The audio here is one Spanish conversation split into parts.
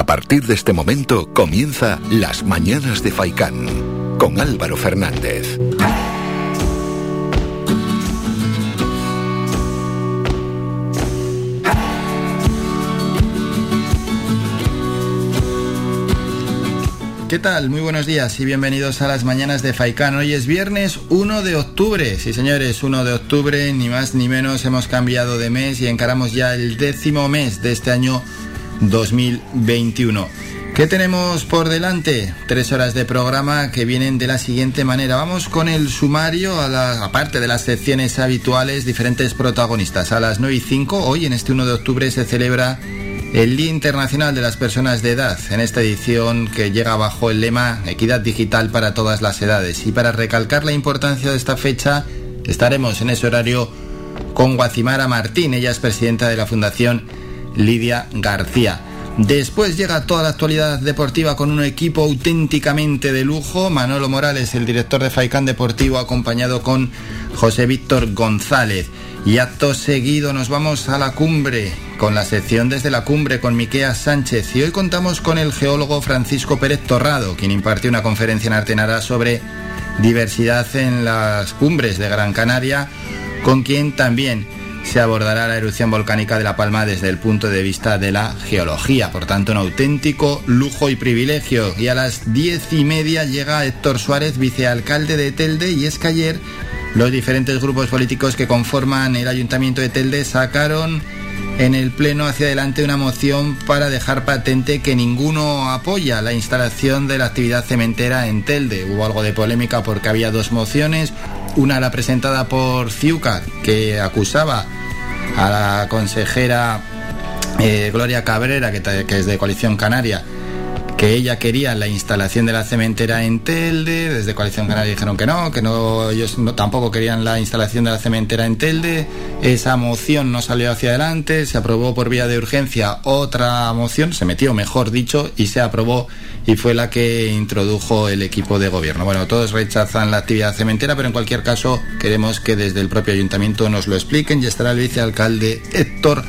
A partir de este momento comienza Las Mañanas de Faicán con Álvaro Fernández. ¿Qué tal? Muy buenos días y bienvenidos a las mañanas de Faikán. Hoy es viernes 1 de octubre. Sí, señores, 1 de octubre, ni más ni menos, hemos cambiado de mes y encaramos ya el décimo mes de este año 2021. ¿Qué tenemos por delante? Tres horas de programa que vienen de la siguiente manera. Vamos con el sumario, a la, aparte de las secciones habituales, diferentes protagonistas. A las 9 y 5, hoy en este 1 de octubre se celebra el Día Internacional de las Personas de Edad, en esta edición que llega bajo el lema Equidad Digital para todas las edades. Y para recalcar la importancia de esta fecha, estaremos en ese horario con Guacimara Martín, ella es presidenta de la Fundación Lidia García. Después llega toda la actualidad deportiva con un equipo auténticamente de lujo. Manolo Morales, el director de Faicán Deportivo, acompañado con José Víctor González. Y acto seguido nos vamos a la cumbre, con la sección desde la cumbre con Miquea Sánchez. Y hoy contamos con el geólogo Francisco Pérez Torrado, quien impartió una conferencia en Artenara sobre diversidad en las cumbres de Gran Canaria, con quien también se abordará la erupción volcánica de La Palma desde el punto de vista de la geología. Por tanto, un auténtico lujo y privilegio. Y a las diez y media llega Héctor Suárez, vicealcalde de Telde, y es que ayer los diferentes grupos políticos que conforman el Ayuntamiento de Telde sacaron en el Pleno hacia adelante una moción para dejar patente que ninguno apoya la instalación de la actividad cementera en Telde. Hubo algo de polémica porque había dos mociones, una la presentada por Ciuca, que acusaba a la consejera eh, Gloria Cabrera, que es de Coalición Canaria, que ella quería la instalación de la cementera en Telde, desde Coalición Canaria dijeron que no, que no ellos tampoco querían la instalación de la cementera en Telde, esa moción no salió hacia adelante, se aprobó por vía de urgencia otra moción, se metió mejor dicho, y se aprobó y fue la que introdujo el equipo de gobierno. Bueno, todos rechazan la actividad cementera, pero en cualquier caso queremos que desde el propio ayuntamiento nos lo expliquen y estará el vicealcalde Héctor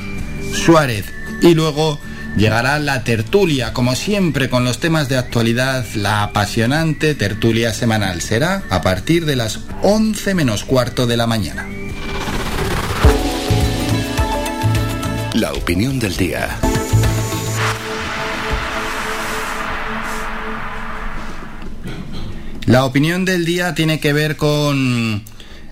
Suárez. Y luego Llegará la tertulia, como siempre, con los temas de actualidad, la apasionante tertulia semanal. Será a partir de las 11 menos cuarto de la mañana. La opinión del día. La opinión del día tiene que ver con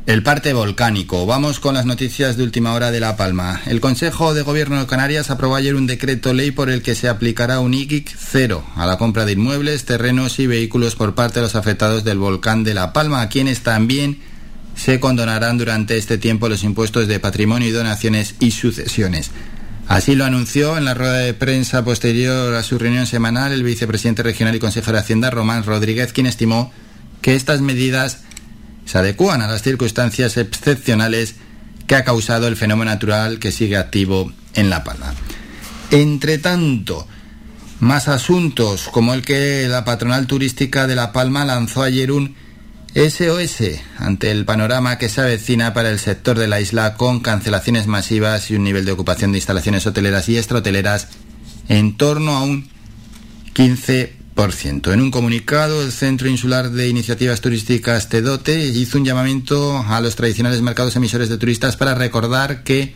el parte volcánico. Vamos con las noticias de última hora de La Palma. El Consejo de Gobierno de Canarias aprobó ayer un decreto ley por el que se aplicará un IGIC cero a la compra de inmuebles, terrenos y vehículos por parte de los afectados del volcán de La Palma, a quienes también se condonarán durante este tiempo los impuestos de patrimonio y donaciones y sucesiones. Así lo anunció en la rueda de prensa posterior a su reunión semanal el vicepresidente regional y consejero de Hacienda, Román Rodríguez, quien estimó que estas medidas se adecúan a las circunstancias excepcionales que ha causado el fenómeno natural que sigue activo en La Palma. Entre tanto, más asuntos como el que la patronal turística de La Palma lanzó ayer un SOS ante el panorama que se avecina para el sector de la isla con cancelaciones masivas y un nivel de ocupación de instalaciones hoteleras y extrahoteleras en torno a un 15%. En un comunicado, el Centro Insular de Iniciativas Turísticas TEDOTE hizo un llamamiento a los tradicionales mercados emisores de turistas para recordar que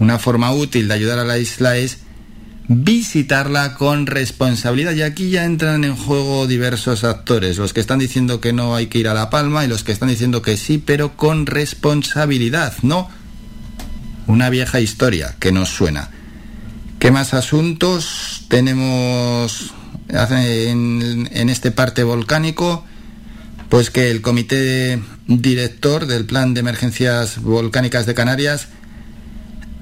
una forma útil de ayudar a la isla es visitarla con responsabilidad. Y aquí ya entran en juego diversos actores, los que están diciendo que no hay que ir a La Palma y los que están diciendo que sí, pero con responsabilidad, ¿no? Una vieja historia que nos suena. ¿Qué más asuntos tenemos en, este parte volcánico, pues que el comité director del Plan de Emergencias Volcánicas de Canarias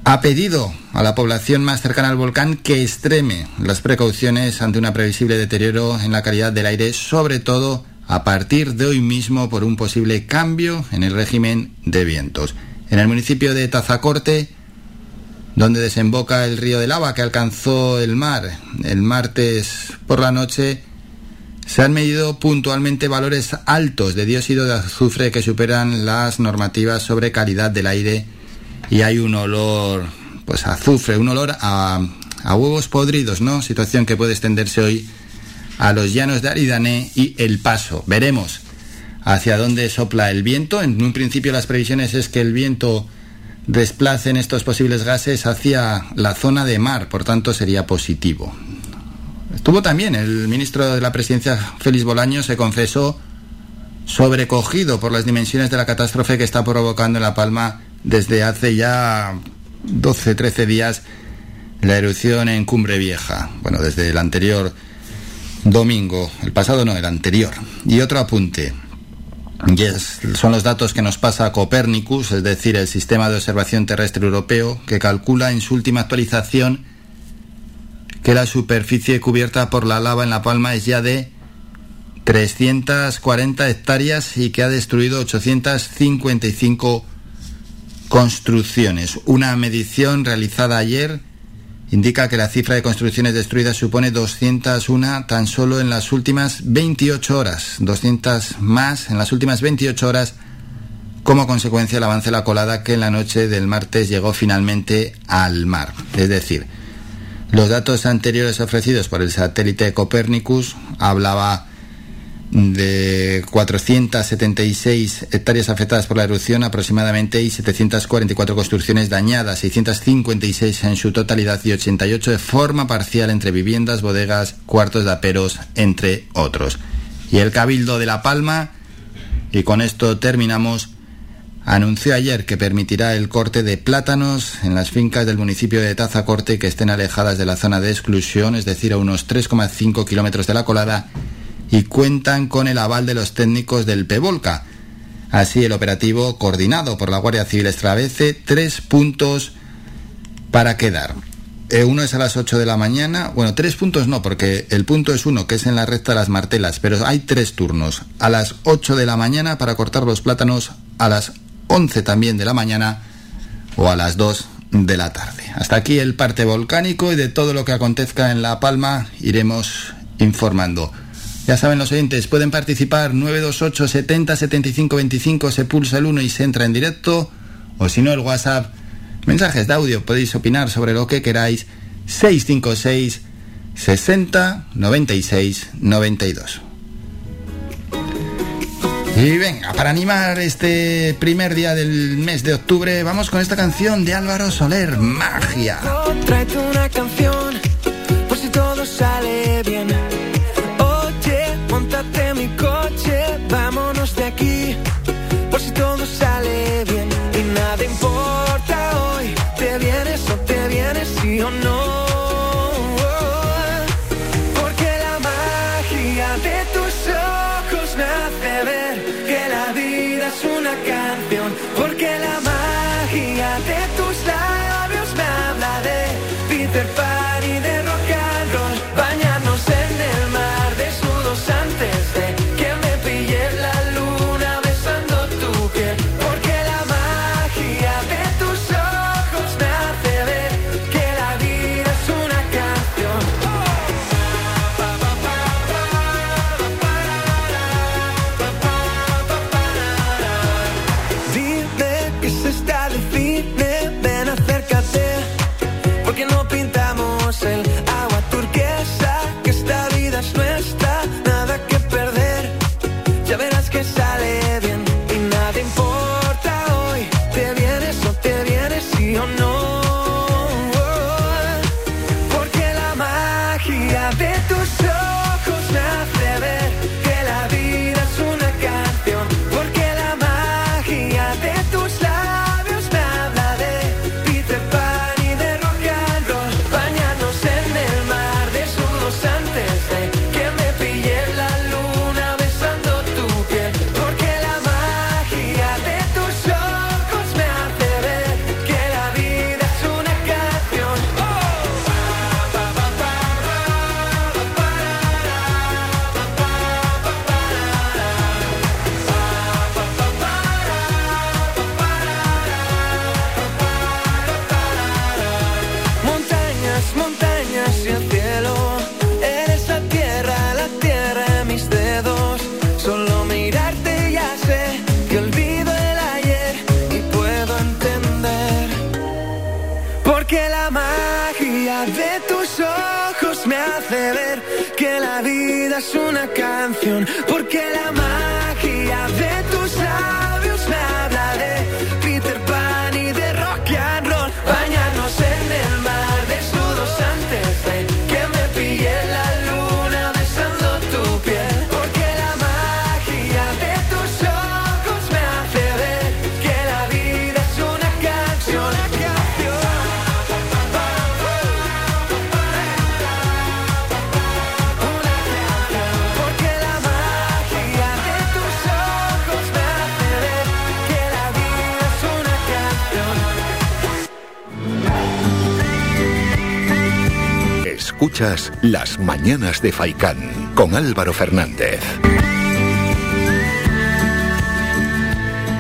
ha pedido a la población más cercana al volcán que extreme las precauciones ante una previsible deterioro en la calidad del aire, sobre todo a partir de hoy mismo por un posible cambio en el régimen de vientos. En el municipio de Tazacorte, donde desemboca el río de lava que alcanzó el mar el martes por la noche, se han medido puntualmente valores altos de dióxido de azufre que superan las normativas sobre calidad del aire y hay un olor, pues azufre, un olor a, a huevos podridos, ¿no? Situación que puede extenderse hoy a los llanos de Aridané y El Paso. Veremos hacia dónde sopla el viento. En un principio las previsiones es que el viento desplace en estos posibles gases hacia la zona de mar, por tanto sería positivo. Estuvo también el ministro de la Presidencia, Félix Bolaño, se confesó sobrecogido por las dimensiones de la catástrofe que está provocando en La Palma desde hace ya 12, 13 días la erupción en Cumbre Vieja. Bueno, desde el anterior domingo, el pasado no, el anterior. Y otro apunte. Son los datos que nos pasa Copernicus, es decir, el sistema de observación terrestre europeo, que calcula en su última actualización que la superficie cubierta por la lava en La Palma es ya de 340 hectáreas y que ha destruido 855 construcciones. Una medición realizada ayer indica que la cifra de construcciones destruidas supone 201 tan solo en las últimas 28 horas, 200 más en las últimas 28 horas como consecuencia del avance de la colada que en la noche del martes llegó finalmente al mar. Es decir, los datos anteriores ofrecidos por el satélite Copernicus hablaba de 476 hectáreas afectadas por la erupción aproximadamente y 744 construcciones dañadas, 656 en su totalidad y 88 de forma parcial entre viviendas, bodegas, cuartos de aperos, entre otros. Y el Cabildo de La Palma, y con esto terminamos, anunció ayer que permitirá el corte de plátanos en las fincas del municipio de Tazacorte que estén alejadas de la zona de exclusión, es decir, a unos 3,5 kilómetros de la colada, y cuentan con el aval de los técnicos del PEVOLCA. Así, el operativo, coordinado por la Guardia Civil, establece tres puntos para quedar. Eh, uno es a las 8 de la mañana. Bueno, tres puntos no, porque el punto es uno, que es en la recta de las martelas, pero hay tres turnos. A las 8 de la mañana para cortar los plátanos, a las 11 también de la mañana o a las 2 de la tarde. Hasta aquí el parte volcánico y de todo lo que acontezca en La Palma iremos informando. Ya saben los oyentes, pueden participar 928 70 75 25, se pulsa el 1 y se entra en directo, o si no el WhatsApp, mensajes de audio, podéis opinar sobre lo que queráis, 656 60 96 92. Y venga, para animar este primer día del mes de octubre, vamos con esta canción de Álvaro Soler, Magia. Tráete una canción, por si todo sale bien. Montate mi coche, vámonos de aquí, la Escuchas Las Mañanas de Faicán con Álvaro Fernández.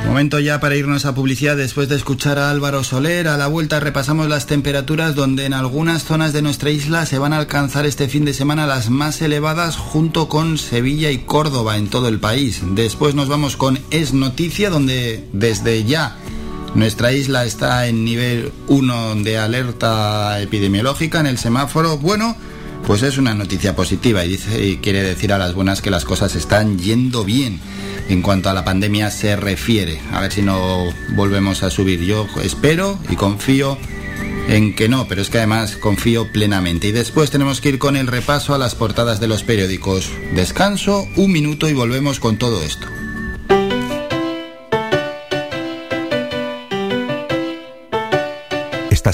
Momento ya para irnos a publicidad después de escuchar a Álvaro Soler. A la vuelta repasamos las temperaturas donde en algunas zonas de nuestra isla se van a alcanzar este fin de semana las más elevadas junto con Sevilla y Córdoba en todo el país. Después nos vamos con Es Noticia donde desde ya nuestra isla está en nivel 1 de alerta epidemiológica en el semáforo. Bueno, pues es una noticia positiva y, dice, y quiere decir a las buenas que las cosas están yendo bien en cuanto a la pandemia se refiere. A ver si no volvemos a subir. Yo espero y confío en que no, pero es que además confío plenamente. Y después tenemos que ir con el repaso a las portadas de los periódicos. Descanso, un minuto y volvemos con todo esto.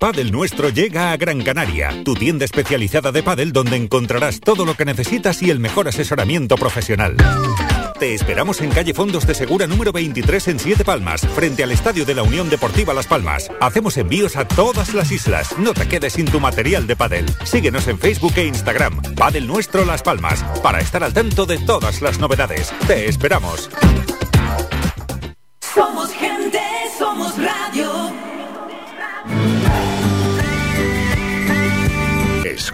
Padel Nuestro llega a Gran Canaria, tu tienda especializada de pádel donde encontrarás todo lo que necesitas y el mejor asesoramiento profesional. Te esperamos en calle Fondos de Segura número 23 en Siete Palmas, frente al Estadio de la Unión Deportiva Las Palmas. Hacemos envíos a todas las islas. No te quedes sin tu material de pádel. Síguenos en Facebook e Instagram. Padel Nuestro Las Palmas, para estar al tanto de todas las novedades. Te esperamos. Somos gente,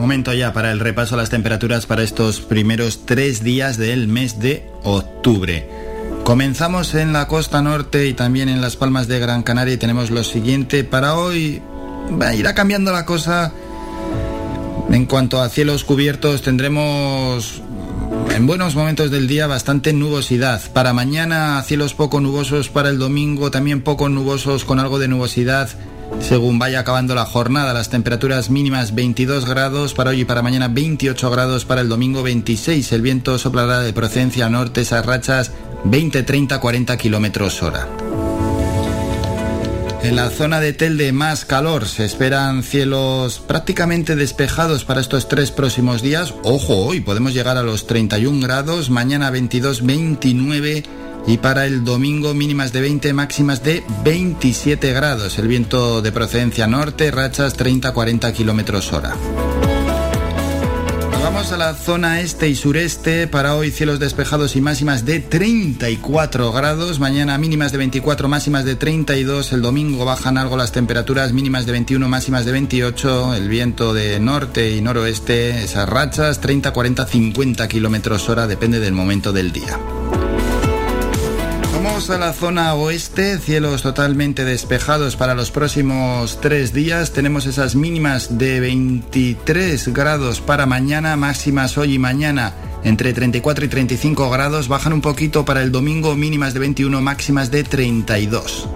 Momento ya para el repaso a las temperaturas para estos primeros tres días del mes de octubre. Comenzamos en la costa norte y también en las palmas de Gran Canaria y tenemos lo siguiente. Para hoy irá cambiando la cosa. En cuanto a cielos cubiertos tendremos en buenos momentos del día bastante nubosidad. Para mañana cielos poco nubosos, para el domingo también poco nubosos con algo de nubosidad. Según vaya acabando la jornada, las temperaturas mínimas 22 grados para hoy y para mañana 28 grados para el domingo 26. El viento soplará de procedencia norte, esas rachas 20, 30, 40 kilómetros hora. En la zona de Telde más calor, se esperan cielos prácticamente despejados para estos tres próximos días. Ojo, hoy podemos llegar a los 31 grados, mañana 22, 29 y para el domingo mínimas de 20, máximas de 27 grados. El viento de procedencia norte, rachas 30-40 kilómetros hora. Vamos a la zona este y sureste. Para hoy cielos despejados y máximas de 34 grados. Mañana mínimas de 24, máximas de 32. El domingo bajan algo las temperaturas mínimas de 21, máximas de 28. El viento de norte y noroeste, esas rachas 30, 40, 50 kilómetros hora, depende del momento del día. Vamos a la zona oeste, cielos totalmente despejados para los próximos tres días. Tenemos esas mínimas de 23 grados para mañana, máximas hoy y mañana entre 34 y 35 grados. Bajan un poquito para el domingo, mínimas de 21, máximas de 32.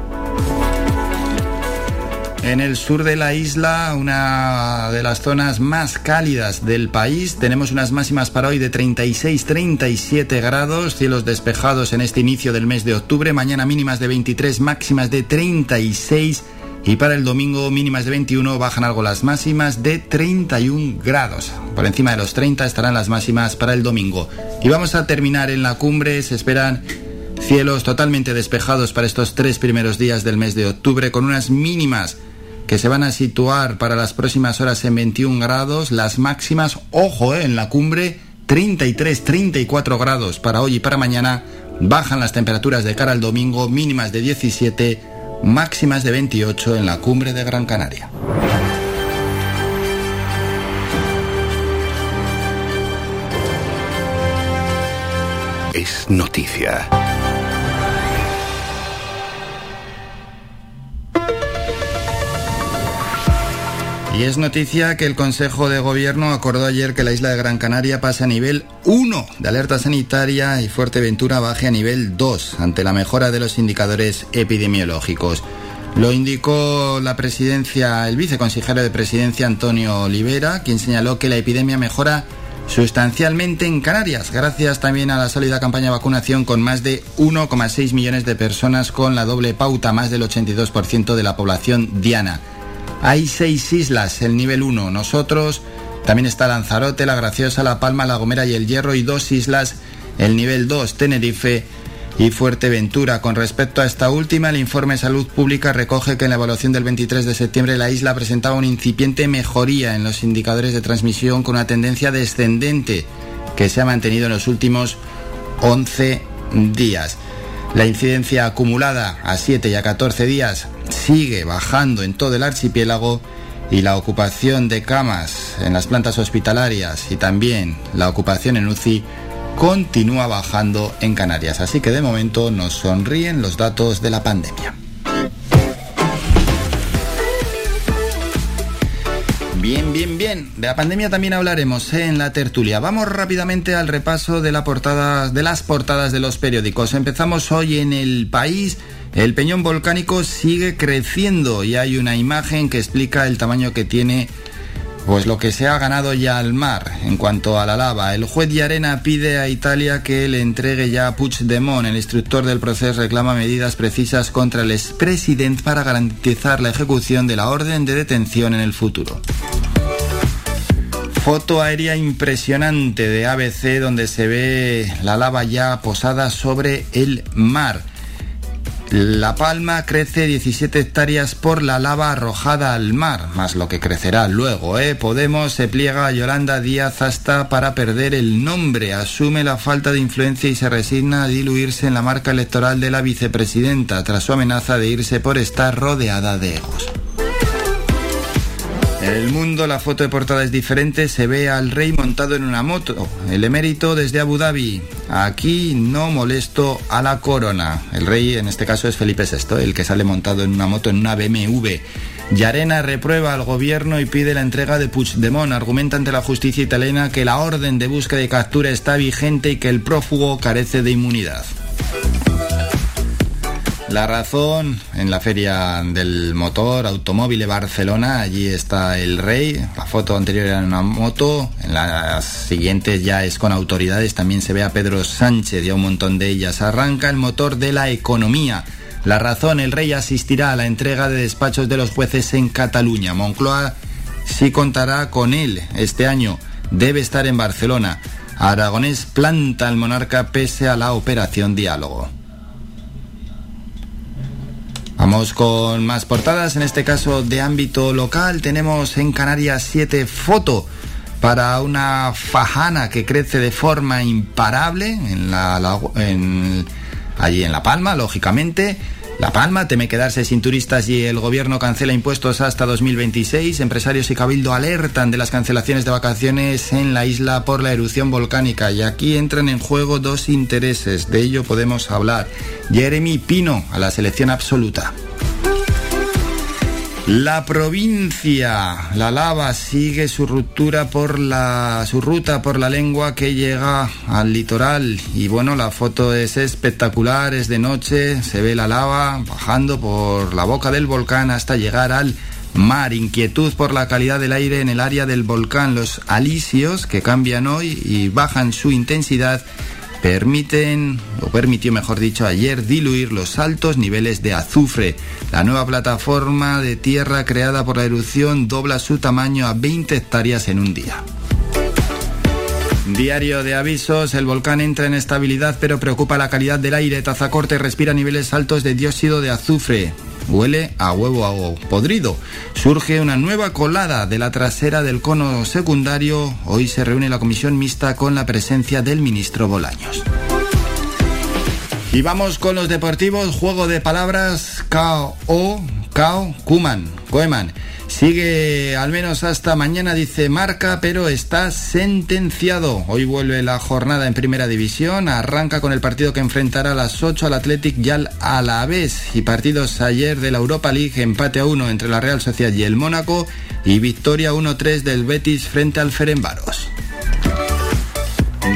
En el sur de la isla, una de las zonas más cálidas del país, tenemos unas máximas para hoy de 36-37 grados, cielos despejados en este inicio del mes de octubre, mañana mínimas de 23, máximas de 36 y para el domingo mínimas de 21 bajan algo las máximas de 31 grados. Por encima de los 30 estarán las máximas para el domingo. Y vamos a terminar en la cumbre, se esperan cielos totalmente despejados para estos tres primeros días del mes de octubre con unas mínimas que se van a situar para las próximas horas en 21 grados, las máximas, ojo, eh, en la cumbre 33, 34 grados para hoy y para mañana, bajan las temperaturas de cara al domingo, mínimas de 17, máximas de 28 en la cumbre de Gran Canaria. Es noticia. Y es noticia que el Consejo de Gobierno acordó ayer que la isla de Gran Canaria pase a nivel 1 de alerta sanitaria y Fuerteventura baje a nivel 2 ante la mejora de los indicadores epidemiológicos. Lo indicó la presidencia, el viceconsejero de presidencia Antonio Olivera, quien señaló que la epidemia mejora sustancialmente en Canarias, gracias también a la sólida campaña de vacunación con más de 1,6 millones de personas con la doble pauta, más del 82% de la población diana. Hay seis islas, el nivel 1. Nosotros, también está Lanzarote, La Graciosa, La Palma, La Gomera y El Hierro y dos islas, el nivel 2, Tenerife y Fuerteventura. Con respecto a esta última, el informe Salud Pública recoge que en la evaluación del 23 de septiembre la isla presentaba una incipiente mejoría en los indicadores de transmisión con una tendencia descendente que se ha mantenido en los últimos 11 días. La incidencia acumulada a 7 y a 14 días sigue bajando en todo el archipiélago y la ocupación de camas en las plantas hospitalarias y también la ocupación en UCI continúa bajando en Canarias. Así que de momento nos sonríen los datos de la pandemia. Bien, bien, bien. De la pandemia también hablaremos ¿eh? en la tertulia. Vamos rápidamente al repaso de, la portada, de las portadas de los periódicos. Empezamos hoy en el país. El peñón volcánico sigue creciendo y hay una imagen que explica el tamaño que tiene pues lo que se ha ganado ya al mar en cuanto a la lava. El juez de Arena pide a Italia que le entregue ya a Puigdemont. El instructor del proceso reclama medidas precisas contra el expresidente para garantizar la ejecución de la orden de detención en el futuro. Foto aérea impresionante de ABC donde se ve la lava ya posada sobre el mar. La Palma crece 17 hectáreas por la lava arrojada al mar, más lo que crecerá luego. ¿eh? Podemos se pliega a Yolanda Díaz hasta para perder el nombre, asume la falta de influencia y se resigna a diluirse en la marca electoral de la vicepresidenta tras su amenaza de irse por estar rodeada de egos. El mundo la foto de portada es diferente, se ve al rey montado en una moto, el emérito desde Abu Dhabi. Aquí no molesto a la corona. El rey en este caso es Felipe VI, el que sale montado en una moto en una BMW. Yarena reprueba al gobierno y pide la entrega de Puigdemont. Argumenta ante la justicia italiana que la orden de búsqueda y captura está vigente y que el prófugo carece de inmunidad. La razón en la feria del motor automóvil de Barcelona, allí está el rey, la foto anterior era una moto, en las siguientes ya es con autoridades, también se ve a Pedro Sánchez y a un montón de ellas. Arranca el motor de la economía. La razón, el rey asistirá a la entrega de despachos de los jueces en Cataluña. Moncloa sí contará con él este año, debe estar en Barcelona. Aragonés planta al monarca pese a la operación diálogo. Vamos con más portadas, en este caso de ámbito local. Tenemos en Canarias 7 foto para una fajana que crece de forma imparable allí en La Palma, lógicamente. La Palma teme quedarse sin turistas y el gobierno cancela impuestos hasta 2026. Empresarios y Cabildo alertan de las cancelaciones de vacaciones en la isla por la erupción volcánica y aquí entran en juego dos intereses. De ello podemos hablar. Jeremy Pino a la selección absoluta. La provincia, la lava, sigue su ruptura por la, su ruta por la lengua que llega al litoral. Y bueno, la foto es espectacular, es de noche, se ve la lava bajando por la boca del volcán hasta llegar al mar. Inquietud por la calidad del aire en el área del volcán. Los alisios que cambian hoy y bajan su intensidad permiten, o permitió mejor dicho ayer, diluir los altos niveles de azufre. La nueva plataforma de tierra creada por la erupción dobla su tamaño a 20 hectáreas en un día. Diario de avisos, el volcán entra en estabilidad pero preocupa la calidad del aire. Tazacorte respira niveles altos de dióxido de azufre. Huele a huevo a podrido. Surge una nueva colada de la trasera del cono secundario. Hoy se reúne la comisión mixta con la presencia del ministro Bolaños. Y vamos con los deportivos. Juego de palabras. Kao, Kao, Kuman, Koeman. Sigue al menos hasta mañana, dice Marca, pero está sentenciado. Hoy vuelve la jornada en primera división. Arranca con el partido que enfrentará a las 8 al Athletic y al Alavés. Y partidos ayer de la Europa League, empate a 1 entre la Real Sociedad y el Mónaco. Y victoria 1-3 del Betis frente al Ferenbaros.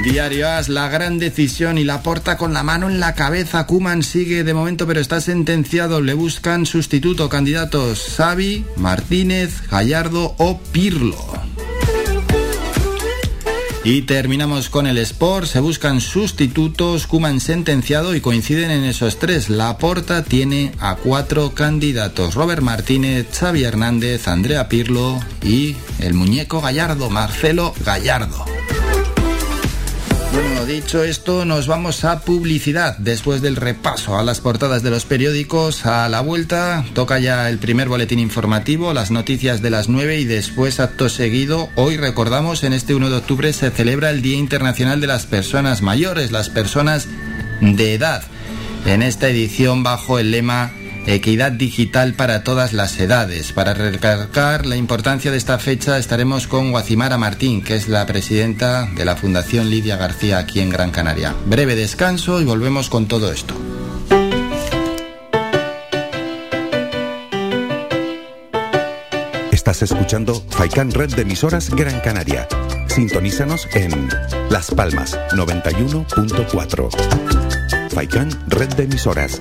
Diario As, la gran decisión y la porta con la mano en la cabeza. Kuman sigue de momento, pero está sentenciado. Le buscan sustituto, candidatos Xavi, Martínez, Gallardo o Pirlo. Y terminamos con el Sport. Se buscan sustitutos. Kuman sentenciado y coinciden en esos tres. La Porta tiene a cuatro candidatos: Robert Martínez, Xavi Hernández, Andrea Pirlo y el muñeco Gallardo, Marcelo Gallardo. Bueno, dicho esto, nos vamos a publicidad. Después del repaso a las portadas de los periódicos, a la vuelta toca ya el primer boletín informativo, las noticias de las 9 y después, acto seguido, hoy recordamos, en este 1 de octubre se celebra el Día Internacional de las Personas Mayores, las personas de edad. En esta edición bajo el lema Equidad digital para todas las edades. Para recalcar la importancia de esta fecha estaremos con Guacimara Martín, que es la presidenta de la Fundación Lidia García aquí en Gran Canaria. Breve descanso y volvemos con todo esto. Estás escuchando Faikan Red de emisoras Gran Canaria. Sintonízanos en Las Palmas 91.4. Faikan Red de emisoras.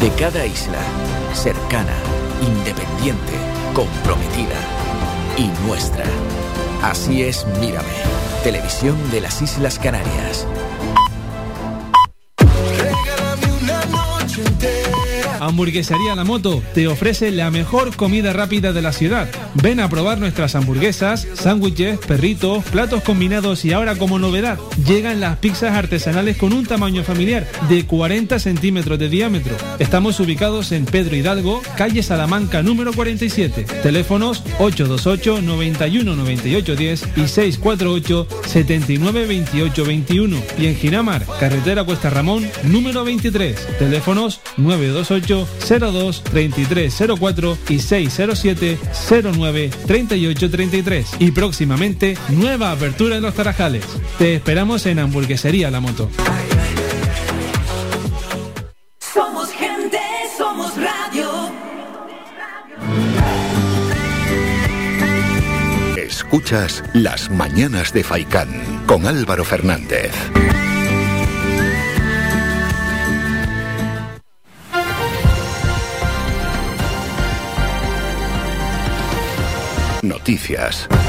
De cada isla, cercana, independiente, comprometida y nuestra. Así es Mírame, televisión de las Islas Canarias. Hamburguesería La Moto te ofrece la mejor comida rápida de la ciudad. Ven a probar nuestras hamburguesas, sándwiches, perritos, platos combinados y ahora como novedad, llegan las pizzas artesanales con un tamaño familiar de 40 centímetros de diámetro. Estamos ubicados en Pedro Hidalgo, calle Salamanca número 47. Teléfonos 828 91 98 10 y 648 79 28 21. Y en Ginamar, carretera Cuesta Ramón número 23. Teléfonos 928 608 02 33 04 y 607 09 38 33. Y próximamente, nueva apertura en los Tarajales. Te esperamos en Hamburguesería La Moto. Somos gente, somos radio. Escuchas Las Mañanas de Faicán con Álvaro Fernández. Noticias.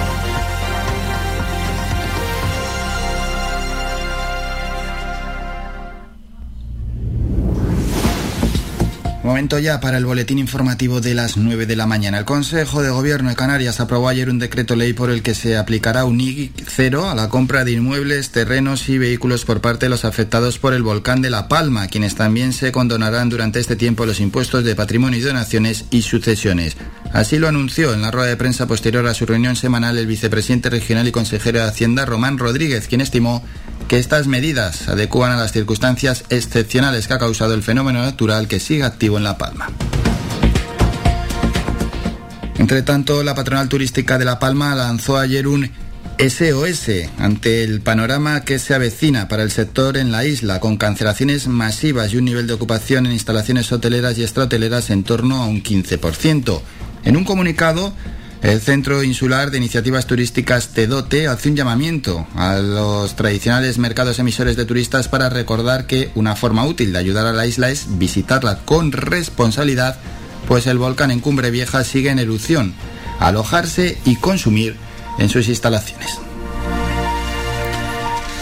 Momento ya para el boletín informativo de las 9 de la mañana. El Consejo de Gobierno de Canarias aprobó ayer un decreto ley por el que se aplicará un IGI cero a la compra de inmuebles, terrenos y vehículos por parte de los afectados por el volcán de La Palma, quienes también se condonarán durante este tiempo los impuestos de patrimonio y donaciones y sucesiones. Así lo anunció en la rueda de prensa posterior a su reunión semanal el vicepresidente regional y consejero de Hacienda Román Rodríguez, quien estimó que estas medidas adecuan a las circunstancias excepcionales que ha causado el fenómeno natural que sigue activo en La Palma. Entre tanto, la patronal turística de La Palma lanzó ayer un SOS ante el panorama que se avecina para el sector en la isla, con cancelaciones masivas y un nivel de ocupación en instalaciones hoteleras y extrahoteleras en torno a un 15%. En un comunicado, el Centro Insular de Iniciativas Turísticas TEDOTE hace un llamamiento a los tradicionales mercados emisores de turistas para recordar que una forma útil de ayudar a la isla es visitarla con responsabilidad, pues el volcán en Cumbre Vieja sigue en erupción, alojarse y consumir en sus instalaciones.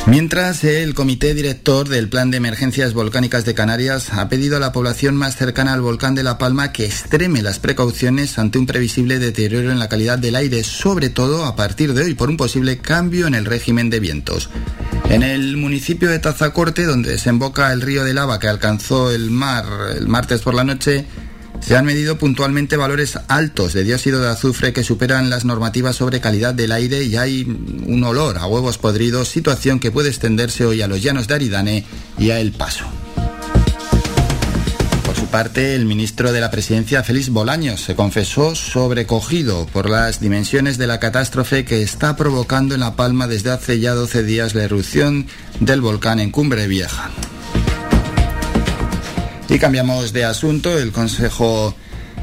Mientras, el comité director del Plan de Emergencias Volcánicas de Canarias ha pedido a la población más cercana al volcán de La Palma que extreme las precauciones ante un previsible deterioro en la calidad del aire, sobre todo a partir de hoy por un posible cambio en el régimen de vientos. En el municipio de Tazacorte, donde desemboca el río de lava que alcanzó el mar el martes por la noche, se han medido puntualmente valores altos de dióxido de azufre que superan las normativas sobre calidad del aire y hay un olor a huevos podridos, situación que puede extenderse hoy a los llanos de Aridane y a El Paso. Por su parte, el ministro de la Presidencia, Félix Bolaños, se confesó sobrecogido por las dimensiones de la catástrofe que está provocando en La Palma desde hace ya 12 días la erupción del volcán en Cumbre Vieja. Y cambiamos de asunto. El Consejo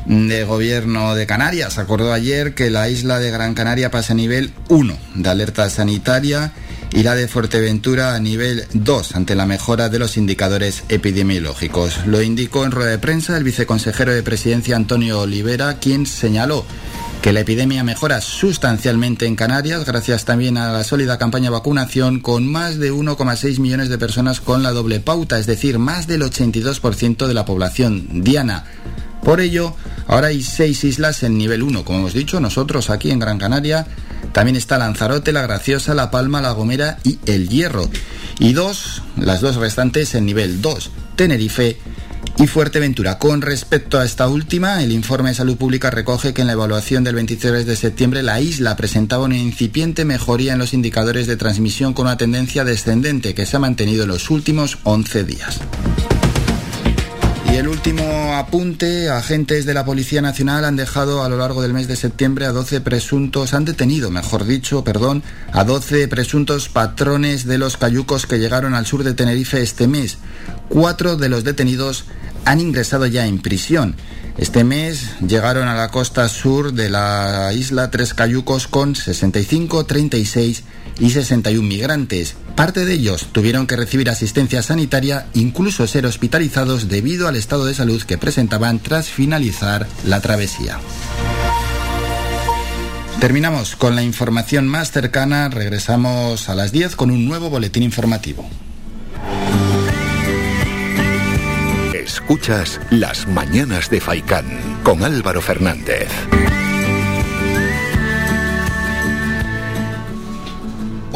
de Gobierno de Canarias acordó ayer que la isla de Gran Canaria pasa a nivel 1 de alerta sanitaria y la de Fuerteventura a nivel 2 ante la mejora de los indicadores epidemiológicos. Lo indicó en rueda de prensa el viceconsejero de Presidencia Antonio Olivera, quien señaló que la epidemia mejora sustancialmente en Canarias gracias también a la sólida campaña de vacunación con más de 1,6 millones de personas con la doble pauta, es decir, más del 82% de la población diana. Por ello, ahora hay seis islas en nivel 1, como hemos dicho, nosotros aquí en Gran Canaria. También está Lanzarote, La Graciosa, La Palma, La Gomera y El Hierro. Y dos, las dos restantes en nivel 2, Tenerife y Fuerteventura. Con respecto a esta última, el informe de salud pública recoge que en la evaluación del 23 de septiembre la isla presentaba una incipiente mejoría en los indicadores de transmisión con una tendencia descendente que se ha mantenido en los últimos 11 días. Y el último apunte, agentes de la Policía Nacional han dejado a lo largo del mes de septiembre a 12 presuntos, han detenido, mejor dicho, perdón, a 12 presuntos patrones de los cayucos que llegaron al sur de Tenerife este mes. Cuatro de los detenidos han ingresado ya en prisión. Este mes llegaron a la costa sur de la isla tres cayucos con 65, 36 y 61 migrantes. Parte de ellos tuvieron que recibir asistencia sanitaria, incluso ser hospitalizados debido al estado de salud que presentaban tras finalizar la travesía. Terminamos con la información más cercana, regresamos a las 10 con un nuevo boletín informativo. Escuchas Las Mañanas de Faicán con Álvaro Fernández.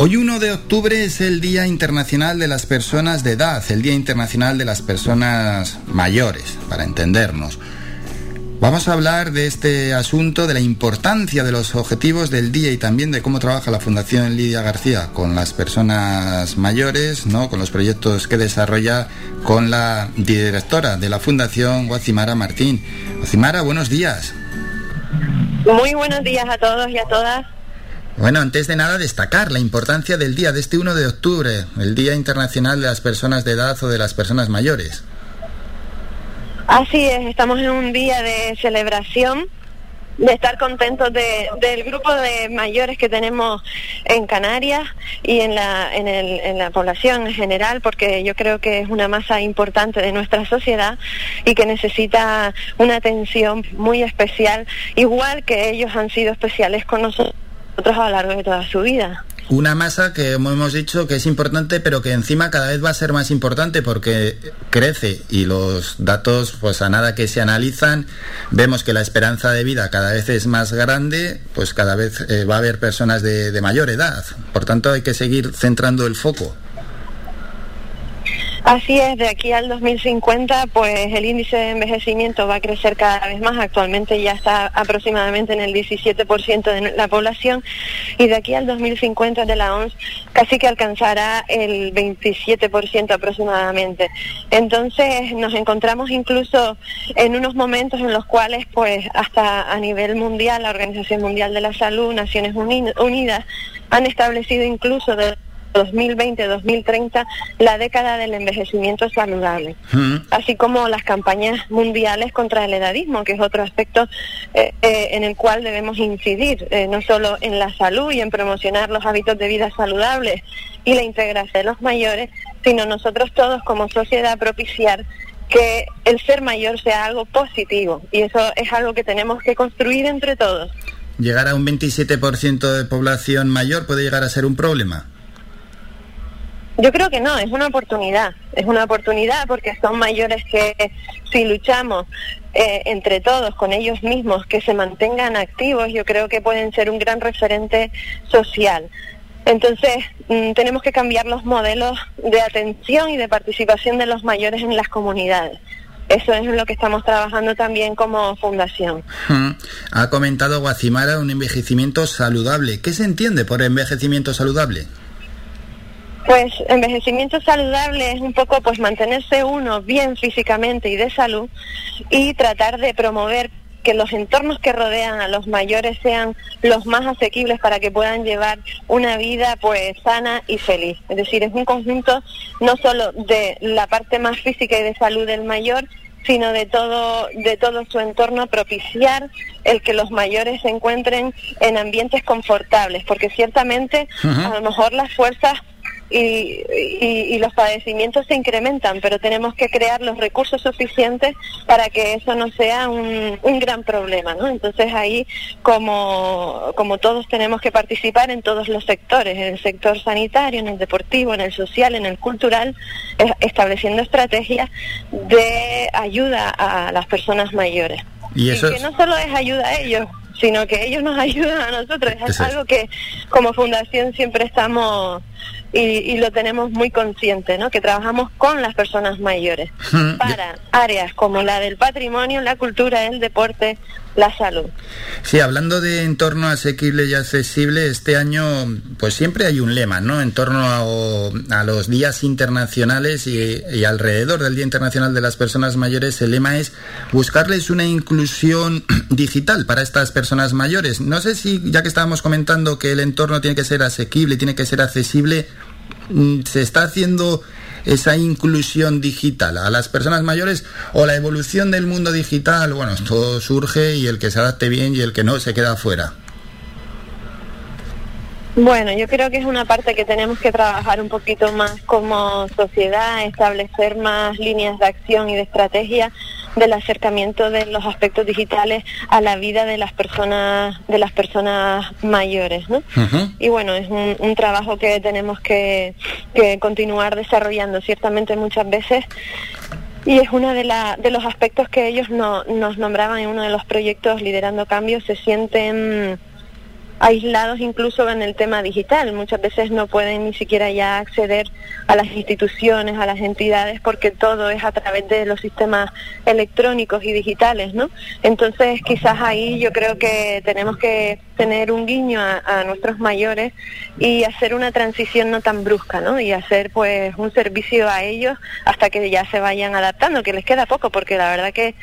Hoy 1 de octubre es el Día Internacional de las Personas de Edad, el Día Internacional de las Personas Mayores, para entendernos. Vamos a hablar de este asunto, de la importancia de los objetivos del día y también de cómo trabaja la Fundación Lidia García con las personas mayores, ¿no? con los proyectos que desarrolla con la directora de la Fundación, Guacimara Martín. Guacimara, buenos días. Muy buenos días a todos y a todas. Bueno, antes de nada destacar la importancia del día de este 1 de octubre, el Día Internacional de las Personas de Edad o de las Personas Mayores. Así es, estamos en un día de celebración, de estar contentos del grupo de mayores que tenemos en Canarias y en la, en, el, en la población en general, porque yo creo que es una masa importante de nuestra sociedad y que necesita una atención muy especial, igual que ellos han sido especiales con nosotros a lo largo de toda su vida. Una masa que, hemos dicho, que es importante, pero que encima cada vez va a ser más importante porque crece y los datos, pues a nada que se analizan, vemos que la esperanza de vida cada vez es más grande, pues cada vez eh, va a haber personas de mayor edad. Por tanto, hay que seguir centrando el foco. Así es, de aquí al 2050, pues el índice de envejecimiento va a crecer cada vez más. Actualmente ya está aproximadamente en el 17% de la población y de aquí al 2050 de la OMS casi que alcanzará el 27% aproximadamente. Entonces nos encontramos incluso en unos momentos en los cuales, pues hasta a nivel mundial, la Organización Mundial de la Salud, Naciones Unidas, han establecido incluso de 2020-2030 la década del envejecimiento saludable, mm. así como las campañas mundiales contra el edadismo, que es otro aspecto eh, eh, en el cual debemos incidir, eh, no solo en la salud y en promocionar los hábitos de vida saludables y la integración de los mayores, sino nosotros todos como sociedad propiciar que el ser mayor sea algo positivo y eso es algo que tenemos que construir entre todos. ¿Llegar a un 27% de población mayor puede llegar a ser un problema? Yo creo que no, es una oportunidad, es una oportunidad porque son mayores que si luchamos eh, entre todos, con ellos mismos, que se mantengan activos, yo creo que pueden ser un gran referente social. Entonces, mm, tenemos que cambiar los modelos de atención y de participación de los mayores en las comunidades. Eso es lo que estamos trabajando también como fundación. Ha comentado Guacimara un envejecimiento saludable. ¿Qué se entiende por envejecimiento saludable? Pues envejecimiento saludable es un poco pues mantenerse uno bien físicamente y de salud y tratar de promover que los entornos que rodean a los mayores sean los más asequibles para que puedan llevar una vida pues sana y feliz. Es decir, es un conjunto no solo de la parte más física y de salud del mayor, sino de todo de todo su entorno propiciar el que los mayores se encuentren en ambientes confortables, porque ciertamente a lo mejor las fuerzas y, y, los padecimientos se incrementan, pero tenemos que crear los recursos suficientes para que eso no sea un, un gran problema, ¿no? Entonces ahí, como, como todos tenemos que participar en todos los sectores, en el sector sanitario, en el deportivo, en el social, en el cultural, estableciendo estrategias de ayuda a las personas mayores. Y, eso que no solo es ayuda a ellos, sino que ellos nos ayudan a nosotros. Es algo que como fundación siempre estamos y, lo tenemos muy consciente, ¿no? Que trabajamos con las personas mayores para áreas como la del patrimonio, la cultura, el deporte, la salud. Sí, hablando de entorno asequible y accesible, este año pues siempre hay un lema, ¿no? En torno a, los días internacionales y, y, alrededor del Día Internacional de las Personas Mayores, el lema es buscarles una inclusión digital para estas personas mayores. No sé si, ya que estábamos comentando que el entorno tiene que ser asequible, tiene que ser accesible, mm, se está haciendo esa inclusión digital a las personas mayores o la evolución del mundo digital, bueno, todo surge y el que se adapte bien y el que no se queda fuera. Bueno, yo creo que es una parte que tenemos que trabajar un poquito más como sociedad, establecer más líneas de acción y de estrategia del acercamiento de los aspectos digitales a la vida de las personas de las personas mayores ¿no? y bueno es un, trabajo que tenemos que, continuar desarrollando ciertamente muchas veces y es uno de, la, de los aspectos que ellos nos nombraban en uno de los proyectos liderando cambios se sienten aislados incluso en el tema digital. Muchas veces no pueden ni siquiera ya acceder a las instituciones, a las entidades, porque todo es a través de los sistemas electrónicos y digitales, ¿no? Entonces, quizás ahí yo creo que tenemos que tener un guiño a, nuestros mayores y hacer una transición no tan brusca, ¿no? Y hacer pues un servicio a ellos hasta que ya se vayan adaptando, que les queda poco, porque la verdad que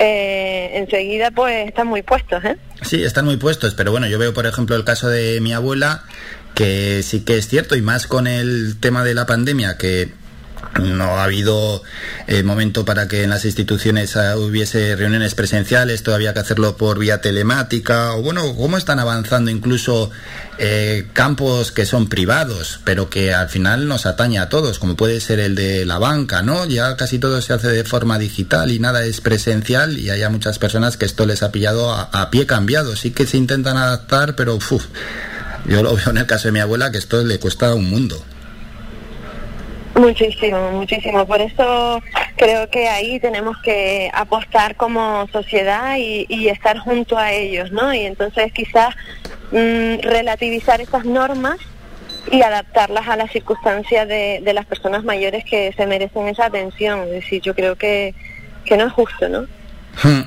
eh, enseguida pues están muy puestos, ¿eh? Sí, están muy puestos, pero bueno, yo veo por ejemplo el caso de mi abuela, que sí que es cierto, y más con el tema de la pandemia, que no ha habido eh, momento para que en las instituciones ah, hubiese reuniones presenciales, todavía que hacerlo por vía telemática, o bueno, cómo están avanzando incluso eh, campos que son privados, pero que al final nos atañe a todos, como puede ser el de la banca, ¿no? Ya casi todo se hace de forma digital y nada es presencial y hay muchas personas que esto les ha pillado a, pie cambiado, sí que se intentan adaptar, pero yo lo veo en el caso de mi abuela que esto le cuesta un mundo. Muchísimo, muchísimo. Por eso creo que ahí tenemos que apostar como sociedad y, estar junto a ellos, ¿no? Y entonces quizás mm, relativizar esas normas y adaptarlas a las circunstancias de, las personas mayores que se merecen esa atención. Es decir, yo creo que, que no es justo, ¿no? Hmm.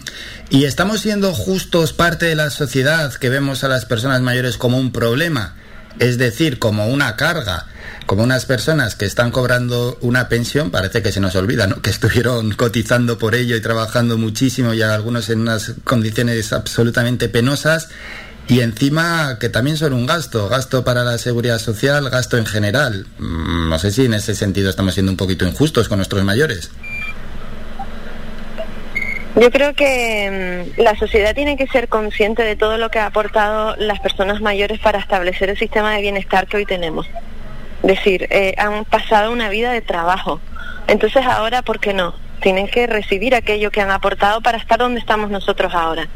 Y estamos siendo justos parte de la sociedad que vemos a las personas mayores como un problema, es decir, como una carga como unas personas que están cobrando una pensión, parece que se nos olvida, ¿no? Que estuvieron cotizando por ello y trabajando muchísimo y algunos en unas condiciones absolutamente penosas y encima que también son un gasto, gasto para la seguridad social, gasto en general. Mm, no sé si en ese sentido estamos siendo un poquito injustos con nuestros mayores. Yo creo que mm, la sociedad tiene que ser consciente de todo lo que ha aportado las personas mayores para establecer el sistema de bienestar que hoy tenemos decir, eh, han pasado una vida de trabajo. Entonces ahora, ¿por qué no? Tienen que recibir aquello que han aportado para estar donde estamos nosotros ahora.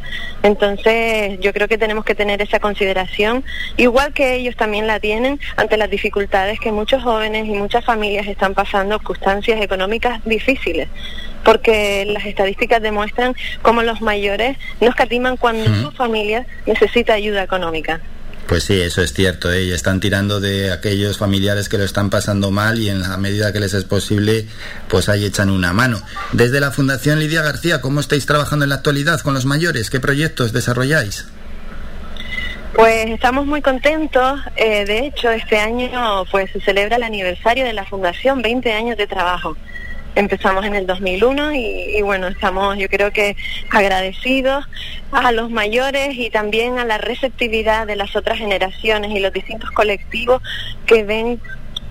Entonces, yo creo que tenemos que tener esa consideración, igual que ellos también la tienen ante las dificultades que muchos jóvenes y muchas familias están pasando, circunstancias económicas difíciles porque las estadísticas demuestran cómo los mayores no escatiman cuando su familia necesita ayuda económica. Pues sí, eso es cierto. ¿eh? Y están tirando de aquellos familiares que lo están pasando mal y en la medida que les es posible, pues ahí echan una mano. Desde la Fundación Lidia García, ¿cómo estáis trabajando en la actualidad con los mayores? ¿Qué proyectos desarrolláis? Pues estamos muy contentos. Eh, de hecho, este año pues se celebra el aniversario de la Fundación, 20 años de trabajo. Empezamos en el 2001 y, bueno, estamos yo creo que agradecidos a los mayores y también a la receptividad de las otras generaciones y los distintos colectivos que ven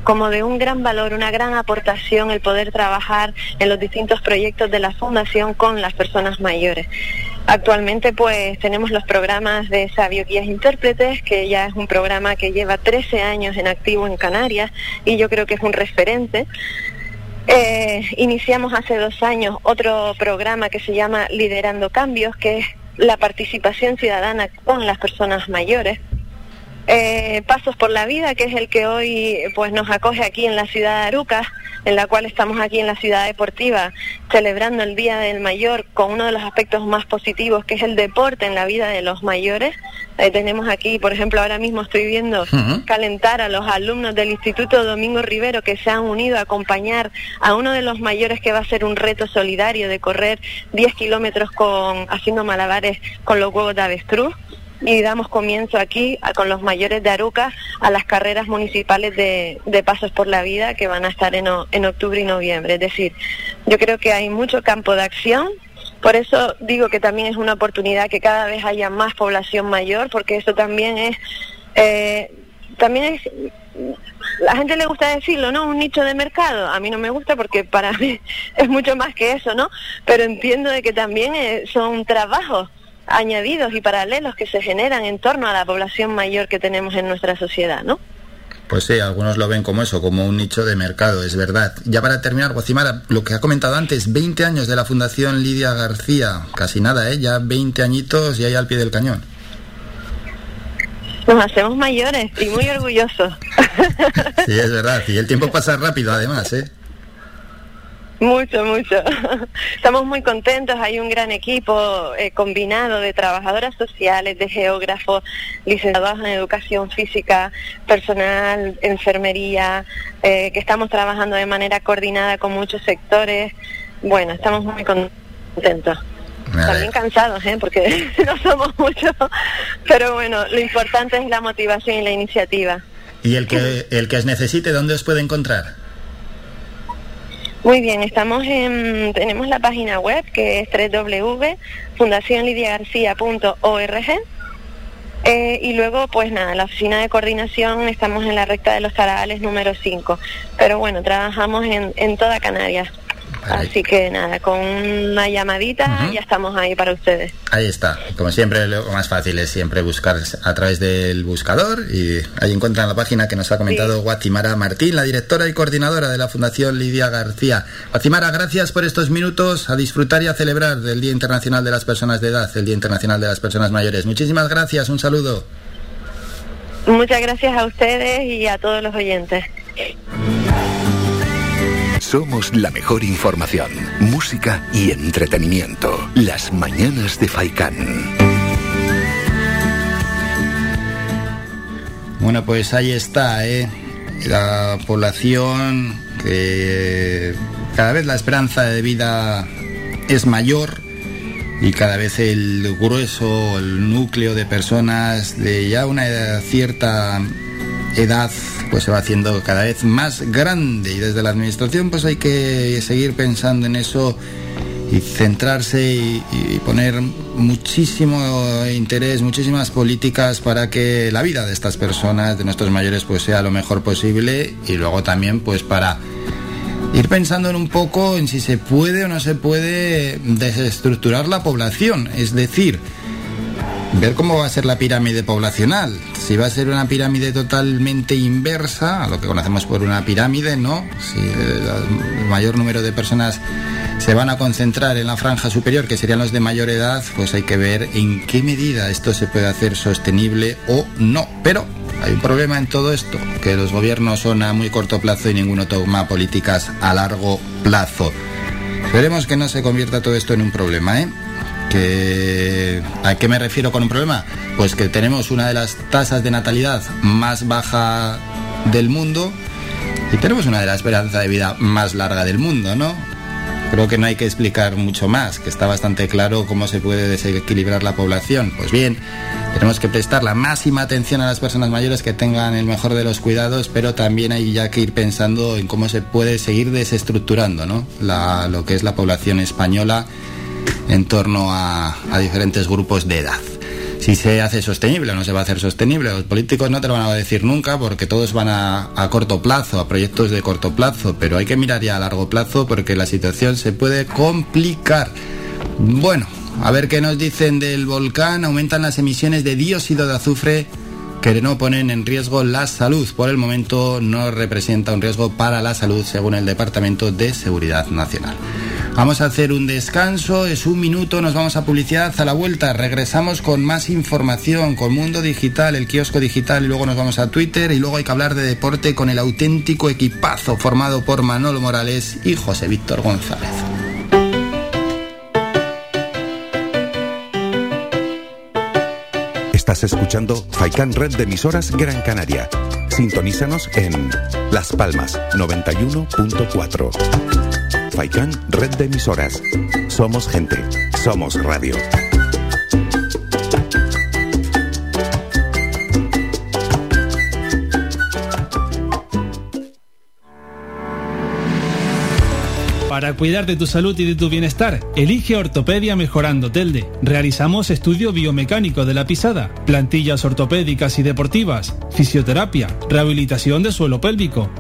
como de un gran valor, una gran aportación el poder trabajar en los distintos proyectos de la Fundación con las personas mayores. Actualmente pues tenemos los programas de Sabio Guías Intérpretes, que ya es un programa que lleva 13 años en activo en Canarias y yo creo que es un referente. Eh, iniciamos hace dos años otro programa que se llama Liderando Cambios, que es la participación ciudadana con las personas mayores. Eh, Pasos por la Vida, que es el que hoy pues nos acoge aquí en la ciudad de Arucas, en la cual estamos aquí en la ciudad deportiva celebrando el Día del Mayor con uno de los aspectos más positivos que es el deporte en la vida de los mayores. Eh, tenemos aquí, por ejemplo, ahora mismo estoy viendo calentar a los alumnos del Instituto Domingo Rivero que se han unido a acompañar a uno de los mayores que va a ser un reto solidario de correr 10 kilómetros con, haciendo malabares con los huevos de avestruz y damos comienzo aquí con los mayores de Aruca a las carreras municipales de, Pasos por la Vida que van a estar en, en octubre y noviembre. Es decir, yo creo que hay mucho campo de acción. Por eso digo que también es una oportunidad que cada vez haya más población mayor, porque eso también es, eh, también es, la gente le gusta decirlo, ¿no? Un nicho de mercado. A mí no me gusta porque para mí es mucho más que eso, ¿no? Pero entiendo de que también eh, son trabajos añadidos y paralelos que se generan en torno a la población mayor que tenemos en nuestra sociedad, ¿no? Pues sí, algunos lo ven como eso, como un nicho de mercado, es verdad. Ya para terminar, Guacimara, lo que ha comentado antes, 20 años de la Fundación Lidia García, casi nada, ¿eh? Ya 20 añitos y ahí al pie del cañón. Nos hacemos mayores y muy orgullosos. sí, es verdad, y el tiempo pasa rápido además, ¿eh? Mucho, mucho. Estamos muy contentos. Hay un gran equipo eh, combinado de trabajadoras sociales, de geógrafos, licenciados en educación física, personal, enfermería, eh, que estamos trabajando de manera coordinada con muchos sectores. Bueno, estamos muy contentos. También cansados, ¿eh? porque no somos muchos. Pero bueno, lo importante es la motivación y la iniciativa. ¿Y el que, el que os necesite, dónde os puede encontrar? Muy bien, estamos en, tenemos la página web que es www.fundacionlidiagarcia.org eh, y luego, pues nada, la oficina de coordinación estamos en la recta de los Tarales número 5. Pero bueno, trabajamos en, en toda Canarias. Así que nada, con una llamadita ya estamos ahí para ustedes. Ahí está. Como siempre, lo más fácil es siempre buscar a través del buscador y ahí encuentran la página que nos ha comentado Guatimara Martín, la directora y coordinadora de la Fundación Lidia García. Guatimara, gracias por estos minutos a disfrutar y a celebrar del Día Internacional de las Personas de Edad, el Día Internacional de las Personas Mayores. Muchísimas gracias, un saludo. Muchas gracias a ustedes y a todos los oyentes. Somos la mejor información, música y entretenimiento. Las mañanas de Faikán. Bueno, pues ahí está, ¿eh? La población que cada vez la esperanza de vida es mayor y cada vez el grueso, el núcleo de personas de ya una cierta edad pues se va haciendo cada vez más grande. Y desde la administración pues hay que seguir pensando en eso y centrarse y, poner muchísimo interés, muchísimas políticas para que la vida de estas personas, de nuestros mayores, pues sea lo mejor posible. Y luego también pues para ir pensando en un poco en si se puede o no se puede desestructurar la población, es decir, ver cómo va a ser la pirámide poblacional. Si va a ser una pirámide totalmente inversa a lo que conocemos por una pirámide, ¿no? Si el mayor número de personas se van a concentrar en la franja superior, que serían los de mayor edad, pues hay que ver en qué medida esto se puede hacer sostenible o no. Pero hay un problema en todo esto, que los gobiernos son a muy corto plazo y ninguno toma políticas a largo plazo. Esperemos que no se convierta todo esto en un problema, ¿eh? Que ¿A qué me refiero con un problema? Pues que tenemos una de las tasas de natalidad más baja del mundo y tenemos una de las esperanzas de vida más larga del mundo, ¿no? Creo que no hay que explicar mucho más, que está bastante claro cómo se puede desequilibrar la población. Pues bien, tenemos que prestar la máxima atención a las personas mayores que tengan el mejor de los cuidados, pero también hay ya que ir pensando en cómo se puede seguir desestructurando ¿no? lo que es la población española en torno a, diferentes grupos de edad si se hace sostenible o no se va a hacer sostenible. Los políticos no te lo van a decir nunca porque todos van a, a, corto plazo, a proyectos de corto plazo, pero hay que mirar ya a largo plazo porque la situación se puede complicar. Bueno, a ver qué nos dicen del volcán. Aumentan las emisiones de dióxido de azufre que no ponen en riesgo la salud. Por el momento no representa un riesgo para la salud según el Departamento de Seguridad Nacional. Vamos a hacer un descanso, es un minuto, nos vamos a publicidad a la vuelta, regresamos con más información, con Mundo Digital, el kiosco digital y luego nos vamos a Twitter y luego hay que hablar de deporte con el auténtico equipazo formado por Manolo Morales y José Víctor González. Estás escuchando Faikan Red de emisoras Gran Canaria. Sintonízanos en Las Palmas 91.4. Faikán, red de emisoras. Somos gente, somos radio. Para cuidar de tu salud y de tu bienestar, elige Ortopedia Mejorando Telde. Realizamos estudio biomecánico de la pisada, plantillas ortopédicas y deportivas, fisioterapia, rehabilitación de suelo pélvico,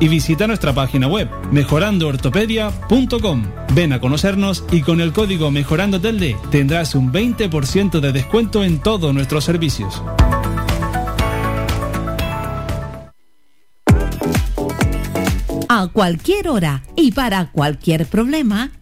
Y visita nuestra página web mejorandoortopedia.com. Ven a conocernos y con el código MEJORANDOTELDE tendrás un 20% de descuento en todos nuestros servicios. A cualquier hora y para cualquier problema,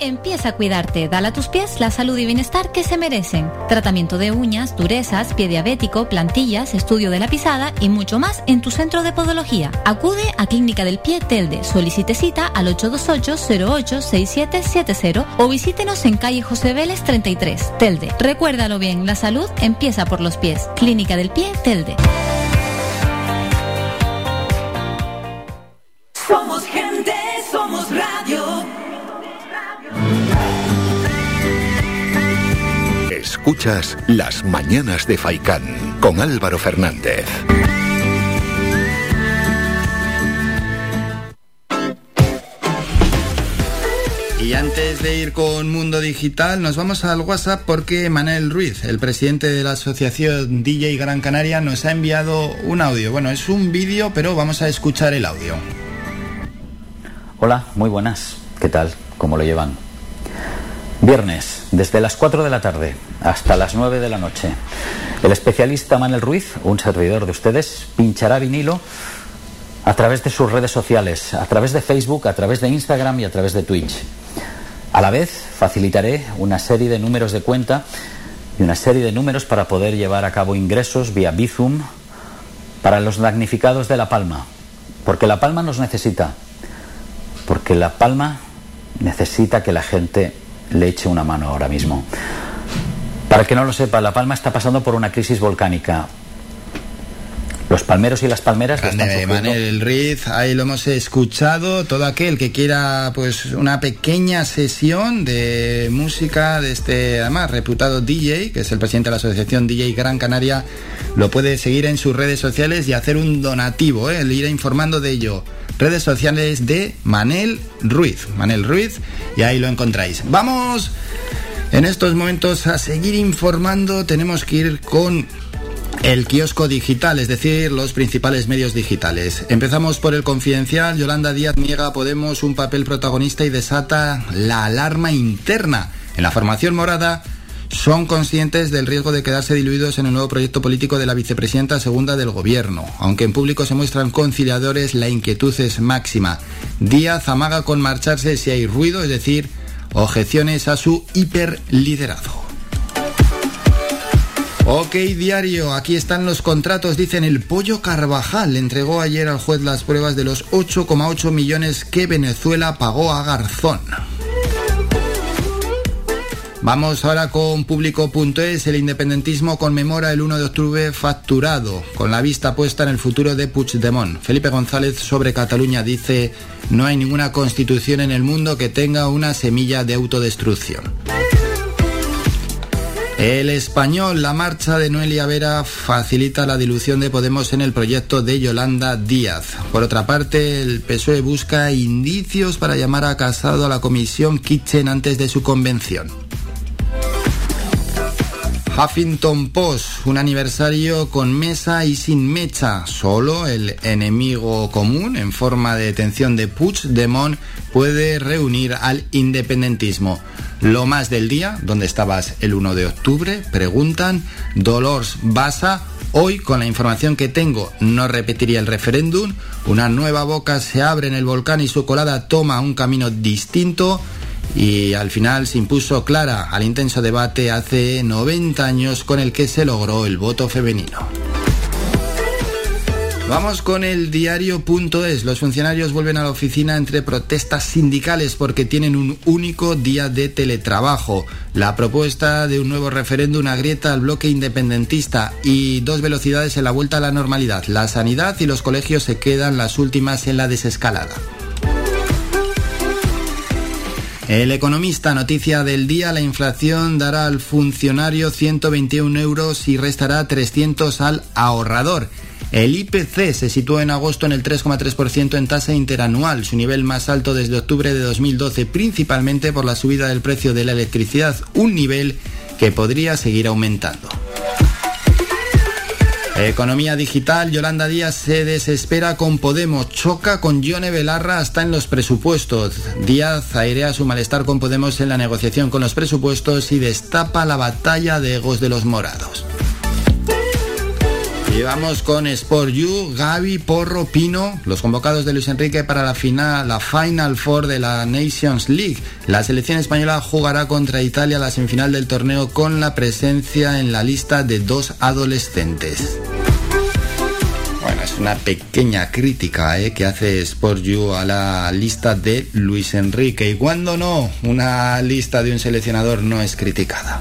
Empieza a cuidarte, dale a tus pies la salud y bienestar que se merecen. Tratamiento de uñas, durezas, pie diabético, plantillas, estudio de la pisada y mucho más en tu centro de podología. Acude a Clínica del Pie Telde, solicite cita al 828-086770 o visítenos en calle José Vélez 33, Telde. Recuérdalo bien, la salud empieza por los pies. Clínica del Pie Telde. Somos gente, Escuchas Las Mañanas de Faicán con Álvaro Fernández. Y antes de ir con Mundo Digital, nos vamos al WhatsApp porque Manel Ruiz, el presidente de la asociación DJ Gran Canaria, nos ha enviado un audio. Bueno, es un vídeo, pero vamos a escuchar el audio. Hola, muy buenas. ¿Qué tal? ¿Cómo lo llevan? Viernes, desde las 4 de la tarde hasta las 9 de la noche. El especialista Manel Ruiz, un servidor de ustedes, pinchará vinilo a través de sus redes sociales, a través de Facebook, a través de Instagram y a través de Twitch. A la vez, facilitaré una serie de números de cuenta y una serie de números para poder llevar a cabo ingresos vía Bizum para los damnificados de La Palma. Porque La Palma nos necesita. Porque La Palma necesita que la gente le eche una mano ahora mismo. Para que no lo sepa, La Palma está pasando por una crisis volcánica. Los palmeros y las palmeras Grande están sufriendo. Manel Ruiz, ahí lo hemos escuchado. Todo aquel que quiera pues una pequeña sesión de música de este además reputado DJ, que es el presidente de la asociación DJ Gran Canaria, lo puede seguir en sus redes sociales y hacer un donativo, ¿eh? le irá informando de ello. Redes sociales de Manel Ruiz, Manel Ruiz, y ahí lo encontráis. Vamos en estos momentos a seguir informando. Tenemos que ir con el kiosco digital, es decir, los principales medios digitales. Empezamos por el confidencial. Yolanda Díaz niega Podemos un papel protagonista y desata la alarma interna. En la formación morada son conscientes del riesgo de quedarse diluidos en el nuevo proyecto político de la vicepresidenta segunda del gobierno. Aunque en público se muestran conciliadores, la inquietud es máxima. Díaz amaga con marcharse si hay ruido, es decir, objeciones a su hiperliderazgo. Ok, diario, aquí están los contratos, dicen el Pollo Carvajal. Entregó ayer al juez las pruebas de los 8,8 millones que Venezuela pagó a Garzón. Vamos ahora con público.es. El independentismo conmemora el 1 de octubre facturado, con la vista puesta en el futuro de Puigdemont. Felipe González sobre Cataluña dice, no hay ninguna constitución en el mundo que tenga una semilla de autodestrucción. El español, la marcha de Noelia Vera facilita la dilución de Podemos en el proyecto de Yolanda Díaz. Por otra parte, el PSOE busca indicios para llamar a Casado a la comisión Kitchen antes de su convención. Huffington Post, un aniversario con mesa y sin mecha. Solo el enemigo común en forma de detención de Puigdemont puede reunir al independentismo. Lo más del día, ¿dónde estabas el 1 de octubre? Preguntan. Dolors Basa, hoy con la información que tengo no repetiría el referéndum. Una nueva boca se abre en el volcán y su colada toma un camino distinto. Y al final se impuso clara al intenso debate hace 90 años con el que se logró el voto femenino. Vamos con el diario.es. Los funcionarios vuelven a la oficina entre protestas sindicales porque tienen un único día de teletrabajo. La propuesta de un nuevo referéndum agrieta al bloque independentista y dos velocidades en la vuelta a la normalidad. La sanidad y los colegios se quedan las últimas en la desescalada. El economista, noticia del día, la inflación dará al funcionario 121 euros y restará 300 al ahorrador. El IPC se situó en agosto en el 3,3% en tasa interanual, su nivel más alto desde octubre de 2012, principalmente por la subida del precio de la electricidad, un nivel que podría seguir aumentando. Economía digital, Yolanda Díaz se desespera con Podemos, choca con Yone Belarra hasta en los presupuestos. Díaz airea su malestar con Podemos en la negociación con los presupuestos y destapa la batalla de egos de los morados. Y vamos con Sport You, Gaby, Porro, Pino, los convocados de Luis Enrique para la final, la Final Four de la Nations League. La selección española jugará contra Italia la semifinal del torneo con la presencia en la lista de dos adolescentes. Bueno, es una pequeña crítica ¿eh? que hace Sport You a la lista de Luis Enrique. Y cuando no, una lista de un seleccionador no es criticada.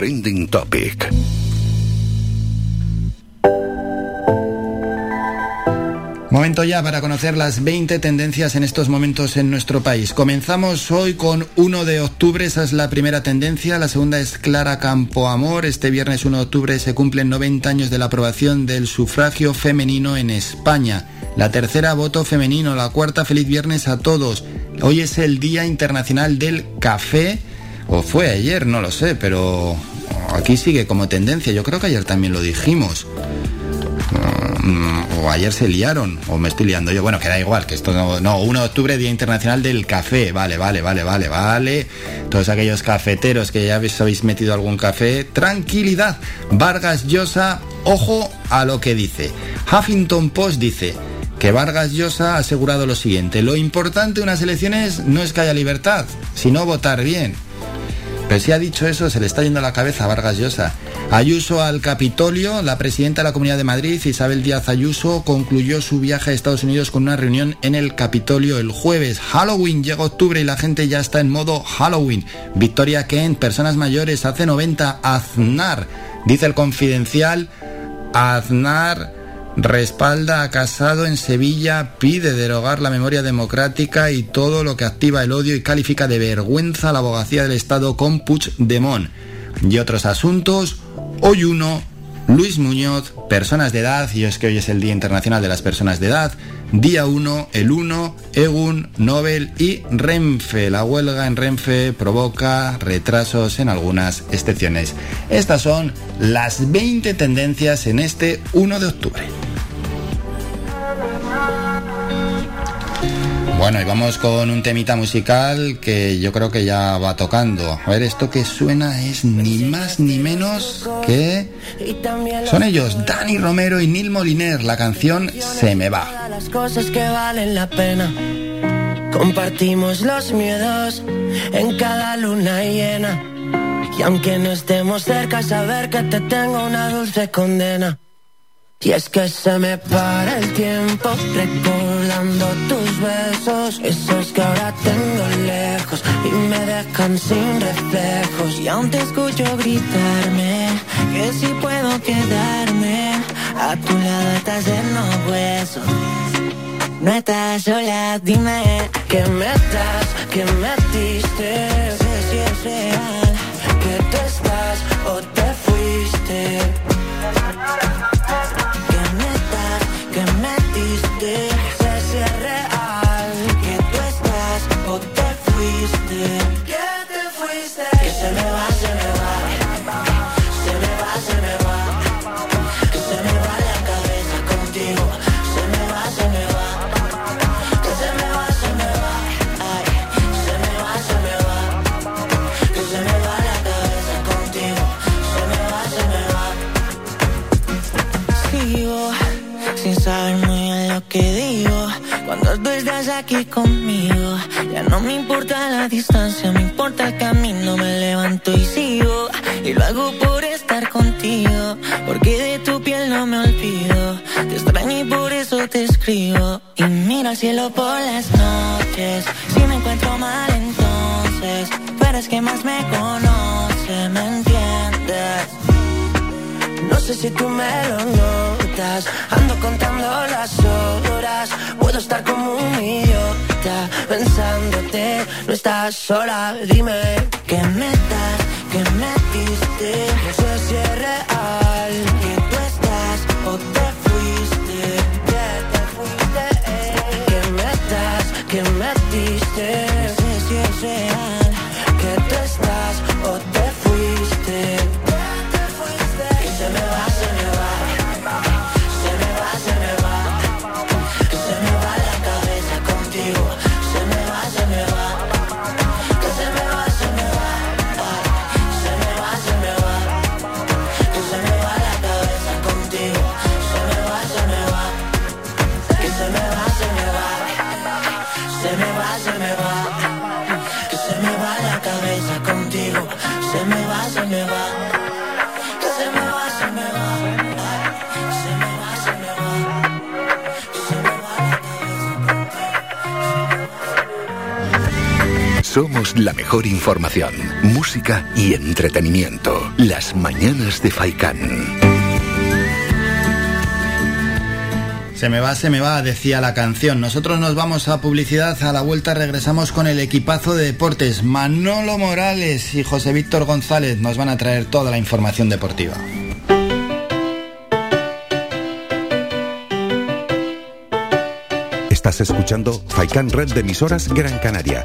Trending Topic. Momento ya para conocer las 20 tendencias en estos momentos en nuestro país. Comenzamos hoy con 1 de octubre, esa es la primera tendencia. La segunda es Clara Campoamor. Este viernes 1 de octubre se cumplen 90 años de la aprobación del sufragio femenino en España. La tercera, voto femenino. La cuarta, feliz viernes a todos. Hoy es el Día Internacional del Café. O fue ayer, no lo sé, pero aquí sigue como tendencia. Yo creo que ayer también lo dijimos. Mm, o ayer se liaron, o me estoy liando yo. Bueno, que da igual, que esto no, no. 1 de octubre, Día Internacional del Café. Vale, vale, vale, vale, vale. Todos aquellos cafeteros que ya habéis, habéis metido algún café, tranquilidad. Vargas Llosa, ojo a lo que dice. Huffington Post dice que Vargas Llosa ha asegurado lo siguiente: lo importante de unas elecciones no es que haya libertad, sino votar bien. Pero si ha dicho eso, se le está yendo la cabeza a Vargas Llosa. Ayuso al Capitolio, la presidenta de la Comunidad de Madrid, Isabel Díaz Ayuso, concluyó su viaje a Estados Unidos con una reunión en el Capitolio el jueves. Halloween llega octubre y la gente ya está en modo Halloween. Victoria Kent, personas mayores, hace 90, Aznar, dice el confidencial, Aznar respalda a Casado en Sevilla, pide derogar la memoria democrática y todo lo que activa el odio y califica de vergüenza la abogacía del Estado con Puigdemont. Y otros asuntos, hoy uno, Luis Muñoz, personas de edad, y es que hoy es el Día Internacional de las Personas de Edad, día 1, el 1, Egun, Nobel y Renfe. La huelga en Renfe provoca retrasos en algunas excepciones. Estas son las 20 tendencias en este 1 de octubre. Bueno, y vamos con un temita musical que yo creo que ya va tocando. A ver, esto que suena es ni más ni menos que... Son ellos, Dani Romero y Neil Moliner. La canción Se me va. Las cosas que valen la pena. Compartimos los miedos en cada luna llena. Y aunque no estemos cerca, saber que te tengo una dulce condena. Y es que se me para el tiempo recordando tus besos, esos que ahora tengo lejos y me dejan sin reflejos. Y aún te escucho gritarme que si puedo quedarme a tu lado estás en los huesos. No estás sola, dime que me das, que me diste, sé si es real, que tú estás o te fuiste. Diste, aquí conmigo. Ya no me importa la distancia, me importa el camino. Me levanto y sigo. Y lo hago por estar contigo. Porque de tu piel no me olvido. Te extraño y por eso te escribo. Y mira el cielo por las noches. Si me encuentro mal, entonces. Eres que más me conoce, ¿me entiendes? No sé si tú me lo Ando contando las horas. Puedo estar como un idiota pensándote. No estás sola, dime que me das, que me diste. No sé si es real que tú estás o te fuiste. Que te fuiste. Que me das, que me diste. Somos la mejor información, música y entretenimiento. Las mañanas de Faikán. Se me va, se me va, decía la canción. Nosotros nos vamos a publicidad, a la vuelta regresamos con el equipazo de deportes. Manolo Morales y José Víctor González nos van a traer toda la información deportiva. Estás escuchando Faikan Red de emisoras Gran Canaria.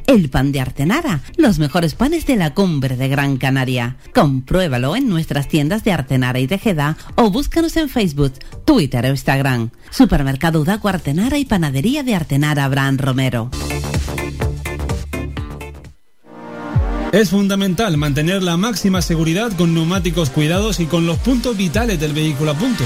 el pan de Artenara, los mejores panes de la cumbre de Gran Canaria. Compruébalo en nuestras tiendas de Artenara y Tejeda o búscanos en Facebook, Twitter o Instagram. Supermercado Udaco Artenara y Panadería de Artenara Abraham Romero. Es fundamental mantener la máxima seguridad con neumáticos cuidados y con los puntos vitales del vehículo a punto.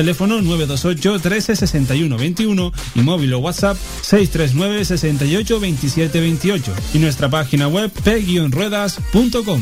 Teléfono 928 13 61 21 y móvil o WhatsApp 639 68 27 28 y nuestra página web p-ruedas.com.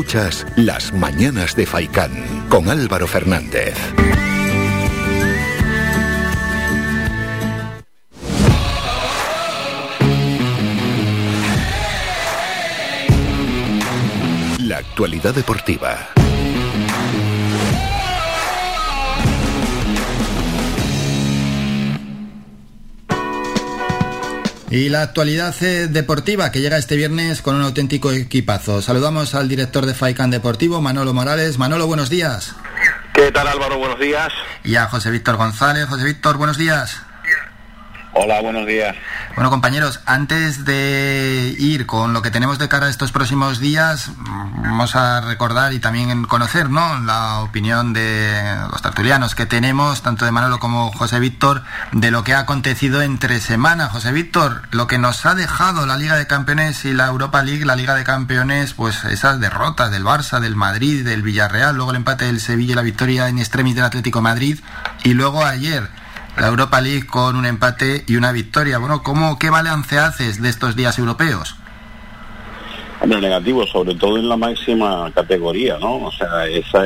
Escuchas Las Mañanas de Faicán con Álvaro Fernández. La actualidad deportiva. Y la actualidad eh, deportiva que llega este viernes con un auténtico equipazo. Saludamos al director de FAICAN Deportivo, Manolo Morales. Manolo, buenos días. ¿Qué tal Álvaro? Buenos días. Y a José Víctor González. José Víctor, buenos días. Hola, buenos días. Bueno, compañeros, antes de ir con lo que tenemos de cara a estos próximos días, vamos a recordar y también conocer ¿no? la opinión de los tertulianos que tenemos, tanto de Manolo como José Víctor, de lo que ha acontecido entre semana. José Víctor, lo que nos ha dejado la Liga de Campeones y la Europa League, la Liga de Campeones, pues esas derrotas del Barça, del Madrid, del Villarreal, luego el empate del Sevilla y la victoria en extremis del Atlético Madrid, y luego ayer la Europa League con un empate y una victoria. Bueno, ¿cómo, ¿qué balance haces de estos días europeos? Hombre, negativo, sobre todo en la máxima categoría, ¿no? O sea, esa,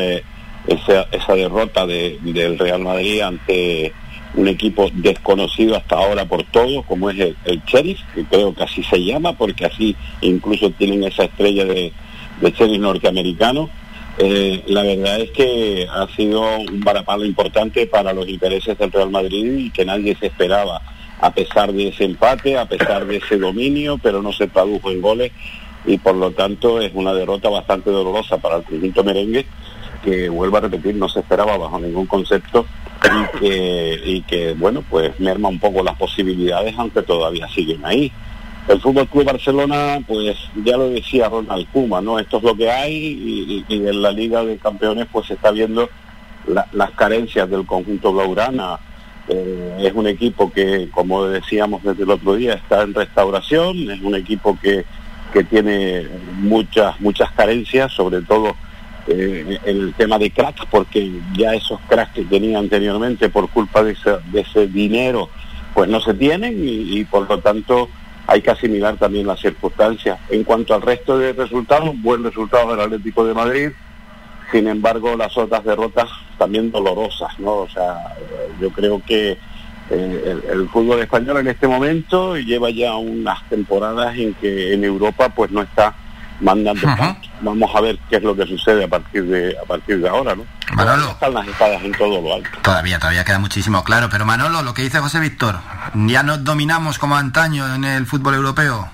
esa, esa derrota de, del Real Madrid ante un equipo desconocido hasta ahora por todos, como es el, el que creo que así se llama, porque así incluso tienen esa estrella de, de Sheriff norteamericano eh, la verdad es que ha sido un varapalo importante para los intereses del Real Madrid y que nadie se esperaba, a pesar de ese empate, a pesar de ese dominio, pero no se tradujo en goles y por lo tanto es una derrota bastante dolorosa para el conjunto merengue que vuelvo a repetir no se esperaba bajo ningún concepto y que, y que bueno pues merma un poco las posibilidades aunque todavía siguen ahí el Fútbol Club Barcelona, pues ya lo decía Ronald Kuma, ¿no? Esto es lo que hay y, en la Liga de Campeones pues se está viendo las carencias del conjunto Blaugrana. Eh, es un equipo que, como decíamos desde el otro día, está en restauración, es un equipo que, que tiene muchas, muchas carencias, sobre todo eh, en el tema de cracks, porque ya esos cracks que tenía anteriormente por culpa de ese, de ese dinero, pues no se tienen y por lo tanto hay que asimilar también las circunstancias. En cuanto al resto de resultados, buen resultado del Atlético de Madrid, sin embargo las otras derrotas también dolorosas, ¿no? O sea, yo creo que eh, el, fútbol español en este momento lleva ya unas temporadas en que en Europa pues no está mandando Vamos a ver qué es lo que sucede a partir de a partir de ahora, ¿no? Manolo. Están las espadas en todo lo alto. Todavía, todavía queda muchísimo claro, pero Manolo, lo que dice José Víctor, ya no dominamos como antaño en el fútbol europeo.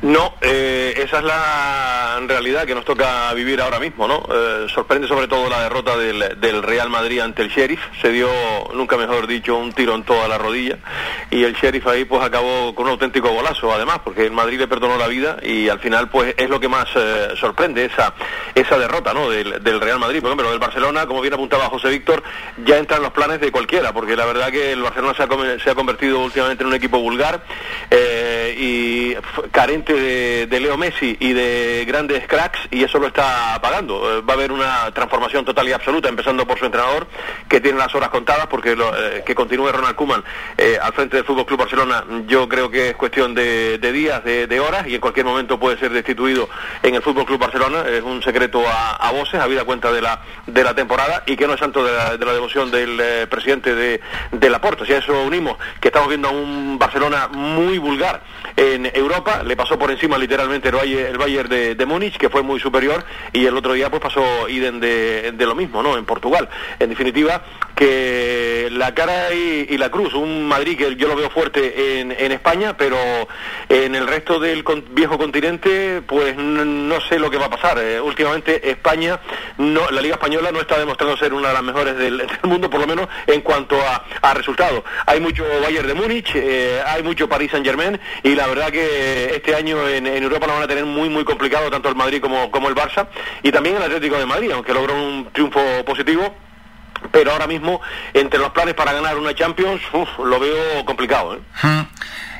No, eh, esa es la realidad que nos toca vivir ahora mismo, ¿no? Eh, sorprende sobre todo la derrota del, Real Madrid ante el Sheriff. Se dio, nunca mejor dicho, un tiro en toda la rodilla. Y el Sheriff ahí pues acabó con un auténtico golazo, además, porque el Madrid le perdonó la vida y al final pues es lo que más eh, sorprende, esa, esa derrota, ¿no? Del, Real Madrid. Por ejemplo, del Barcelona, como bien apuntaba José Víctor, ya entra en los planes de cualquiera, porque la verdad que el Barcelona se ha, se ha convertido últimamente en un equipo vulgar y carente de, Leo Messi y de grandes cracks y eso lo está pagando. Eh, va a haber una transformación total y absoluta, empezando por su entrenador, que tiene las horas contadas, porque eh, que continúe Ronald Koeman eh, al frente del Fútbol Club Barcelona, yo creo que es cuestión de, días, de, horas, y en cualquier momento puede ser destituido en el Fútbol Club Barcelona. Es un secreto a, voces, habida cuenta de la, de la temporada, y que no es santo de la, devoción del presidente de, de Laporta. Si a eso unimos que estamos viendo a un Barcelona muy vulgar en Europa, le pasó por encima literalmente el Bayern, el Bayern de, Múnich, que fue muy superior, y el otro día pues pasó Iden de, lo mismo, ¿no? En Portugal. En definitiva, que la cara y, la cruz, un Madrid que yo lo veo fuerte en, España, pero en el resto del viejo continente, pues no, sé lo que va a pasar. Eh, últimamente España, no, la Liga Española no está demostrando ser una de las mejores del, mundo, por lo menos en cuanto a, resultados. Hay mucho Bayern de Múnich, eh, hay mucho Paris Saint Germain, y la verdad que este año en, Europa lo van a tener muy, muy complicado, tanto el Madrid como, como el Barça, y también el Atlético de Madrid, aunque logró un triunfo positivo pero ahora mismo entre los planes para ganar una Champions lo veo complicado. ¿eh? Hmm.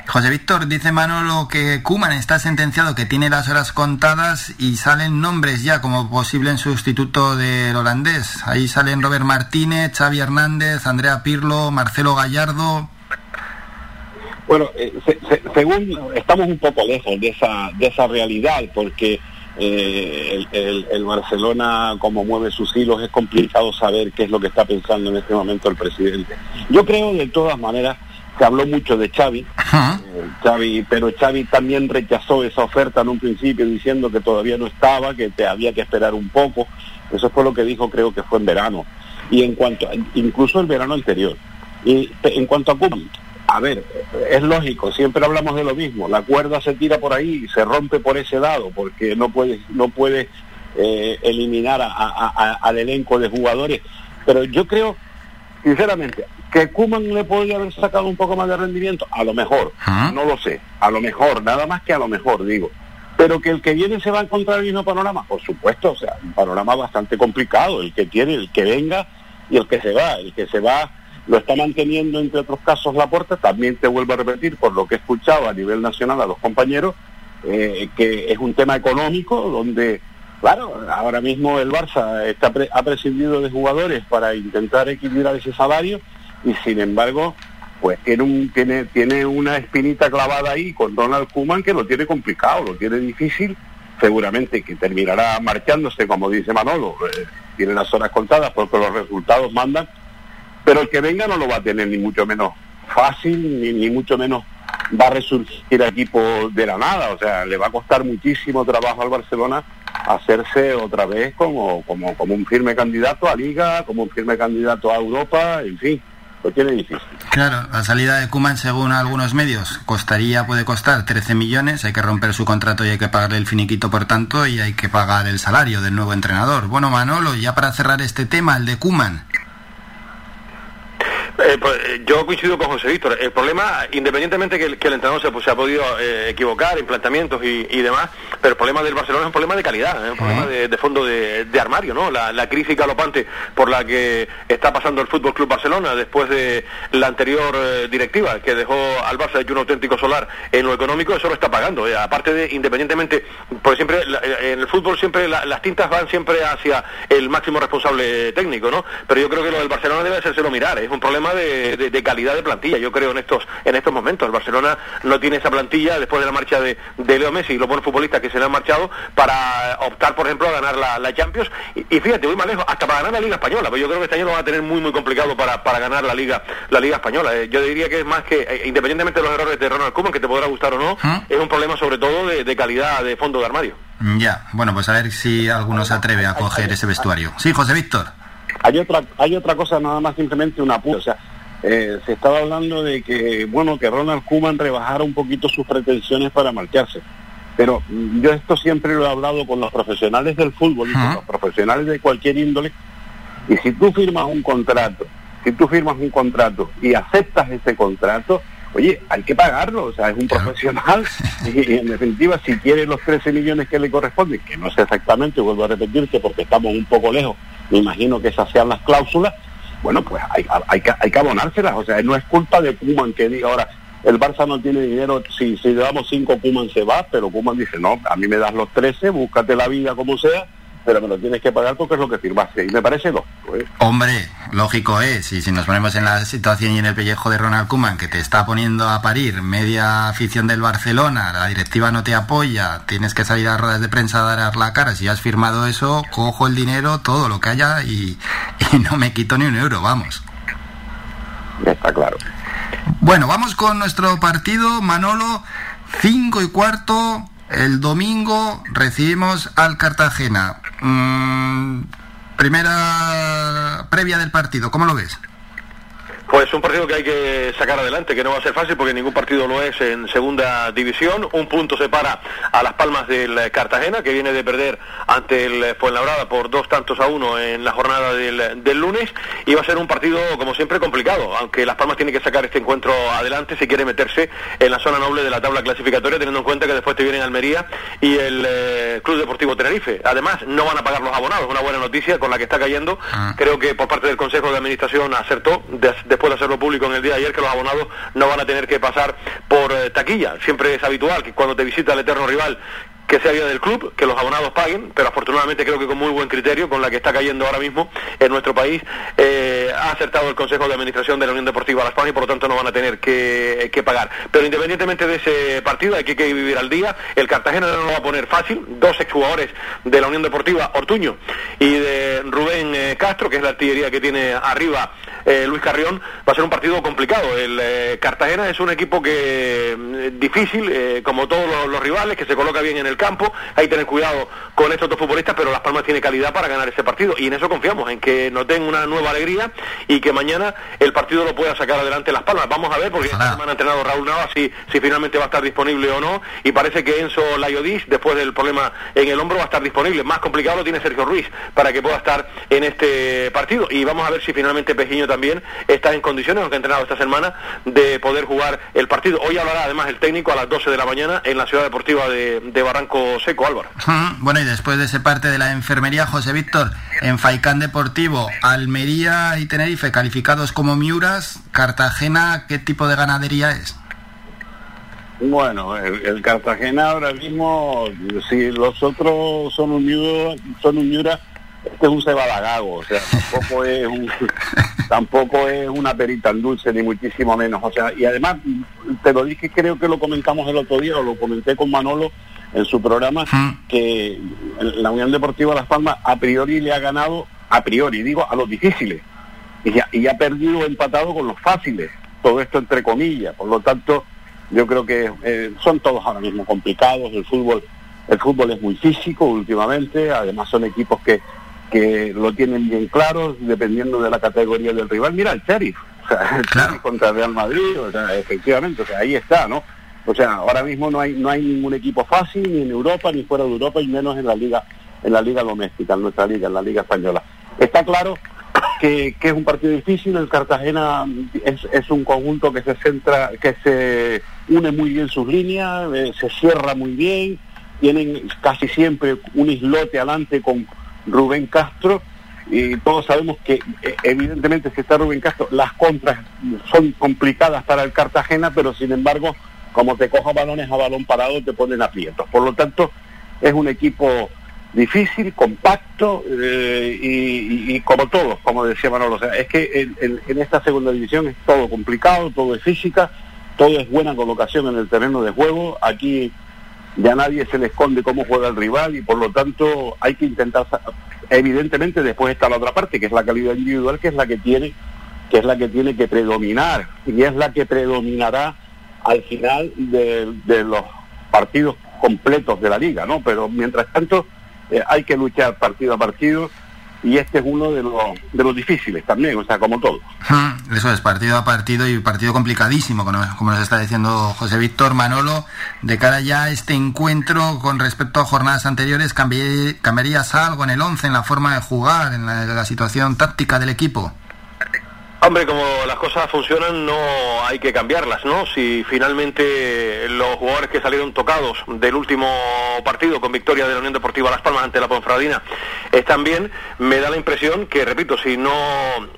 José Víctor, dice Manolo que Kuman está sentenciado, que tiene las horas contadas y salen nombres ya como posible en sustituto del holandés. Ahí salen Robert Martínez, Xavi Hernández, Andrea Pirlo, Marcelo Gallardo. Bueno, eh, según estamos un poco lejos de esa, de esa realidad, porque eh, el, Barcelona, como mueve sus hilos, es complicado saber qué es lo que está pensando en este momento el presidente. Yo creo de todas maneras se habló mucho de Xavi, eh, Xavi, pero Xavi también rechazó esa oferta en un principio diciendo que todavía no estaba, que te había que esperar un poco. Eso fue lo que dijo, creo que fue en verano. Y en cuanto, incluso el verano anterior. Y en cuanto a Koeman, a ver, es lógico, siempre hablamos de lo mismo. La cuerda se tira por ahí, se rompe por ese lado, porque no puede, no puede eh, eliminar al elenco de jugadores. Pero yo creo, sinceramente, ¿Que Kuman le podría haber sacado un poco más de rendimiento? A lo mejor, no lo sé, a lo mejor, nada más que a lo mejor, digo. Pero que el que viene se va a encontrar el mismo panorama, por supuesto, o sea, un panorama bastante complicado, el que tiene, el que venga y el que se va, el que se va lo está manteniendo entre otros casos la puerta, también te vuelvo a repetir, por lo que he escuchado a nivel nacional a los compañeros, eh, que es un tema económico donde Claro, ahora mismo el Barça está ha prescindido de jugadores para intentar equilibrar ese salario y sin embargo pues tiene un tiene tiene una espinita clavada ahí con Donald Kuman que lo tiene complicado, lo tiene difícil, seguramente que terminará marchándose como dice Manolo, eh, tiene las horas contadas porque los resultados mandan, pero el que venga no lo va a tener ni mucho menos fácil ni, ni mucho menos va a resurgir equipo de la nada, o sea, le va a costar muchísimo trabajo al Barcelona hacerse otra vez como, como, como un firme candidato a Liga, como un firme candidato a Europa, en fin lo tiene difícil. Claro, la salida de Kuman, según algunos medios, costaría, puede costar 13 millones, hay que romper su contrato y hay que pagarle el finiquito, por tanto, y hay que pagar el salario del nuevo entrenador. Bueno, Manolo, ya para cerrar este tema, el de Kuman. Eh, pues, eh, yo coincido con José Víctor. El problema, independientemente que el, que el entrenador se, pues, se ha podido eh, equivocar en planteamientos y, demás, pero el problema del Barcelona es un problema de calidad, es un problema de, fondo de, armario, ¿no? La, la, crisis galopante por la que está pasando el Fútbol Club Barcelona después de la anterior directiva que dejó al Barça hecho un auténtico solar en lo económico, eso lo está pagando. aparte de, independientemente, porque siempre en el fútbol siempre las tintas van siempre hacia el máximo responsable técnico, ¿no? Pero yo creo que lo del Barcelona debe hacérselo mirar, es un problema de, calidad de plantilla, yo creo, en estos, en estos momentos. El Barcelona no tiene esa plantilla después de la marcha de, Leo Messi y los buenos futbolistas que se le han marchado para optar, por ejemplo, a ganar la, Champions. Y, fíjate, voy más lejos, hasta para ganar la Liga Española, pues yo creo que este año lo va a tener muy, muy complicado para, para ganar la Liga, la Liga Española. Eh, yo diría que es más que, eh, independientemente de los errores de Ronald Koeman, que te podrá gustar o no, ¿Ah? es un problema sobre todo de, calidad de fondo de armario. Ya, bueno, pues a ver si alguno se atreve a coger ese vestuario. Sí, José Víctor. Hay otra, hay otra cosa nada más simplemente una O sea, eh, se estaba hablando de que, bueno, que Ronald Koeman rebajara un poquito sus pretensiones para marcharse. Pero mm, yo esto siempre lo he hablado con los profesionales del fútbol y con los profesionales de cualquier índole. Y si tú firmas un contrato, si tú firmas un contrato y aceptas ese contrato, oye, hay que pagarlo, o sea, es un profesional y, en definitiva si quiere los 13 millones que le corresponden, que no sé exactamente, vuelvo a repetirte porque estamos un poco lejos, me imagino que esas sean las cláusulas, bueno, pues hay, hay, que, hay que abonárselas. O sea, no es culpa de Kuman que diga ahora, el Barça no tiene dinero, si, si le damos cinco, Kuman se va, pero Kuman dice, no, a mí me das los 13, búscate la vida como sea, pero me lo tienes que pagar porque es lo que firmaste. Y me parece lógico. ¿eh? Hombre, lógico es. Y si nos ponemos en la situación y en el pellejo de Ronald Koeman, que te está poniendo a parir media afición del Barcelona, la directiva no te apoya, tienes que salir a ruedas de prensa a dar la cara. Si has firmado eso, cojo el dinero, todo lo que haya y, y no me quito ni un euro, vamos. Está claro. Bueno, vamos con nuestro partido, Manolo, cinco y cuarto. El domingo recibimos al Cartagena. Mm, primera previa del partido, ¿cómo lo ves? Pues un partido que hay que sacar adelante, que no va a ser fácil porque ningún partido lo es en segunda división. Un punto separa a Las Palmas del Cartagena, que viene de perder ante el Fuenlabrada por dos tantos a uno en la jornada del, lunes. Y va a ser un partido, como siempre, complicado, aunque Las Palmas tiene que sacar este encuentro adelante si quiere meterse en la zona noble de la tabla clasificatoria, teniendo en cuenta que después te vienen Almería y el eh, Club Deportivo Tenerife. Además, no van a pagar los abonados, una buena noticia con la que está cayendo. Ah. Creo que por parte del Consejo de Administración acertó. De, puede hacerlo público en el día de ayer que los abonados no van a tener que pasar por eh, taquilla. Siempre es habitual que cuando te visita el eterno rival que sea vía del club, que los abonados paguen, pero afortunadamente creo que con muy buen criterio, con la que está cayendo ahora mismo en nuestro país, eh, ha acertado el Consejo de Administración de la Unión Deportiva Las Palmas y por lo tanto no van a tener que, que pagar. Pero independientemente de ese partido hay que, vivir al día. El Cartagena no lo va a poner fácil. Dos exjugadores de la Unión Deportiva, Ortuño y de Rubén eh, Castro, que es la artillería que tiene arriba eh, Luis Carrión, va a ser un partido complicado. El eh, Cartagena es un equipo que mm, difícil, eh, como todos los, los rivales, que se coloca bien en el campo. Hay que tener cuidado con estos dos futbolistas, pero Las Palmas tiene calidad para ganar ese partido. Y en eso confiamos, en que nos den una nueva alegría y que mañana el partido lo pueda sacar adelante Las Palmas. Vamos a ver, porque esta semana ha entrenado Raúl Nava si, si finalmente va a estar disponible o no. Y parece que Enzo Layodis, después del problema en el hombro, va a estar disponible. Más complicado lo tiene Sergio Ruiz para que pueda estar en este partido. Y vamos a ver si finalmente Pejiño también está en condiciones, aunque ha entrenado esta semana, de poder jugar el partido. Hoy hablará además el técnico a las 12 de la mañana en la ciudad deportiva de, de Barranco Seco, Álvaro. Bueno, y después de ese parte de la enfermería, José Víctor, en Faicán Deportivo, Almería y Tenerife calificados como Miuras, Cartagena, ¿qué tipo de ganadería es? Bueno, el, el Cartagena ahora mismo, si los otros son un Miura, son un Miura, este es un cebalagago, o sea, tampoco es un, tampoco es una perita en dulce ni muchísimo menos, o sea, y además te lo dije, creo que lo comentamos el otro día, o lo comenté con Manolo en su programa, que la Unión Deportiva Las Palmas a priori le ha ganado, a priori digo, a los difíciles, y, ya- y ha perdido o empatado con los fáciles, todo esto entre comillas, por lo tanto yo creo que eh, son todos ahora mismo complicados, el fútbol, el fútbol es muy físico últimamente, además son equipos que, que lo tienen bien claro, dependiendo de la categoría del rival. Mira el Sheriff, o sea, el Sheriff contra Real Madrid, o sea, efectivamente, o sea, ahí está, ¿no? O sea, ahora mismo no hay, no hay ningún equipo fácil, ni en Europa, ni fuera de Europa, y menos en la liga, en la liga doméstica, en nuestra liga, en la liga española. Está claro que, que es un partido difícil, el Cartagena es, un conjunto que se centra, que se une muy bien sus líneas, eh, se cierra muy bien, tienen casi siempre un islote adelante con Rubén Castro, y todos sabemos que eh, evidentemente si está Rubén Castro, las contras son complicadas para el Cartagena, pero sin embargo, como te coja balones a balón parado, te ponen aprietos. Por lo tanto, es un equipo difícil, compacto eh, y, como todos, como decía Manolo, o sea, es que en, en- en esta segunda división es todo complicado, todo es física, todo es buena colocación en el terreno de juego, aquí ya nadie se le esconde cómo juega el rival y por lo tanto hay que intentar, evidentemente después está la otra parte, que es la calidad individual, que es la que tiene, que es la que tiene que predominar y es la que predominará al final de, de los partidos completos de la liga, ¿no? Pero mientras tanto eh, hay que luchar partido a partido y este es uno de los, de los difíciles también, o sea, como todo. Mm, Eso es, partido a partido y partido complicadísimo, como nos está diciendo José Víctor Manolo. De cara ya a este encuentro, con respecto a jornadas anteriores, ¿cambiarías algo en el 11, en la forma de jugar, en la situación táctica del equipo? Hombre, como las cosas funcionan, no hay que cambiarlas, ¿no? Si finalmente los jugadores que salieron tocados del último partido con victoria de la Unión Deportiva Las Palmas ante la Ponfradina están bien, me da la impresión que, repito, si no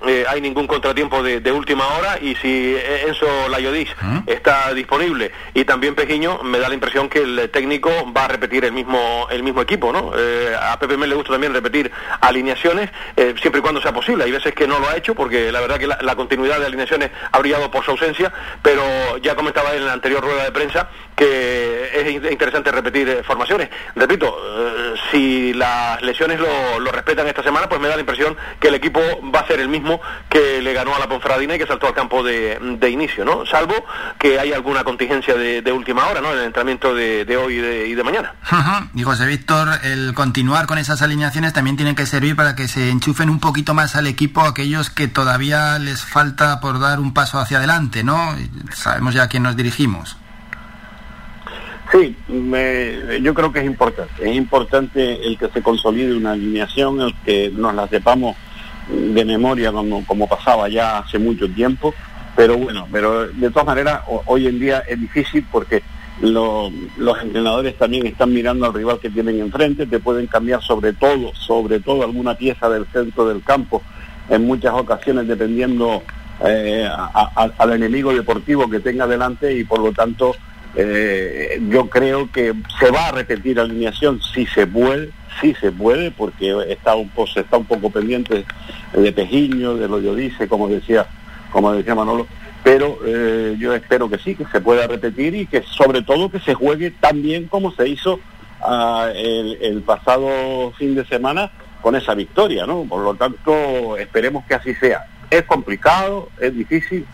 eh, hay ningún contratiempo de, de última hora y si Enzo Layodis está disponible y también Pejiño, me da la impresión que el técnico va a repetir el mismo el mismo equipo, ¿no? Eh, a Pepe Mel le gusta también repetir alineaciones, eh, siempre y cuando sea posible. Hay veces que no lo ha hecho porque la verdad que la, continuidad de alineaciones ha brillado por su ausencia, pero ya comentaba en la anterior rueda de prensa que es in- interesante repetir eh, formaciones. Repito, eh, si las lesiones lo, respetan esta semana, pues me da la impresión que el equipo va a ser el mismo que le ganó a la Ponfradina y que saltó al campo de, de inicio, ¿no? Salvo que hay alguna contingencia de, última hora, ¿no? En el entrenamiento de, de hoy y de, mañana. Ujú. Y José Víctor, el continuar con esas alineaciones también tiene que servir para que se enchufen un poquito más al equipo aquellos que todavía les falta por dar un paso hacia adelante, ¿no? Sabemos ya a quién nos dirigimos. Sí, me- yo creo que es importante. Es importante el que se consolide una alineación, el que nos la sepamos de memoria como, como pasaba ya hace mucho tiempo. Pero bueno, pero de todas maneras ho- hoy en día es difícil porque lo- los entrenadores también están mirando al rival que tienen enfrente, te pueden cambiar sobre todo, sobre todo alguna pieza del centro del campo en muchas ocasiones dependiendo eh, al enemigo deportivo que tenga delante y por lo tanto Eh, yo creo que se va a repetir la alineación si se puede, si se puede, porque está un poco, está un poco pendiente de Pejiño, de lo yo dice, como decía, como decía Manolo, pero eh, yo espero que sí, que se pueda repetir y que sobre todo que se juegue tan bien como se hizo ah, el, el pasado fin de semana con esa victoria, ¿no? Por lo tanto, esperemos que así sea. Es complicado, es difícil,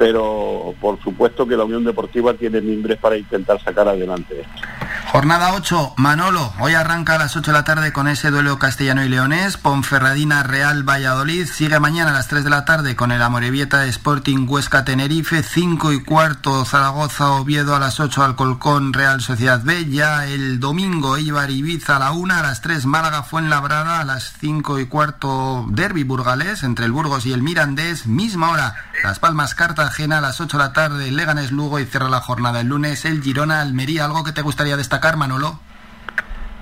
pero por supuesto que la Unión Deportiva tiene mimbres para intentar sacar adelante esto. Jornada 8, Manolo. Hoy arranca a las 8 de la tarde con ese duelo castellano y leonés. Ponferradina Real Valladolid. Sigue mañana a las 3 de la tarde con el Amorebieta Sporting Huesca Tenerife. 5 y cuarto Zaragoza Oviedo a las 8 Alcolcón Real Sociedad B. Ya el domingo Ibar Ibiza a la 1. A las 3 Málaga Fuenlabrada. A las 5 y cuarto Derby Burgalés entre el Burgos y el Mirandés. Misma hora Las Palmas Cartagena a las 8 de la tarde. Leganes Lugo y cierra la jornada el lunes el Girona Almería. ¿Algo que te gustaría destacar? Manolo?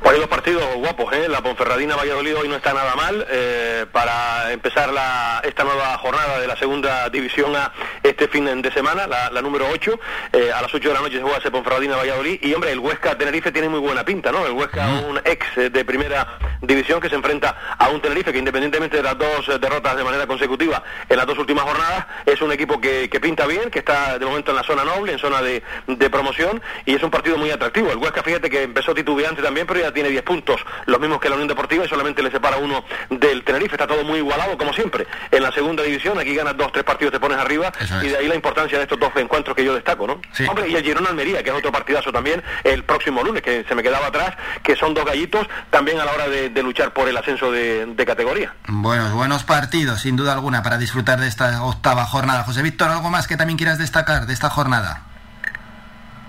Pues hay dos partidos guapos, ¿eh? La Ponferradina Valladolid hoy no está nada mal eh, para empezar la, esta nueva jornada de la segunda división A este fin de semana, la, la número 8. Eh, a las 8 de la noche se juega ese Ponferradina Valladolid. Y hombre, el Huesca Tenerife tiene muy buena pinta, ¿no? El Huesca, un ex de primera división que se enfrenta a un Tenerife que independientemente de las dos derrotas de manera consecutiva en las dos últimas jornadas, es un equipo que, que pinta bien, que está de momento en la zona noble, en zona de, de promoción, y es un partido muy atractivo. El Huesca, fíjate que empezó titubeante también, pero ya tiene 10 puntos, los mismos que la Unión Deportiva, y solamente le separa uno del Tenerife. Está todo muy igualado, como siempre. En la segunda división, aquí ganas dos, tres partidos, te pones arriba, y de ahí la importancia de estos dos encuentros que yo destaco, ¿no? Hombre, y el Girona Almería, que es otro partidazo también, el próximo lunes, que se me quedaba atrás, que son dos gallitos también a la hora de, de luchar por el ascenso de, de categoría. Buenos, buenos partidos, sin duda alguna, para disfrutar de esta octava jornada. José Víctor, ¿algo más que también quieras destacar de esta jornada?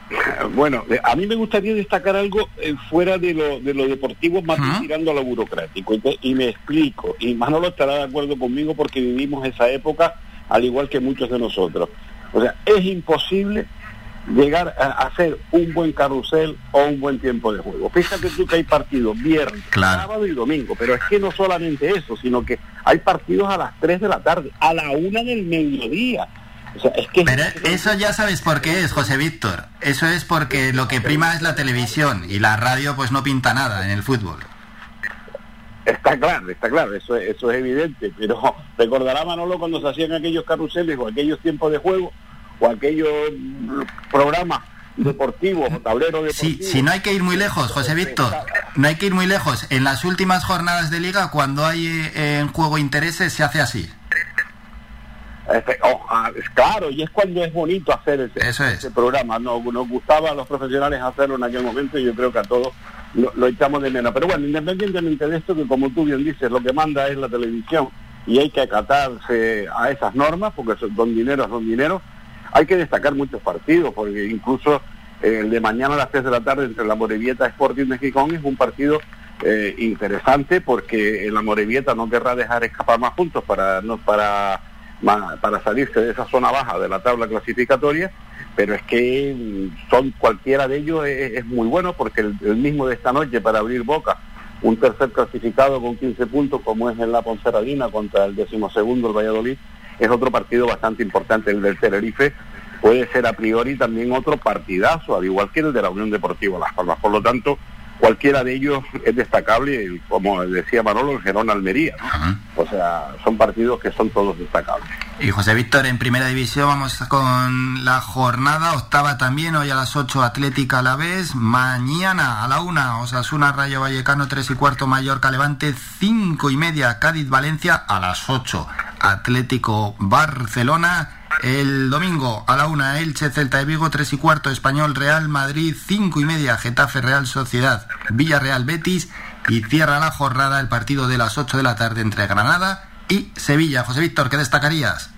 Bueno, eh, a mí me gustaría destacar algo eh, fuera de lo, de lo deportivo, más bien tirando a lo burocrático. Y, me explico, y Manolo estará de acuerdo conmigo porque vivimos esa época al igual que muchos de nosotros. O sea, es imposible llegar a hacer un buen carrusel o un buen tiempo de juego. Fíjate tú que hay partidos viernes, sábado y domingo, pero es que no solamente eso, sino que hay partidos a las 3 de la tarde, a la una del mediodía. O sea, es que Pero eso ya sabes por qué es, José Víctor. Eso es porque lo que prima es la televisión y la radio pues no pinta nada en el fútbol. Está claro, está claro, eso, es- eso es evidente, pero recordará Manolo cuando se hacían aquellos carruseles o aquellos tiempos de juego o aquellos programas deportivos o tableros deportivos. Si no hay que ir muy lejos, José Víctor, no hay que ir muy lejos. En las últimas jornadas de liga, cuando hay eh, en juego intereses, se hace así. Este, oh, ah, es claro, y es cuando es bonito hacer ese, ese programa. No, nos gustaba a los profesionales hacerlo en aquel momento y yo creo que a todos lo, lo echamos de menos. Pero bueno, independientemente de esto, que como tú bien dices, lo que manda es la televisión y hay que acatarse a esas normas, porque son, don dinero son dinero, hay que destacar muchos partidos, porque incluso eh, el de mañana a las 3 de la tarde entre la Morevieta Sporting de Gijón es un partido eh, interesante porque la Morevieta no querrá dejar escapar más puntos para no para para salirse de esa zona baja de la tabla clasificatoria pero es que mm, son cualquiera de ellos es, es muy bueno porque el, el mismo de esta noche para abrir boca un tercer clasificado con 15 puntos como es en la Ponferradina contra el decimosegundo el Valladolid es otro partido bastante importante el del Tenerife puede ser a priori también otro partidazo al igual que el de la Unión Deportiva Las Palmas. Por lo tanto cualquiera de ellos es destacable como decía Manolo el Gerón Almería o sea son partidos que son todos destacables. Y José Víctor, en primera división vamos con la jornada octava también, hoy a las 8 Atlética a la vez, mañana a la 1 Osasuna Rayo Vallecano 3 y cuarto Mallorca Levante 5 y media Cádiz Valencia a las 8 Atlético Barcelona el domingo a la 1 Elche Celta de Vigo 3 y cuarto Español Real Madrid 5 y media Getafe Real Sociedad Villarreal Betis y cierra la jornada el partido de las 8 de la tarde entre Granada y Sevilla. José Víctor, ¿qué destacarías?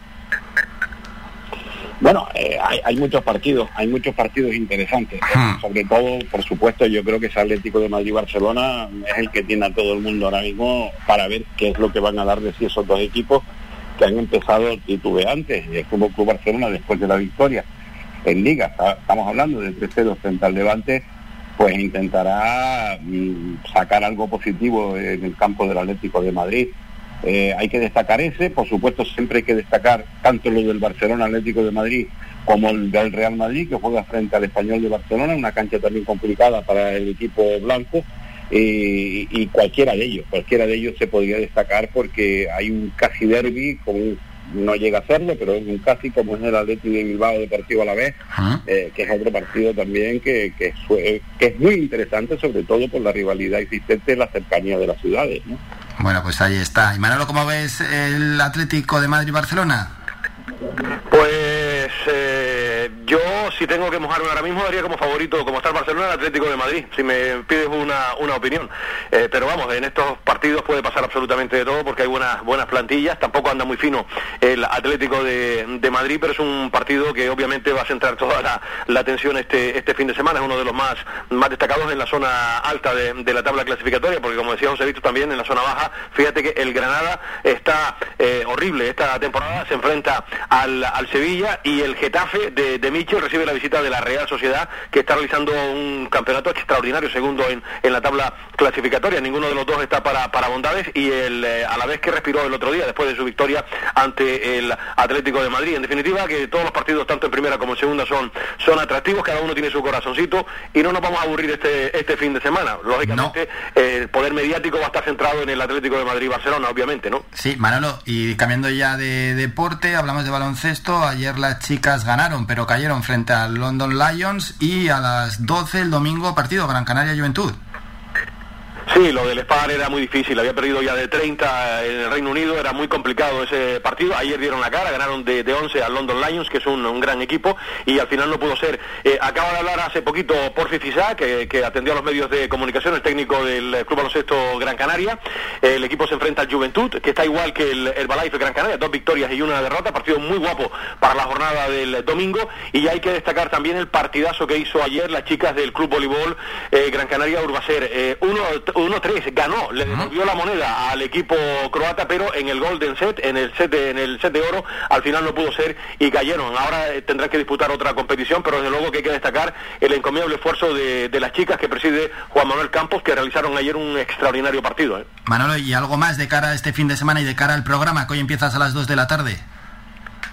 Bueno, eh, hay, hay muchos partidos, hay muchos partidos interesantes. Sobre todo, por supuesto, yo creo que ese Atlético de Madrid-Barcelona es el que tiene a todo el mundo ahora mismo para ver qué es lo que van a dar de sí esos dos equipos que han empezado titubeantes. Fútbol Club Barcelona, después de la victoria en Liga, estamos hablando de 3-0 frente al Levante, pues intentará mm, sacar algo positivo en el campo del Atlético de Madrid. Eh, hay que destacar ese, por supuesto siempre hay que destacar tanto lo del Barcelona Atlético de Madrid como el del Real Madrid, que juega frente al Español de Barcelona, una cancha también complicada para el equipo blanco, eh, y cualquiera de ellos, cualquiera de ellos se podría destacar porque hay un casi derby con no llega a serlo, pero es un casi como es el Atlético de Bilbao Deportivo a la vez, eh, que es otro partido también que, que, que, es muy interesante, sobre todo por la rivalidad existente en la cercanía de las ciudades. Bueno, pues ahí está. Y Manolo, ¿cómo ves el Atlético de Madrid-Barcelona? Pues eh, yo, si tengo que mojarme ahora mismo, daría como favorito, como está el Barcelona, el Atlético de Madrid, si me pides una, una opinión. Eh, pero vamos, en estos partidos puede pasar absolutamente de todo porque hay buenas, buenas plantillas, tampoco anda muy fino el Atlético de, Madrid, pero es un partido que obviamente va a centrar toda la, atención este, este fin de semana, es uno de los más, más destacados en la zona alta de, la tabla clasificatoria, porque como decíamos, he visto también en la zona baja, fíjate que el Granada está eh, horrible esta temporada, se enfrenta al, al Sevilla y el Getafe de, de Michel recibe la visita de la Real Sociedad que está realizando un campeonato extraordinario segundo en, en la tabla clasificatoria. Ninguno de los dos está para, para bondades y el, eh, a la vez que respiró el otro día después de su victoria ante el Atlético de Madrid. En definitiva que todos los partidos tanto en primera como en segunda son, son atractivos, cada uno tiene su corazoncito y no nos vamos a aburrir este, este fin de semana. Lógicamente el poder mediático va a estar centrado en el Atlético de Madrid-Barcelona, obviamente, ¿no? Sí, Manolo, y cambiando ya de deporte, hablamos de baloncesto Ayer las chicas ganaron, pero cayeron frente al London Lions y a las 12 el domingo partido Gran Canaria Juventud. Sí, lo del Spar era muy difícil, había perdido ya de 30 en el Reino Unido, era muy complicado ese partido, ayer dieron la cara, ganaron de, de 11 al London Lions, que es un, gran equipo, y al final no pudo ser. Eh, acaba de hablar hace poquito Porfi Fisá, que, atendió a los medios de comunicación, el técnico del Club Baloncesto Gran Canaria, el equipo se enfrenta al Juventud, que está igual que el, el Gran Canaria, dos victorias y una derrota, partido muy guapo para la jornada del domingo, y hay que destacar también el partidazo que hizo ayer las chicas del Club Voleibol eh, Gran Canaria Urbacer, eh, uno 1-3, ganó, le devolvió la moneda al equipo croata, pero en el Golden Set, en el set de, en el set de oro, al final no pudo ser y cayeron. Ahora eh, tendrán que disputar otra competición, pero desde luego que hay que destacar el encomiable esfuerzo de, las chicas que preside Juan Manuel Campos, que realizaron ayer un extraordinario partido. ¿eh? Manolo, ¿y algo más de cara a este fin de semana y de cara al programa que hoy empiezas a las 2 de la tarde?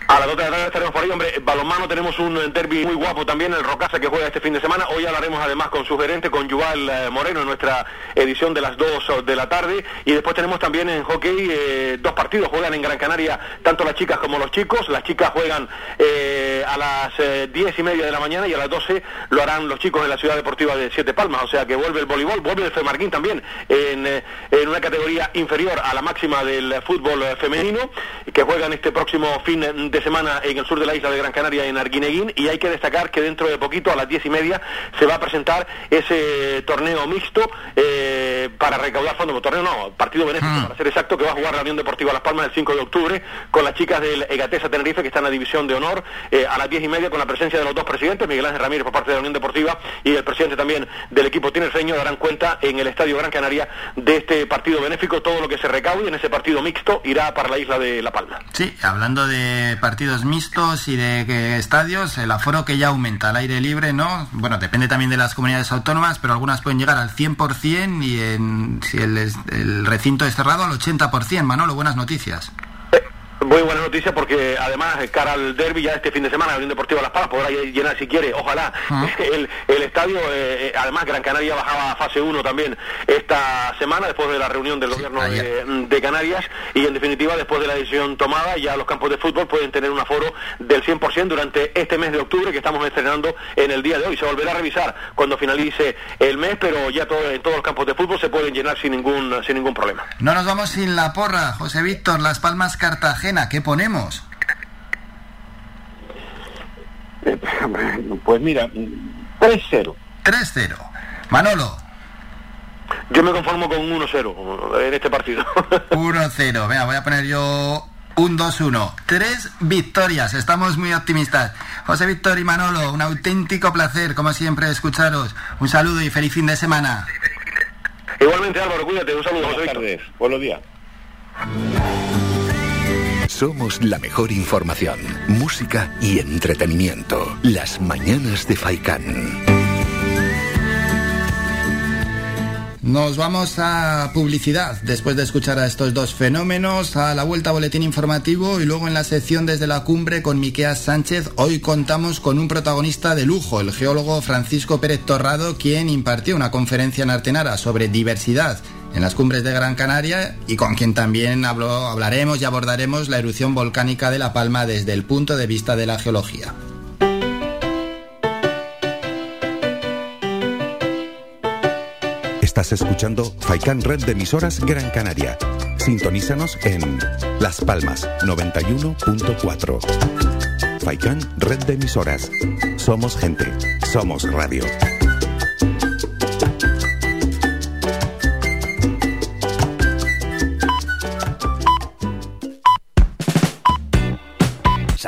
A las 2 de la tarde estaremos por ahí, hombre. Balonmano tenemos un derby muy guapo también, el Rocasa que juega este fin de semana. Hoy hablaremos además con su gerente, con Yuval eh, Moreno, en nuestra edición de las 2 de la tarde. Y después tenemos también en hockey eh, dos partidos. Juegan en Gran Canaria tanto las chicas como los chicos. Las chicas juegan eh, a las 10 y media de la mañana y a las 12 lo harán los chicos en la ciudad deportiva de Siete Palmas. O sea que vuelve el voleibol, vuelve el Femarquín también en, en una categoría inferior a la máxima del fútbol femenino, que juegan este próximo fin de semana en el sur de la isla de Gran Canaria, en Arguineguín, y hay que destacar que dentro de poquito, a las diez y media, se va a presentar ese torneo mixto eh, para recaudar fondos, torneo no, partido benéfico, mm. para ser exacto, que va a jugar la Unión Deportiva Las Palmas el 5 de octubre con las chicas del Egatesa Tenerife, que está en la división de honor, eh, a las diez y media con la presencia de los dos presidentes, Miguel Ángel Ramírez por parte de la Unión Deportiva y el presidente también del equipo tinerfeño, darán cuenta en el Estadio Gran Canaria de este partido benéfico, todo lo que se recaude en ese partido mixto irá para la isla de La Palma. Sí, hablando de partidos mixtos y de estadios, el aforo que ya aumenta al aire libre, ¿no? Bueno, depende también de las comunidades autónomas, pero algunas pueden llegar al 100% y en, si el, el recinto es cerrado al 80%. Manolo, buenas noticias. Muy buena noticia porque además cara al derby ya este fin de semana la Unión Deportiva Las Palmas podrá llenar si quiere, ojalá el, el, estadio, eh, además Gran Canaria bajaba a fase 1 también esta semana después de la reunión del gobierno de, Canarias y en definitiva después de la decisión tomada ya los campos de fútbol pueden tener un aforo del 100% durante este mes de octubre que estamos estrenando en el día de hoy. Se volverá a revisar cuando finalice el mes, pero ya todo, en todos los campos de fútbol se pueden llenar sin ningún, sin ningún problema. No nos vamos sin la porra, José Víctor, Las Palmas Cartagena ¿qué ponemos? Eh, pues mira, 3-0. 3-0. Manolo. Yo me conformo con 1-0 en este partido. 1-0. Venga, voy a poner yo un 2-1. Tres victorias. Estamos muy optimistas. José Víctor y Manolo, un auténtico placer, como siempre, escucharos. Un saludo y feliz fin de semana. Igualmente, Álvaro, cuídate. Un saludo. Buenas tardes. Buenos días. Somos la mejor información, música y entretenimiento. Las mañanas de Faikán. Nos vamos a publicidad después de escuchar a estos dos fenómenos, a la vuelta boletín informativo y luego en la sección desde la cumbre con Miqueas Sánchez. Hoy contamos con un protagonista de lujo, el geólogo Francisco Pérez Torrado, quien impartió una conferencia en Artenara sobre diversidad en las cumbres de Gran Canaria y con quien también hablaremos y abordaremos la erupción volcánica de La Palma desde el punto de vista de la geología. Estás escuchando Faikan Red de emisoras Gran Canaria. Sintonízanos en Las Palmas 91.4. Faikan Red de emisoras. Somos gente. Somos radio.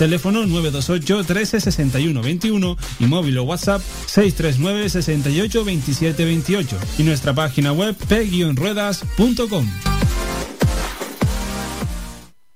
teléfono 928 13 61 21 y móvil o WhatsApp 639 68 27 28 y nuestra página web p-ruedas.com.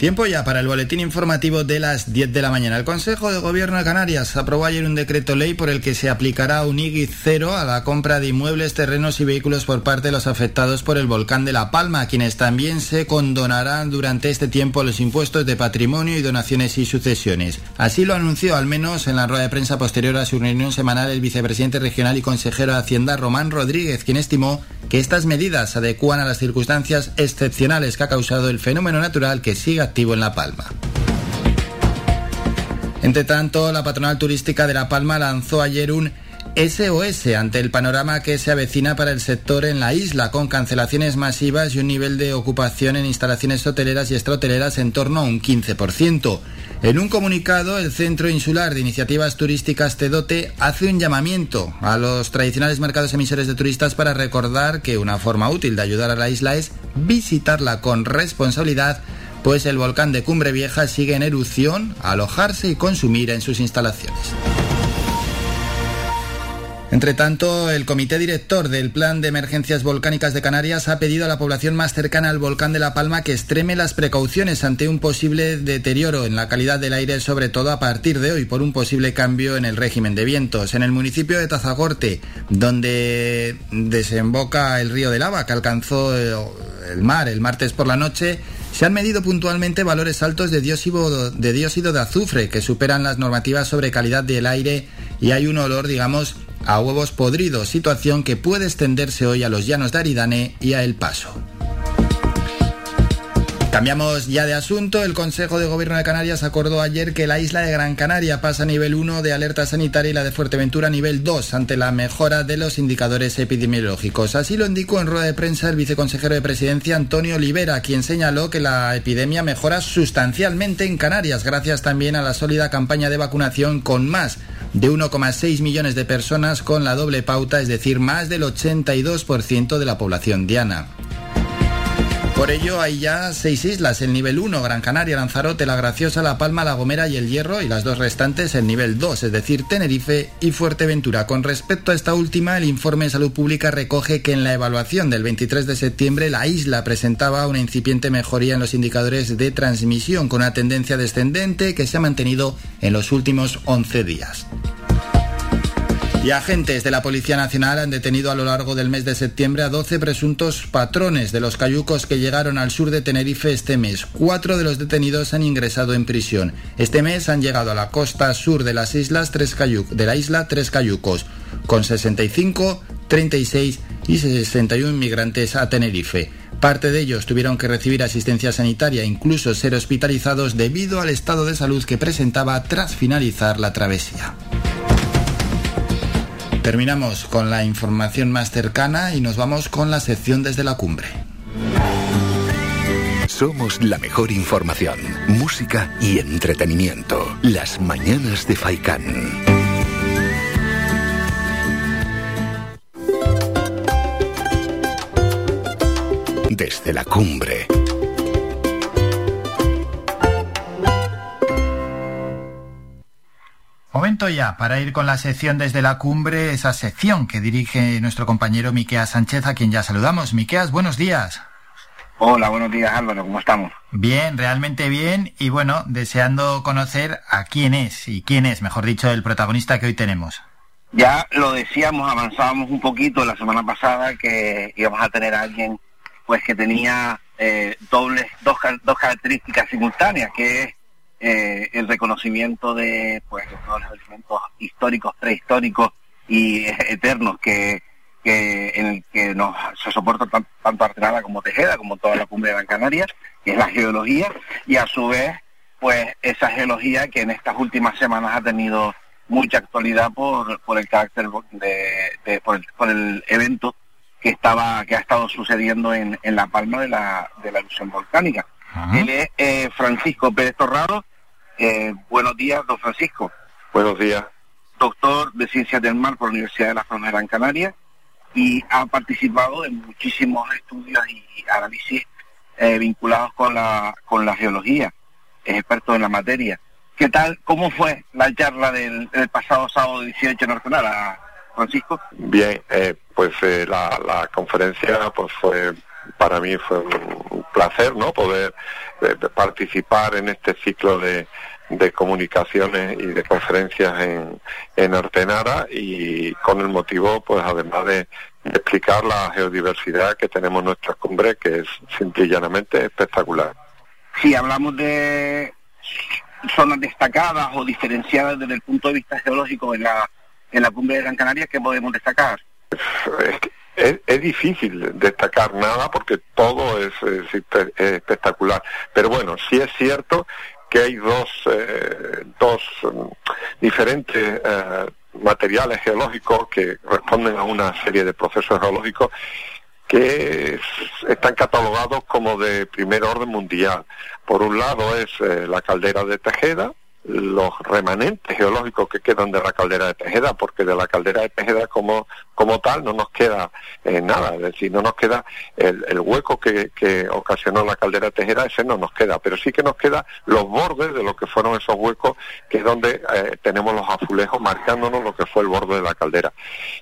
Tiempo ya para el boletín informativo de las 10 de la mañana. El Consejo de Gobierno de Canarias aprobó ayer un decreto ley por el que se aplicará un IGI cero a la compra de inmuebles, terrenos y vehículos por parte de los afectados por el volcán de La Palma, quienes también se condonarán durante este tiempo los impuestos de patrimonio y donaciones y sucesiones. Así lo anunció al menos en la rueda de prensa posterior a su reunión semanal el vicepresidente regional y consejero de Hacienda Román Rodríguez, quien estimó que estas medidas se adecúan a las circunstancias excepcionales que ha causado el fenómeno natural que sigue en La Palma. Entre tanto, la patronal turística de La Palma lanzó ayer un SOS ante el panorama que se avecina para el sector en la isla, con cancelaciones masivas y un nivel de ocupación en instalaciones hoteleras y extrahoteleras en torno a un 15%. En un comunicado, el Centro Insular de Iniciativas Turísticas Tedote hace un llamamiento a los tradicionales mercados emisores de turistas para recordar que una forma útil de ayudar a la isla es visitarla con responsabilidad pues el volcán de Cumbre Vieja sigue en erupción, alojarse y consumir en sus instalaciones. Entre tanto, el comité director del Plan de Emergencias Volcánicas de Canarias ha pedido a la población más cercana al volcán de La Palma que extreme las precauciones ante un posible deterioro en la calidad del aire, sobre todo a partir de hoy, por un posible cambio en el régimen de vientos. En el municipio de Tazagorte, donde desemboca el río de lava que alcanzó el mar el martes por la noche, se han medido puntualmente valores altos de dióxido, de dióxido de azufre que superan las normativas sobre calidad del aire y hay un olor, digamos, a huevos podridos, situación que puede extenderse hoy a los llanos de Aridane y a El Paso. Cambiamos ya de asunto. El Consejo de Gobierno de Canarias acordó ayer que la isla de Gran Canaria pasa a nivel 1 de alerta sanitaria y la de Fuerteventura a nivel 2 ante la mejora de los indicadores epidemiológicos. Así lo indicó en rueda de prensa el viceconsejero de Presidencia Antonio Olivera, quien señaló que la epidemia mejora sustancialmente en Canarias gracias también a la sólida campaña de vacunación con más de 1,6 millones de personas con la doble pauta, es decir, más del 82% de la población diana. Por ello hay ya seis islas, el nivel 1, Gran Canaria, Lanzarote, La Graciosa, La Palma, La Gomera y El Hierro, y las dos restantes el nivel 2, es decir, Tenerife y Fuerteventura. Con respecto a esta última, el informe de salud pública recoge que en la evaluación del 23 de septiembre la isla presentaba una incipiente mejoría en los indicadores de transmisión con una tendencia descendente que se ha mantenido en los últimos 11 días. Y agentes de la Policía Nacional han detenido a lo largo del mes de septiembre a 12 presuntos patrones de los cayucos que llegaron al sur de Tenerife este mes. Cuatro de los detenidos han ingresado en prisión. Este mes han llegado a la costa sur de las islas tres de la isla tres cayucos, con 65, 36 y 61 migrantes a Tenerife. Parte de ellos tuvieron que recibir asistencia sanitaria, incluso ser hospitalizados debido al estado de salud que presentaba tras finalizar la travesía. Terminamos con la información más cercana y nos vamos con la sección desde la cumbre. Somos la mejor información, música y entretenimiento. Las mañanas de Faikán. Desde la cumbre. Momento ya para ir con la sección desde la cumbre, esa sección que dirige nuestro compañero Miqueas Sánchez, a quien ya saludamos. Miqueas, buenos días. Hola, buenos días Álvaro, ¿cómo estamos? Bien, realmente bien y bueno, deseando conocer a quién es y quién es, mejor dicho, el protagonista que hoy tenemos. Ya lo decíamos, avanzábamos un poquito la semana pasada que íbamos a tener a alguien pues que tenía eh, dobles, dos, dos características simultáneas, que es eh, el reconocimiento de pues todos los elementos históricos, prehistóricos y eternos que, que en el que nos se soporta tanto Artenara como Tejeda, como toda la cumbre de Gran Canaria, que es la geología, y a su vez, pues esa geología que en estas últimas semanas ha tenido mucha actualidad por, por el carácter de, por, el, por el evento que estaba que ha estado sucediendo en, en la palma de la, de la erupción volcánica. Él es eh, Francisco Pérez Torrado, eh, buenos días, don Francisco. Buenos días. Doctor de Ciencias del Mar por la Universidad de la Palma de Gran Canaria y ha participado en muchísimos estudios y análisis eh, vinculados con la, con la geología. Es experto en la materia. ¿Qué tal? ¿Cómo fue la charla del, pasado sábado 18 en Artenara, Francisco? Bien, eh, pues la, la conferencia pues fue para mí fue un placer no poder eh, participar en este ciclo de, de comunicaciones y de conferencias en, en Artenara y con el motivo, pues además de, explicar la geodiversidad que tenemos en nuestra cumbre, que es simple y llanamente espectacular. Si hablamos de zonas destacadas o diferenciadas desde el punto de vista geológico en la, en la cumbre de Gran Canaria, ¿qué podemos destacar? Es, difícil destacar nada porque todo es, espectacular. Pero bueno, sí es cierto que hay dos, eh, dos mm, diferentes eh, materiales geológicos que responden a una serie de procesos geológicos que están catalogados como de primer orden mundial. Por un lado es eh, la caldera de Tejeda, los remanentes geológicos que quedan de la caldera de Tejeda, porque de la caldera de Tejeda como, como tal no nos queda eh, nada, es decir, no nos queda el, el hueco que, que, ocasionó la caldera de Tejeda, ese no nos queda, pero sí que nos queda los bordes de lo que fueron esos huecos, que es donde eh, tenemos los azulejos marcándonos lo que fue el borde de la caldera.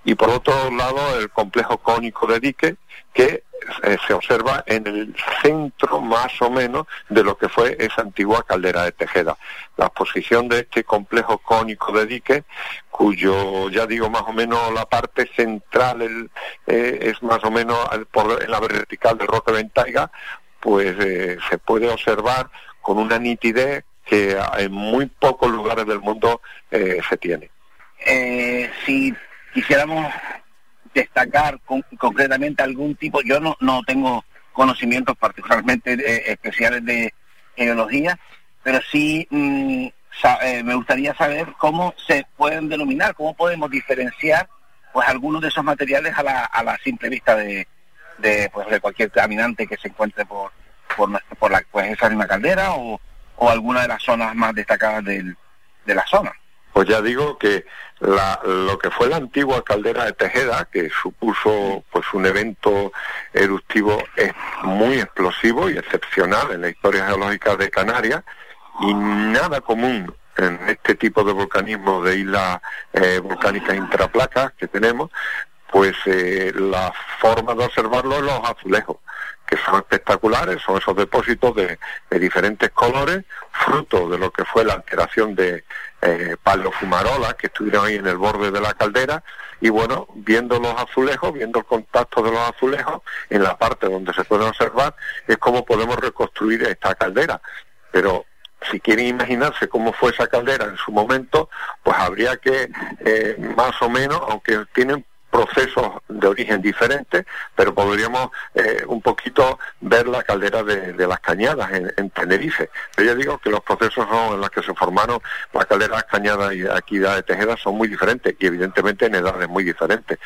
Y por otro lado, el complejo cónico de dique, que eh, se observa en el centro más o menos de lo que fue esa antigua caldera de Tejeda. La posición de este complejo cónico de dique, cuyo ya digo más o menos la parte central eh, es más o menos por, en la vertical de Roque Ventaiga, pues eh, se puede observar con una nitidez que en muy pocos lugares del mundo se tiene. si quisiéramos destacar concretamente algún tipo, yo no, no tengo conocimientos particularmente eh, especiales de geología, pero sí mm, eh, me gustaría saber cómo se pueden denominar, cómo podemos diferenciar pues algunos de esos materiales a la, a la simple vista de, de, pues, de cualquier caminante que se encuentre por, por, por la, pues, esa misma caldera o, o alguna de las zonas más destacadas del, de la zona pues ya digo que la, lo que fue la antigua caldera de Tejeda, que supuso pues un evento eruptivo muy explosivo y excepcional en la historia geológica de Canarias y nada común en este tipo de volcanismo de islas eh, volcánicas intraplacas que tenemos, pues eh, la forma de observarlo es los azulejos que son espectaculares, son esos depósitos de, diferentes colores, fruto de lo que fue la alteración de eh, paleofumarolas que estuvieron ahí en el borde de la caldera, y bueno, viendo los azulejos, viendo el contacto de los azulejos, en la parte donde se pueden observar, es como podemos reconstruir esta caldera. Pero si quieren imaginarse cómo fue esa caldera en su momento, pues habría que eh, más o menos, aunque tienen procesos de origen diferentes, pero podríamos eh, un poquito ver la caldera de, las cañadas en, Tenerife. Pero ya digo que los procesos son en los que se formaron la caldera de las cañadas y aquí de Tejeda son muy diferentes y evidentemente en edades muy diferentes.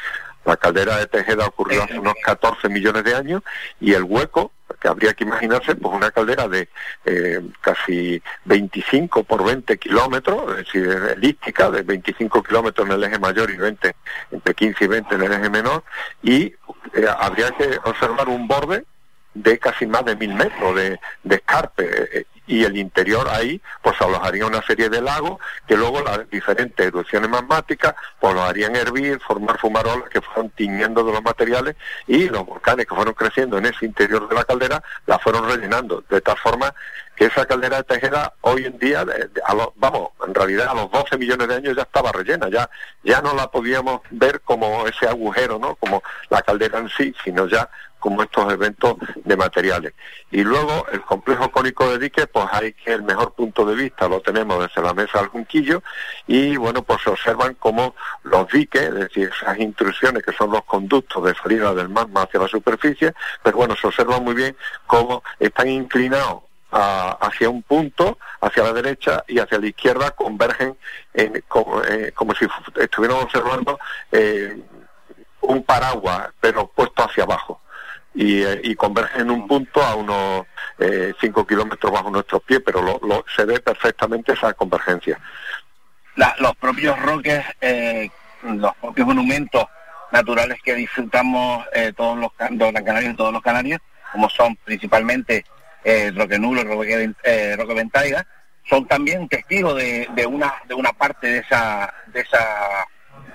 La caldera de Tejeda ocurrió hace unos 14 millones de años y el hueco que habría que imaginarse pues una caldera de eh, casi 25 por 20 kilómetros, es decir, elíptica, de 25 kilómetros en el eje mayor y 20, entre 15 y 20 en el eje menor, y eh, habría que observar un borde de casi más de mil metros de, de escarpe. Eh, y el interior ahí pues alojaría una serie de lagos que luego las diferentes erupciones magmáticas pues los harían hervir, formar fumarolas que fueron tiñendo de los materiales y los volcanes que fueron creciendo en ese interior de la caldera la fueron rellenando, de tal forma que esa caldera de Tejeda hoy en día, vamos, en realidad a los 12 millones de años ya estaba rellena, ya, ya no la podíamos ver como ese agujero, ¿no? Como la caldera en sí, sino ya como estos eventos de materiales. Y luego el complejo cónico de dique, pues hay que el mejor punto de vista lo tenemos desde la mesa del Junquillo y bueno, pues se observan como los diques, es decir, esas intrusiones que son los conductos de salida del magma hacia la superficie, pues bueno, se observa muy bien cómo están inclinados hacia un punto, hacia la derecha y hacia la izquierda convergen en, como, eh, si estuviéramos observando eh, un paraguas, pero puesto hacia abajo y, eh, y convergen en un punto a unos 5 eh, kilómetros bajo nuestros pies, pero lo, se ve perfectamente esa convergencia. los propios roques, eh, los propios monumentos naturales que disfrutamos todos los, los canarios todos los canarios, como son principalmente eh, Roque Nulo, Roque, Roque Ventaiga, son también testigos de, de, una de una parte de esa de esa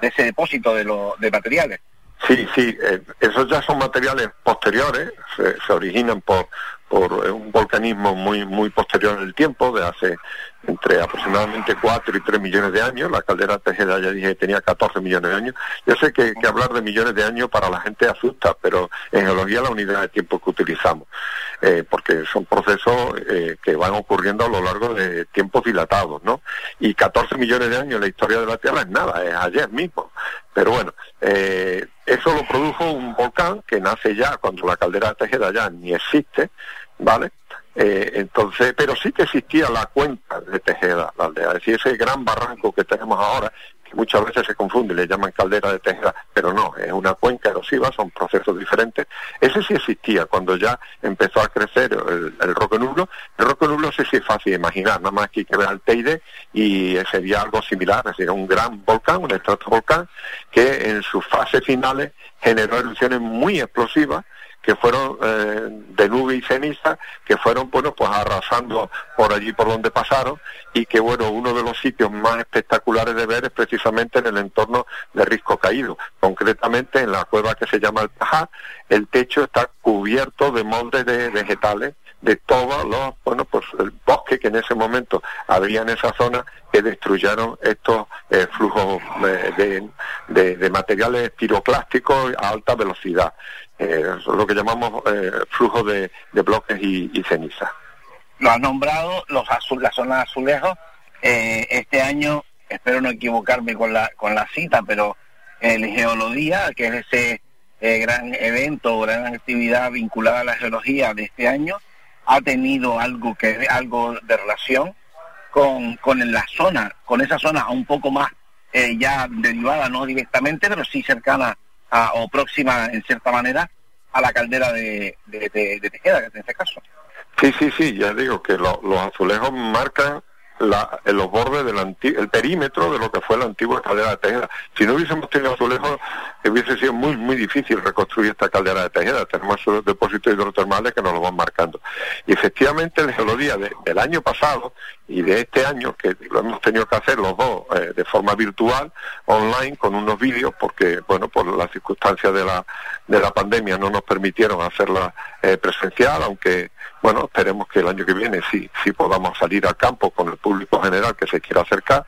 de ese depósito de, lo, de materiales. Sí, sí, eh, esos ya son materiales posteriores, se, originan por, por un volcanismo muy, muy posterior en el tiempo, de hace entre aproximadamente 4 y 3 millones de años. La caldera Tejeda, ya dije, tenía 14 millones de años. Yo sé que, hablar de millones de años para la gente asusta, pero en geología la unidad de tiempo que utilizamos, eh, porque son procesos eh, que van ocurriendo a lo largo de tiempos dilatados, ¿no? Y 14 millones de años en la historia de la Tierra es nada, es ayer mismo. Pero bueno, eh, eso lo produjo un volcán que nace ya cuando la caldera de Tejeda ya ni existe, ¿vale? Eh, entonces, pero sí que existía la cuenca de Tejeda, la aldea, es decir, ese gran barranco que tenemos ahora, muchas veces se confunde, le llaman caldera de Tejeda, pero no, es una cuenca erosiva, son procesos diferentes. Ese sí existía cuando ya empezó a crecer el, el roque nublo. El roque nublo sí, sí es fácil de imaginar, nada más que hay que ver al Teide y sería algo similar, decir, un gran volcán, un estratovolcán, que en sus fases finales generó erupciones muy explosivas que fueron eh, de nube y ceniza, que fueron bueno pues arrasando por allí por donde pasaron y que bueno uno de los sitios más espectaculares de ver es precisamente en el entorno de Risco Caído, concretamente en la cueva que se llama el Tajá, el techo está cubierto de moldes de vegetales de todos los, bueno, pues el bosque que en ese momento había en esa zona que destruyeron estos eh, flujos eh, de, de, materiales piroclásticos a alta velocidad. Eh, lo que llamamos eh, flujo de, bloques y, ceniza. Lo has nombrado, los azul, la zona de azulejos. Eh, este año, espero no equivocarme con la, con la cita, pero el Geología, que es ese gran evento, gran actividad vinculada a la geología de este año, ha tenido algo que algo de relación con, con la zona, con esa zona un poco más ya derivada, no directamente, pero sí cercana o próxima en cierta manera a la caldera de, de, de, Tejeda, en este caso. Sí, sí, sí, ya digo que los azulejos marcan la, en los bordes del el perímetro de lo que fue la antigua caldera de Tejeda. Si no hubiésemos tenido azulejos, hubiese sido muy, muy difícil reconstruir esta caldera de Tejeda. Tenemos esos depósitos hidrotermales que nos lo van marcando. Y efectivamente, el geología del año pasado y de este año, que lo hemos tenido que hacer los dos eh, de forma virtual, online, con unos vídeos, porque, bueno, por las circunstancias de la, de la pandemia no nos permitieron hacerla eh, presencial, aunque bueno, esperemos que el año que viene sí, sí podamos salir al campo con el público general que se quiera acercar,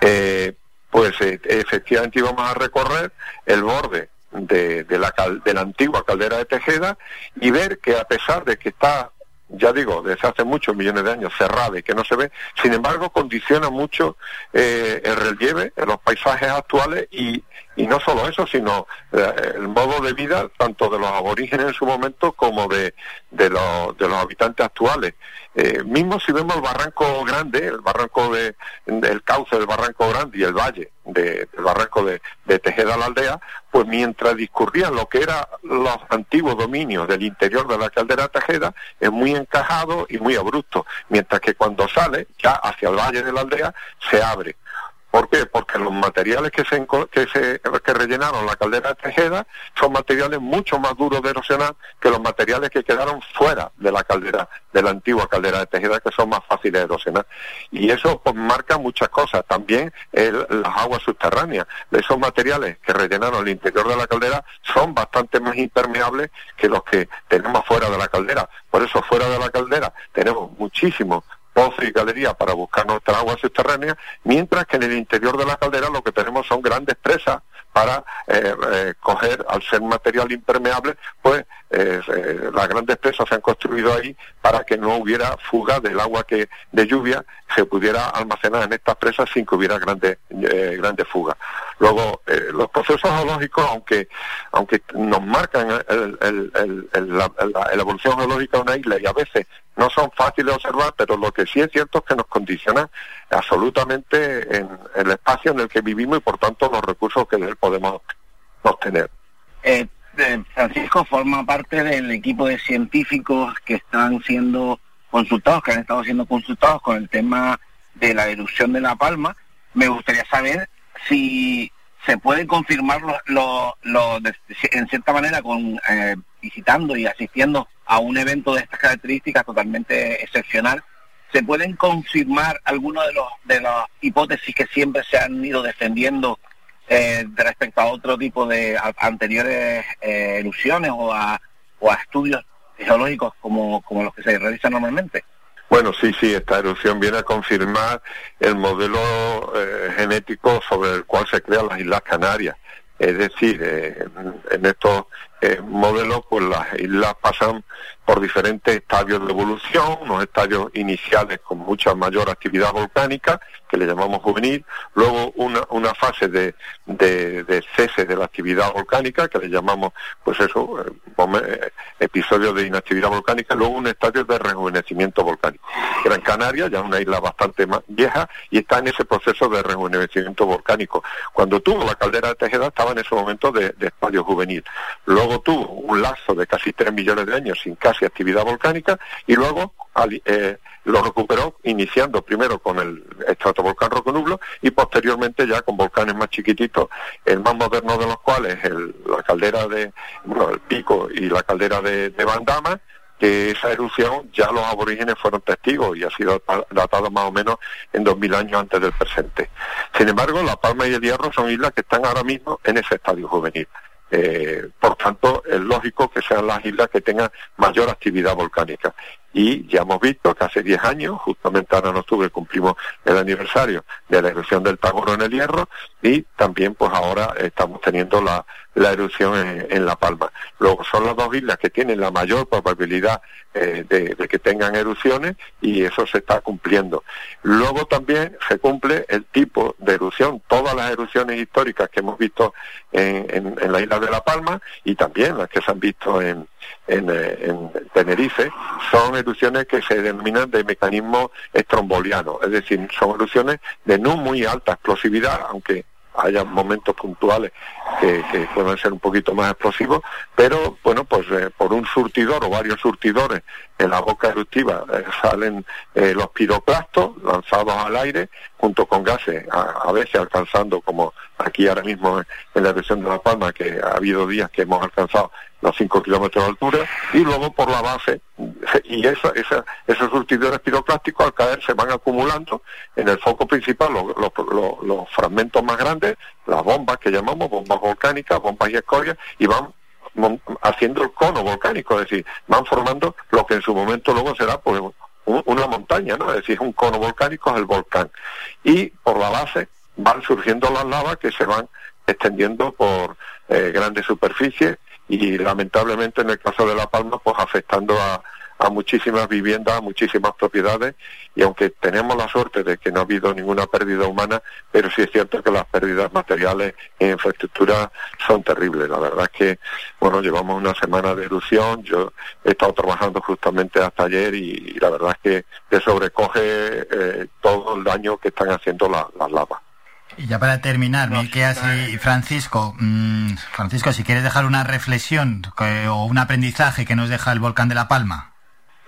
eh, pues eh, efectivamente íbamos a recorrer el borde de, de, la, de la antigua caldera de Tejeda y ver que a pesar de que está ya digo, desde hace muchos millones de años cerrada y que no se ve, sin embargo condiciona mucho eh, el relieve los paisajes actuales y, y no solo eso, sino eh, el modo de vida tanto de los aborígenes en su momento como de, de, los, de habitantes actuales. Eh, mismo si vemos el barranco grande, el barranco de, el cauce del barranco grande y el valle del barranco de, de Tejeda la aldea, pues mientras discurrían lo que eran los antiguos dominios del interior de la caldera Tejeda, es muy encajado y muy abrupto, mientras que cuando sale ya hacia el valle de la aldea se abre. ¿Por qué? Porque los materiales que se, que que rellenaron la caldera de Tejeda son materiales mucho más duros de erosionar que los materiales que quedaron fuera de la caldera, de la antigua caldera de Tejeda, que son más fáciles de erosionar. Y eso pues, marca muchas cosas. También las aguas subterráneas. Esos materiales que rellenaron el interior de la caldera son bastante más impermeables que los que tenemos fuera de la caldera. Por eso fuera de la caldera tenemos muchísimos y galería para buscar nuestra agua subterránea, mientras que en el interior de la caldera lo que tenemos son grandes presas para eh, eh, coger, al ser material impermeable, pues eh, las grandes presas se han construido ahí para que no hubiera fuga del agua que de lluvia se pudiera almacenar en estas presas sin que hubiera grandes grandes fugas. Luego, los procesos geológicos, aunque aunque nos marcan la, la, evolución geológica de una isla y a veces no son fáciles de observar, pero lo que sí es cierto es que nos condiciona absolutamente en, el espacio en el que vivimos y por tanto los recursos que de él podemos obtener. Eh, eh, Francisco forma parte del equipo de científicos que están siendo consultados, que han estado siendo consultados con el tema de la erupción de La Palma. Me gustaría saber si se puede confirmar en cierta manera con eh, visitando y asistiendo a un evento de estas características totalmente excepcional, ¿se pueden confirmar algunas de, los, de las hipótesis que siempre se han ido defendiendo eh, respecto a otro tipo de anteriores eh, ilusiones o a, o a estudios geológicos como, como los que se realizan normalmente? Bueno, sí, sí, esta erupción viene a confirmar el modelo eh, genético sobre el cual se crean las Islas Canarias. Es decir, eh, en estos eh, modelo, pues las islas pasan por diferentes estadios de evolución, unos estadios iniciales con mucha mayor actividad volcánica, que le llamamos juvenil, luego una, una fase de, de, cese de la actividad volcánica, que le llamamos, pues eso, eh, eh, episodio de inactividad volcánica, luego un estadio de rejuvenecimiento volcánico. Gran Canaria ya es una isla bastante más vieja y está en ese proceso de rejuvenecimiento volcánico. Cuando tuvo la caldera de Tejeda estaba en ese momento de, de estadio juvenil. Luego tuvo un lazo de casi 3 millones de años sin casi actividad volcánica y luego eh, lo recuperó iniciando primero con el estratovolcán Roconublo y posteriormente ya con volcanes más chiquititos, el más moderno de los cuales el, la caldera de, bueno, el pico y la caldera de, de Bandama, que esa erupción ya los aborígenes fueron testigos y ha sido datado más o menos en 2000 años antes del presente. Sin embargo, La Palma y el Hierro son islas que están ahora mismo en ese estadio juvenil. Eh, por tanto, es lógico que sean las islas que tengan mayor actividad volcánica. Y ya hemos visto que hace 10 años, justamente ahora en octubre cumplimos el aniversario de la erupción del Tagoro en el Hierro y también pues ahora estamos teniendo la, la erupción en, La Palma. Luego son las dos islas que tienen la mayor probabilidad eh, de, que tengan erupciones y eso se está cumpliendo. Luego también se cumple el tipo de erupción, todas las erupciones históricas que hemos visto en, en, la isla de La Palma y también las que se han visto en, en, eh, en Tenerife son erupciones que se denominan de mecanismo estromboliano, es decir, son erupciones de no muy alta explosividad, aunque haya momentos puntuales que, que, puedan ser un poquito más explosivos, pero bueno, pues eh, por un surtidor o varios surtidores en la boca eruptiva eh, salen los piroplastos lanzados al aire junto con gases, a, veces alcanzando, como aquí ahora mismo en la erupción de La Palma, que ha habido días que hemos alcanzado los 5 kilómetros de altura, y luego por la base, y esa, esa, esos surtidores piroclásticos al caer se van acumulando en el foco principal, los, fragmentos más grandes, las bombas que llamamos bombas volcánicas, bombas y escorias, y van haciendo el cono volcánico, es decir, van formando lo que en su momento luego será pues, una montaña, ¿no? Es decir, un cono volcánico es el volcán. Y por la base van surgiendo las lavas que se van extendiendo por eh, grandes superficies y lamentablemente en el caso de La Palma pues afectando a, muchísimas viviendas, a muchísimas propiedades y aunque tenemos la suerte de que no ha habido ninguna pérdida humana, pero sí es cierto que las pérdidas materiales en infraestructura son terribles. La verdad es que, bueno, llevamos una semana de erupción, yo he estado trabajando justamente hasta ayer y, la verdad es que te sobrecoge eh, todo el daño que están haciendo las lavas. Y ya para terminar, y Francisco, mm, Francisco, si quieres dejar una reflexión o un aprendizaje que nos deja el volcán de La Palma.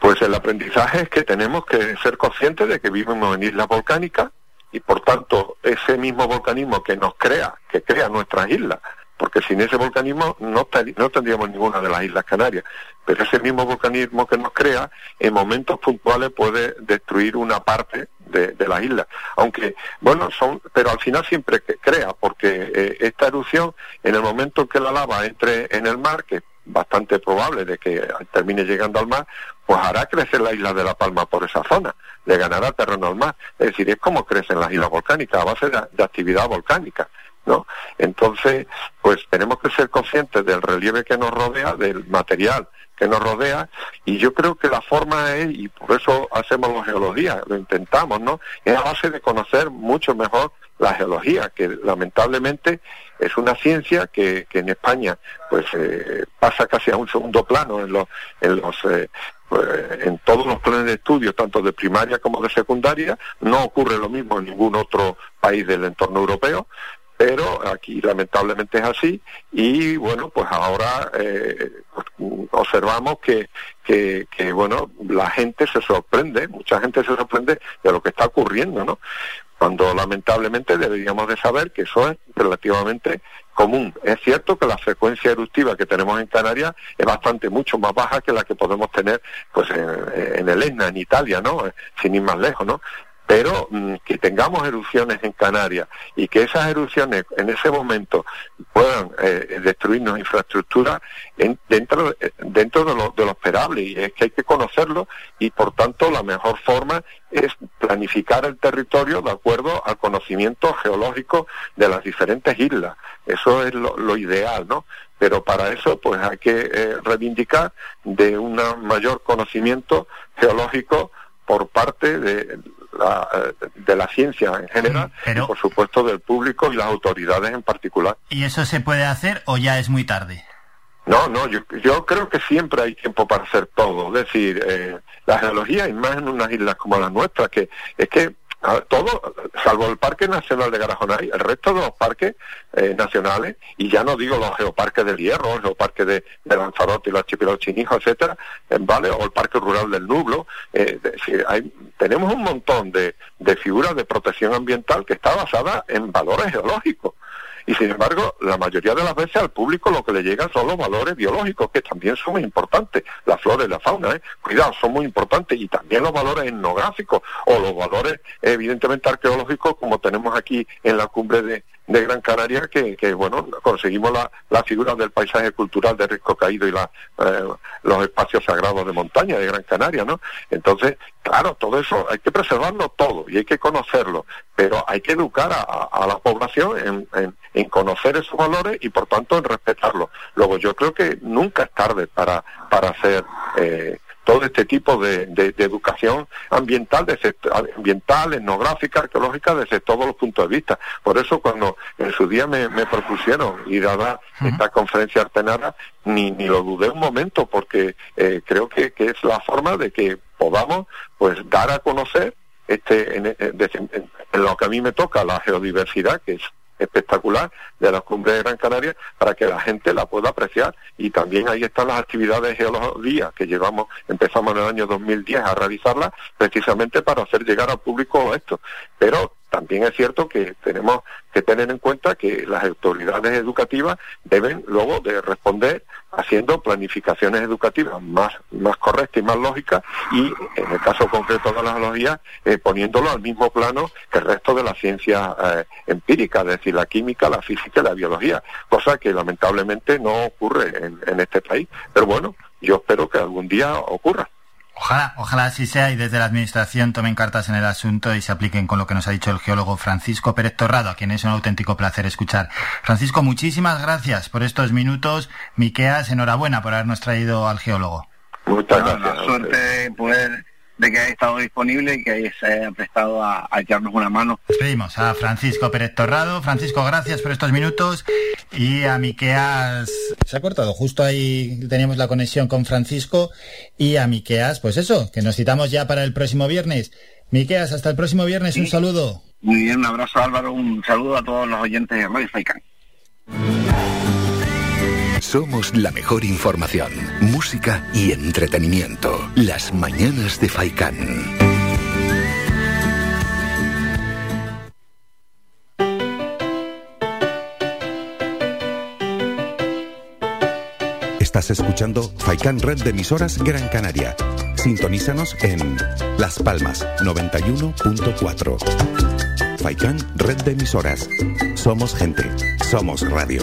Pues el aprendizaje es que tenemos que ser conscientes de que vivimos en islas volcánicas y por tanto ese mismo volcanismo que nos crea, que crea nuestras islas, porque sin ese volcanismo no, no tendríamos ninguna de las Islas Canarias. Pero ese mismo volcanismo que nos crea, en momentos puntuales puede destruir una parte de, la isla. Aunque, bueno, son, pero al final siempre crea, porque eh, esta erupción, en el momento en que la lava entre en el mar, que es bastante probable de que termine llegando al mar, pues hará crecer la isla de La Palma por esa zona, le ganará terreno al mar. Es decir, es como crecen las islas volcánicas, a base de actividad volcánica. ¿no? Entonces, pues tenemos que ser conscientes del relieve que nos rodea, del material que nos rodea, y yo creo que la forma es, y por eso hacemos la geología, lo intentamos, ¿no? Es a base de conocer mucho mejor la geología, que lamentablemente es una ciencia que, que en España pues eh, pasa casi a un segundo plano en los, en los eh, pues, en todos los planes de estudio, tanto de primaria como de secundaria, no ocurre lo mismo en ningún otro país del entorno europeo, pero aquí lamentablemente es así y bueno pues ahora eh, observamos que, que, que, bueno la gente se sorprende mucha gente se sorprende de lo que está ocurriendo no cuando lamentablemente deberíamos de saber que eso es relativamente común. Es cierto que la frecuencia eruptiva que tenemos en Canarias es bastante mucho más baja que la que podemos tener pues en, en el Etna, en Italia, ¿no? Sin ir más lejos, ¿no? Pero mm, que tengamos erupciones en Canarias y que esas erupciones en ese momento puedan eh, destruirnos infraestructura dentro, dentro de lo, de lo esperable y es que hay que conocerlo y por tanto la mejor forma es planificar el territorio de acuerdo al conocimiento geológico de las diferentes islas. Eso es lo, lo ideal, ¿no? pero para eso pues hay que eh, reivindicar de un mayor conocimiento geológico por parte de la, eh, de la ciencia en general y por supuesto del público y las autoridades en particular. ¿Y eso se puede hacer o ya es muy tarde? No, no, yo, yo creo que siempre hay tiempo para hacer todo. Es decir, eh, la geología, y más en unas islas como las nuestras, que es que todo, salvo el Parque Nacional de Garajonay, el resto de los parques eh, nacionales, y ya no digo los geoparques del Hierro, el geoparque de, de Lanzarote y los archipiélagos chinijos, etcétera, eh, ¿vale? O el Parque Rural del Nublo, eh, hay, tenemos un montón de, de figuras de protección ambiental que está basada en valores geológicos y sin embargo la mayoría de las veces al público lo que le llegan son los valores biológicos que también son muy importantes, la flora y la fauna, ¿eh? cuidado, son muy importantes y también los valores etnográficos o los valores evidentemente arqueológicos como tenemos aquí en la cumbre de, de Gran Canaria que, que bueno, conseguimos la, la, figura del paisaje cultural de Risco Caído y la, eh, los espacios sagrados de montaña de Gran Canaria, ¿no? Entonces, claro, todo eso hay que preservarlo todo y hay que conocerlo, pero hay que educar a, a la población en, en, en, conocer esos valores y por tanto en respetarlos. Luego yo creo que nunca es tarde para, para hacer eh, todo este tipo de, de, educación ambiental, de, ambiental, etnográfica, arqueológica, desde todos los puntos de vista. Por eso cuando en su día me, propusieron ir a dar esta conferencia artenara, ni, ni lo dudé un momento, porque eh, creo que, que es la forma de que podamos pues dar a conocer este en, en, lo que a mí me toca la geodiversidad, que es espectacular de la cumbre de Gran Canaria para que la gente la pueda apreciar y también ahí están las actividades de geología que llevamos, empezamos en el año 2010 a realizarlas precisamente para hacer llegar al público esto. Pero también es cierto que tenemos que tener en cuenta que las autoridades educativas deben luego de responder haciendo planificaciones educativas más, más correctas y más lógicas y en el caso concreto de la geología eh, poniéndolo al mismo plano que el resto de la ciencia eh, empírica, es decir, la química, la física y la biología, cosa que lamentablemente no ocurre en, en este país. Pero bueno, yo espero que algún día ocurra. Ojalá, ojalá así sea y desde la Administración tomen cartas en el asunto y se apliquen con lo que nos ha dicho el geólogo Francisco Pérez Torrado, a quien es un auténtico placer escuchar. Francisco, muchísimas gracias por estos minutos. Miqueas, enhorabuena por habernos traído al geólogo. Muchas gracias. La suerte poder de que haya estado disponible y que se haya prestado a, echarnos una mano. Pedimos a Francisco Pérez Torrado. Francisco, gracias por estos minutos. Y a Miqueas... Se ha cortado, justo ahí teníamos la conexión con Francisco. Y a Miqueas, pues eso, que nos citamos ya para el próximo viernes. Miqueas, hasta el próximo viernes, un saludo. Muy bien, un abrazo Álvaro, un saludo a todos los oyentes de Radio Faikan. Somos la mejor información, música y entretenimiento. Las mañanas de Faikán. Estás escuchando Faikan Red de emisoras Gran Canaria. Sintonízanos en Las Palmas 91.4. Faikan Red de emisoras. Somos gente, somos radio.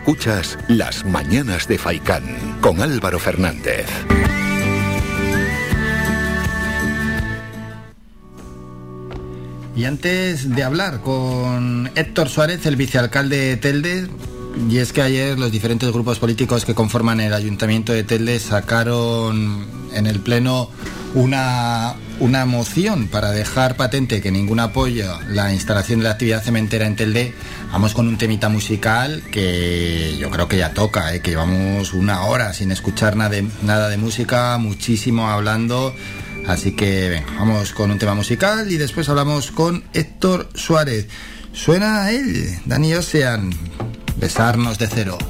Escuchas Las Mañanas de Faicán con Álvaro Fernández. Y antes de hablar con Héctor Suárez, el vicealcalde de Telde, y es que ayer los diferentes grupos políticos que conforman el Ayuntamiento de Telde sacaron en el Pleno una, una moción para dejar patente que ningún apoyo la instalación de la actividad cementera en Telde. Vamos con un temita musical que yo creo que ya toca, ¿eh? que llevamos una hora sin escuchar nada de, nada de música, muchísimo hablando. Así que venga, vamos con un tema musical y después hablamos con Héctor Suárez. Suena a él, Dani Ocean, besarnos de cero.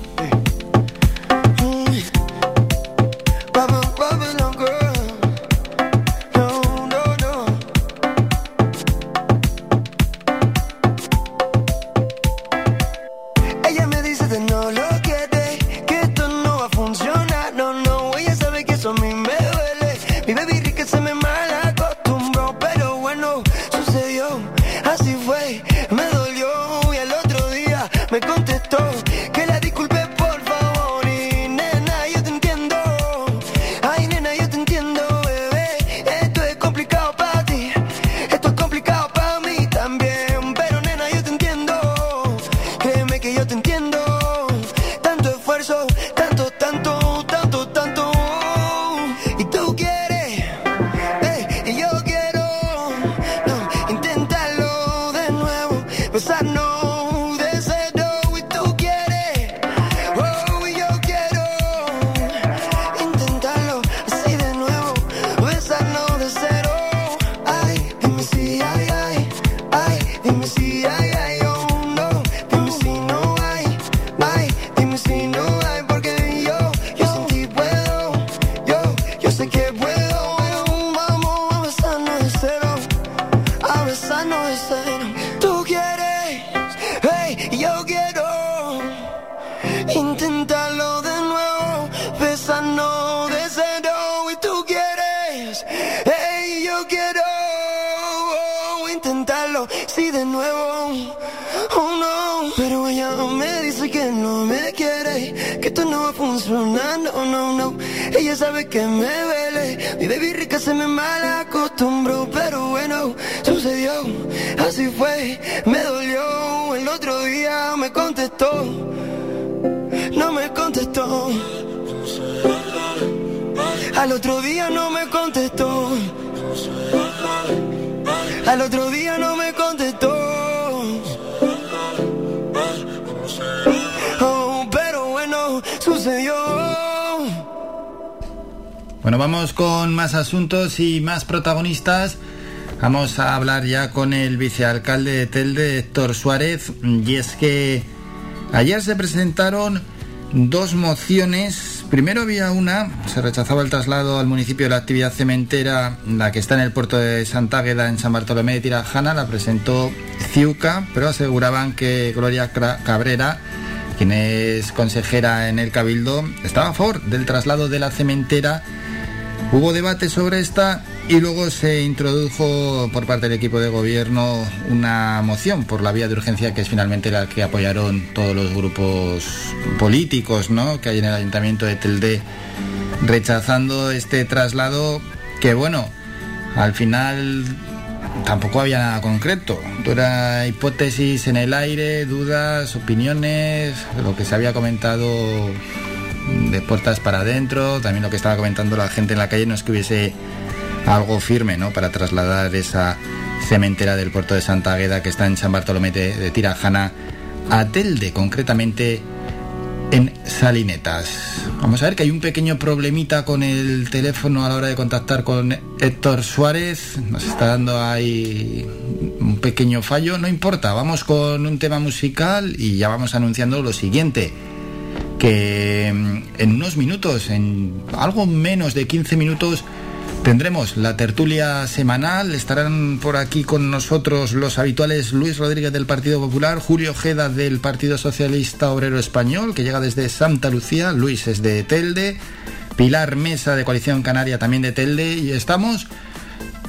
Y más protagonistas. Vamos a hablar ya con el vicealcalde de Telde, Héctor Suárez. Y es que ayer se presentaron dos mociones. Primero había una, se rechazaba el traslado al municipio de la actividad cementera, la que está en el puerto de Santa en San Bartolomé de Tirajana, la presentó Ciuca, pero aseguraban que Gloria Cabrera, quien es consejera en el Cabildo, estaba a favor del traslado de la cementera Hubo debate sobre esta y luego se introdujo por parte del equipo de gobierno una moción por la vía de urgencia que es finalmente la que apoyaron todos los grupos políticos ¿no? que hay en el ayuntamiento de Telde rechazando este traslado que bueno, al final tampoco había nada concreto. Era hipótesis en el aire, dudas, opiniones, lo que se había comentado de puertas para adentro, también lo que estaba comentando la gente en la calle no es que hubiese algo firme, ¿no? Para trasladar esa cementera del puerto de Santa Agueda que está en San Bartolomé de, de Tirajana a Telde, concretamente en Salinetas. Vamos a ver que hay un pequeño problemita con el teléfono a la hora de contactar con Héctor Suárez. Nos está dando ahí un pequeño fallo. No importa, vamos con un tema musical y ya vamos anunciando lo siguiente. Que mm, en unos minutos, en algo menos de 15 minutos, Tendremos la tertulia semanal, estarán por aquí con nosotros los habituales Luis Rodríguez del Partido Popular, Julio Ojeda del Partido Socialista Obrero Español, que llega desde Santa Lucía, Luis es de Telde, Pilar Mesa de Coalición Canaria también de Telde, y estamos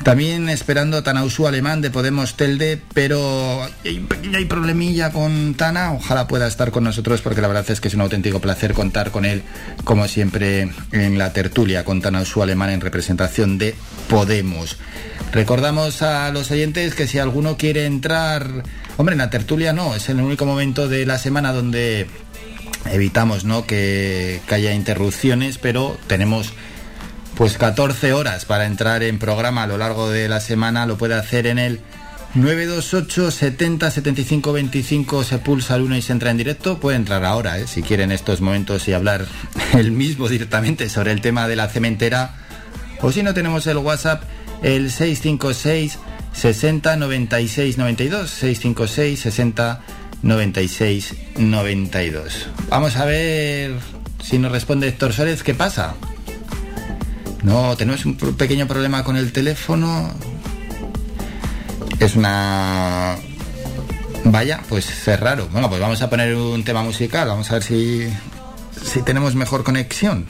también esperando a Tanausú Alemán de Podemos Telde, pero hay problemilla con Tana. Ojalá pueda estar con nosotros porque la verdad es que es un auténtico placer contar con él, como siempre, en la tertulia con Tanausú Alemán en representación de Podemos. Recordamos a los oyentes que si alguno quiere entrar, hombre, en la tertulia no, es el único momento de la semana donde evitamos ¿no? que haya interrupciones, pero tenemos pues 14 horas para entrar en programa a lo largo de la semana. Lo puede hacer en el 928 70 75 25 se pulsa el 1 y se entra en directo. Puede entrar ahora, ¿eh? si quiere en estos momentos y hablar el mismo directamente sobre el tema de la cementera. O si no tenemos el WhatsApp, el 656 60 96 92. 656 60 96 92. Vamos a ver si nos responde Héctor Suárez qué pasa. No, tenemos un pequeño problema con el teléfono. Es una... Vaya, pues es raro. Bueno, pues vamos a poner un tema musical. Vamos a ver si, si tenemos mejor conexión.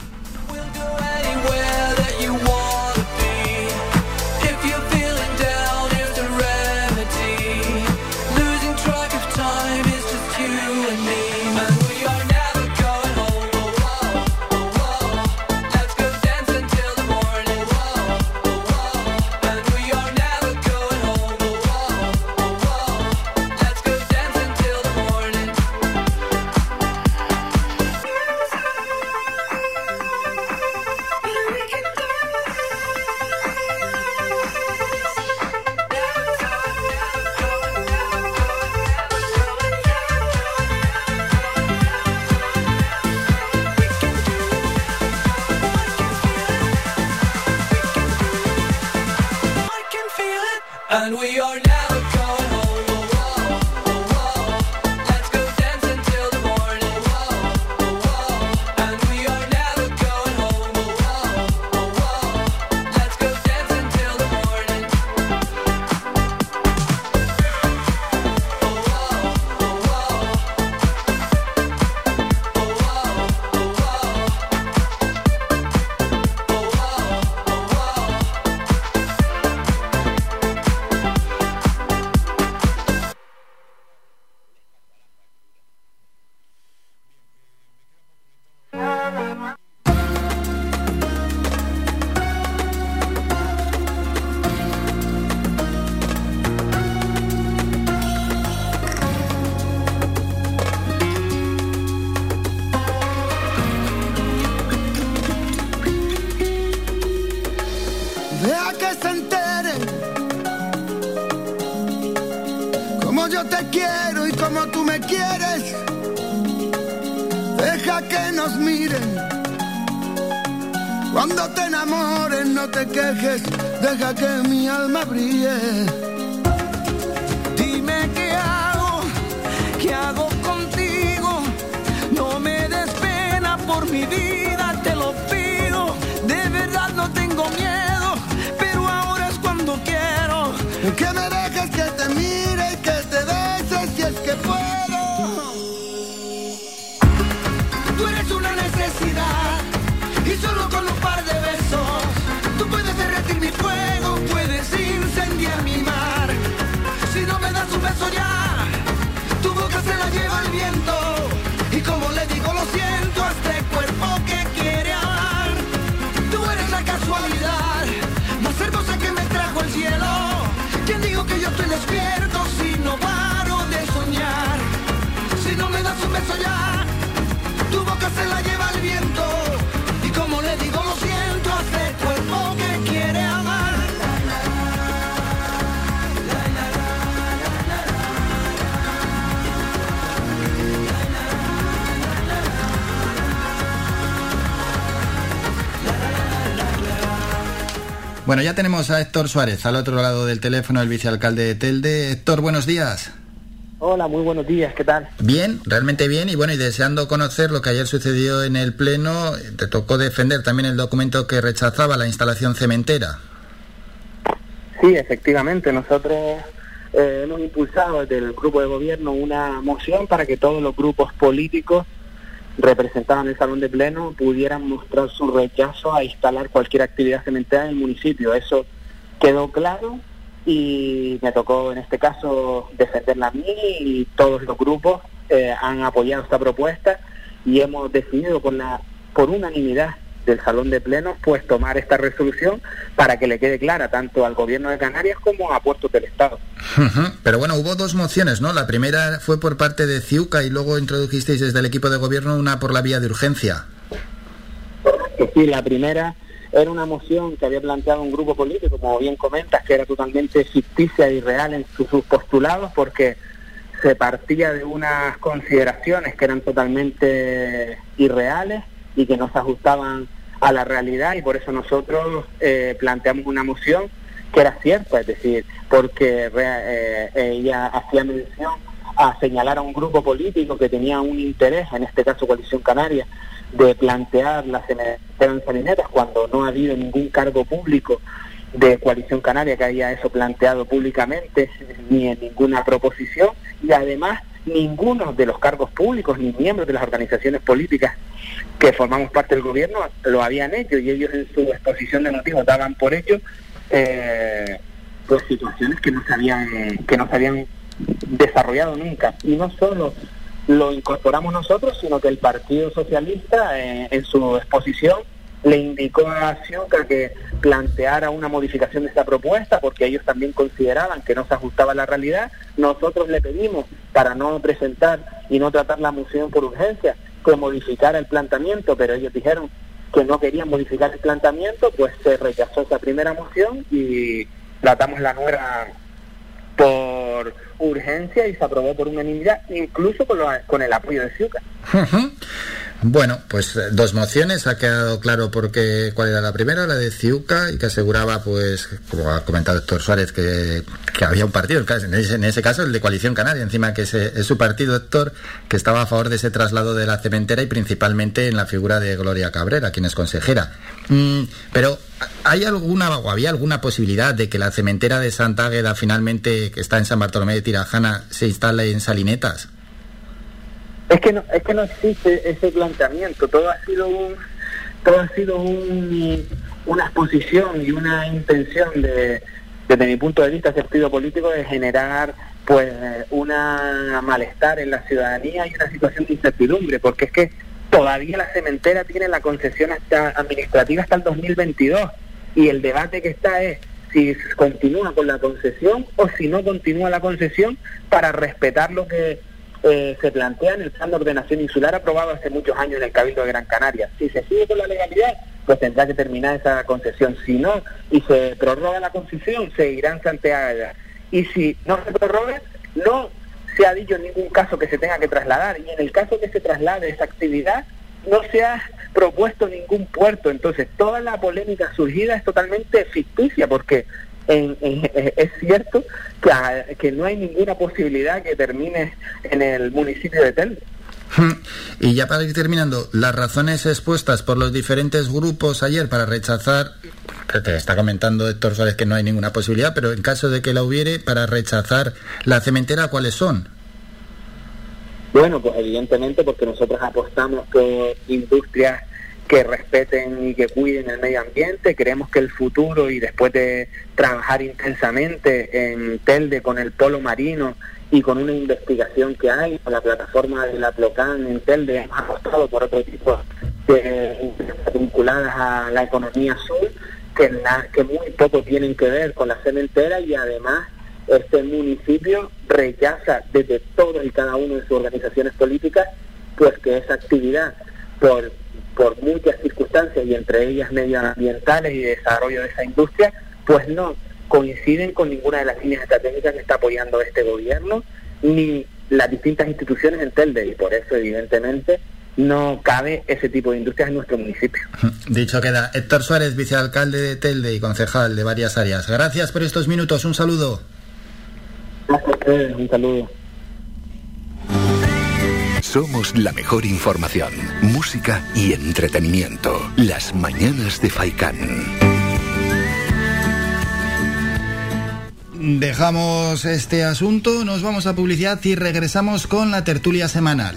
deja que mi alma brille. Bueno, ya tenemos a Héctor Suárez al otro lado del teléfono, el vicealcalde de Telde. Héctor, buenos días. Hola, muy buenos días, ¿qué tal? Bien, realmente bien y bueno, y deseando conocer lo que ayer sucedió en el Pleno, te tocó defender también el documento que rechazaba la instalación cementera. Sí, efectivamente, nosotros eh, hemos impulsado desde el grupo de gobierno una moción para que todos los grupos políticos representados en el salón de pleno pudieran mostrar su rechazo a instalar cualquier actividad cementera en el municipio. Eso quedó claro y me tocó en este caso defenderla a mí y todos los grupos eh, han apoyado esta propuesta y hemos decidido por, la, por unanimidad del Salón de Plenos, pues tomar esta resolución para que le quede clara tanto al Gobierno de Canarias como a puertos del Estado. Pero bueno, hubo dos mociones, ¿no? La primera fue por parte de Ciuca y luego introdujisteis desde el equipo de gobierno una por la vía de urgencia. Sí, la primera era una moción que había planteado un grupo político, como bien comentas, que era totalmente ficticia y real en sus postulados, porque se partía de unas consideraciones que eran totalmente irreales y que no se ajustaban a la realidad y por eso nosotros eh, planteamos una moción que era cierta, es decir, porque eh, ella hacía mención a señalar a un grupo político que tenía un interés, en este caso Coalición Canaria, de plantear las salinetas cuando no ha habido ningún cargo público de Coalición Canaria que haya eso planteado públicamente, ni en ninguna proposición, y además ninguno de los cargos públicos ni miembros de las organizaciones políticas que formamos parte del gobierno lo habían hecho y ellos en su exposición de motivos daban por hecho eh, pues situaciones que no se habían que no se habían desarrollado nunca. Y no solo lo incorporamos nosotros sino que el Partido Socialista eh, en su exposición le indicó a Ciuca que planteara una modificación de esta propuesta porque ellos también consideraban que no se ajustaba a la realidad. Nosotros le pedimos para no presentar y no tratar la moción por urgencia que modificara el planteamiento, pero ellos dijeron que no querían modificar el planteamiento, pues se rechazó esa primera moción y tratamos la nueva por urgencia y se aprobó por unanimidad, incluso con, con el apoyo de Ciuca. Bueno, pues eh, dos mociones, ha quedado claro porque cuál era la primera, la de Ciuca, y que aseguraba, pues, como ha comentado el doctor Suárez, que, había un partido, en ese, en ese, caso el de Coalición Canaria, encima que es, su partido, doctor, que estaba a favor de ese traslado de la cementera y principalmente en la figura de Gloria Cabrera, quien es consejera. Mm, pero, ¿hay alguna o había alguna posibilidad de que la cementera de Santa Águeda finalmente, que está en San Bartolomé de Tirajana, se instale en Salinetas? Es que no, es que no existe ese planteamiento, todo ha sido un, todo ha sido un, una exposición y una intención de, desde mi punto de vista, sentido político, de generar pues una malestar en la ciudadanía y una situación de incertidumbre, porque es que todavía la cementera tiene la concesión hasta administrativa hasta el 2022 y el debate que está es si continúa con la concesión o si no continúa la concesión para respetar lo que eh, se plantea en el plan de ordenación insular aprobado hace muchos años en el Cabildo de Gran Canaria. Si se sigue con la legalidad, pues tendrá que terminar esa concesión. Si no, y se prorroga la concesión, se irá en Santiago. Y si no se prorroga, no se ha dicho en ningún caso que se tenga que trasladar. Y en el caso que se traslade esa actividad, no se ha propuesto ningún puerto. Entonces, toda la polémica surgida es totalmente ficticia, porque es cierto que, que, no hay ninguna posibilidad que termine en el municipio de Telde. Y ya para ir terminando, las razones expuestas por los diferentes grupos ayer para rechazar, que te está comentando Héctor Suárez que no hay ninguna posibilidad, pero en caso de que la hubiere, para rechazar la cementera, ¿cuáles son? Bueno, pues evidentemente porque nosotros apostamos por industrias que respeten y que cuiden el medio ambiente. Creemos que el futuro y después de trabajar intensamente en Telde con el polo marino y con una investigación que hay con la plataforma de la Plocan en Telde, hemos apostado por otro tipo de vinculadas a la economía azul que, que muy poco tienen que ver con la cementera y además este municipio rechaza desde todos y cada uno de sus organizaciones políticas pues que esa actividad por por muchas circunstancias y entre ellas medioambientales y desarrollo de esa industria, pues no coinciden con ninguna de las líneas estratégicas que está apoyando este gobierno ni las distintas instituciones en Telde y por eso evidentemente no cabe ese tipo de industrias en nuestro municipio. Dicho queda, Héctor Suárez, vicealcalde de Telde y concejal de varias áreas. Gracias por estos minutos, un saludo. Gracias un saludo. Somos la mejor información, música y entretenimiento. Las mañanas de Faikán. Dejamos este asunto, nos vamos a publicidad y regresamos con la tertulia semanal.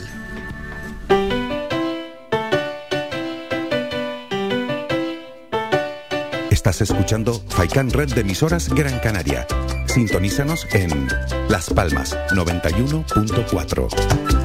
Estás escuchando Faikan Red de emisoras Gran Canaria. Sintonízanos en Las Palmas 91.4.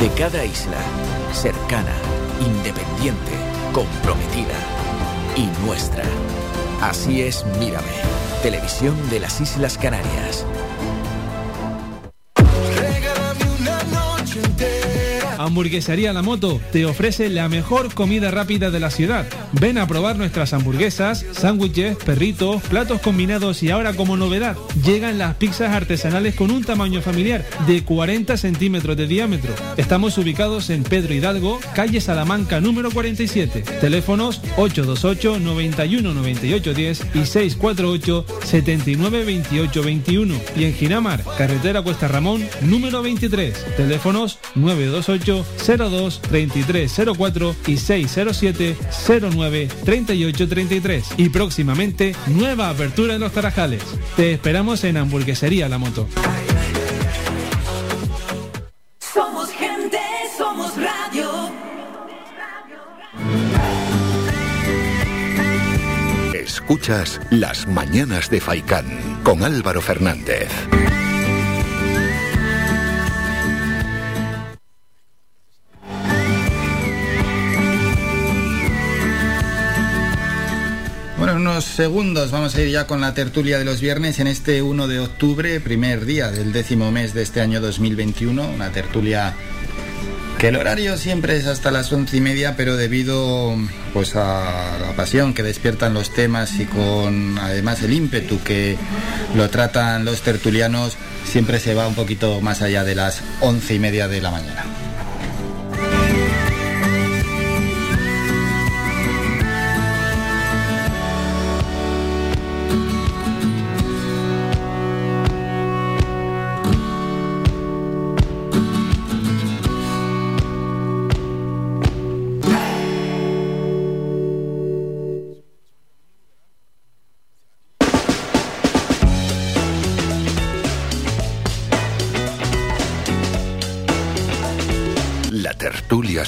De cada isla, cercana, independiente, comprometida y nuestra. Así es Mírame, televisión de las Islas Canarias. Hamburguesería La Moto te ofrece la mejor comida rápida de la ciudad. Ven a probar nuestras hamburguesas, sándwiches, perritos, platos combinados y ahora como novedad, llegan las pizzas artesanales con un tamaño familiar de 40 centímetros de diámetro. Estamos ubicados en Pedro Hidalgo, calle Salamanca número 47. Teléfonos 828 91 98 10 y 648 79 28 21. Y en Ginamar, carretera Cuesta Ramón número 23. Teléfonos 928 02 33 04 y 607 09 38 33. Y próximamente, nueva apertura en los Tarajales. Te esperamos en Hamburguesería La Moto. Somos gente, somos radio. Escuchas Las Mañanas de Faicán con Álvaro Fernández. En unos segundos vamos a ir ya con la tertulia de los viernes en este 1 de octubre, primer día del décimo mes de este año 2021. Una tertulia que el horario siempre es hasta las once y media, pero debido pues a la pasión que despiertan los temas y con además el ímpetu que lo tratan los tertulianos, siempre se va un poquito más allá de las once y media de la mañana.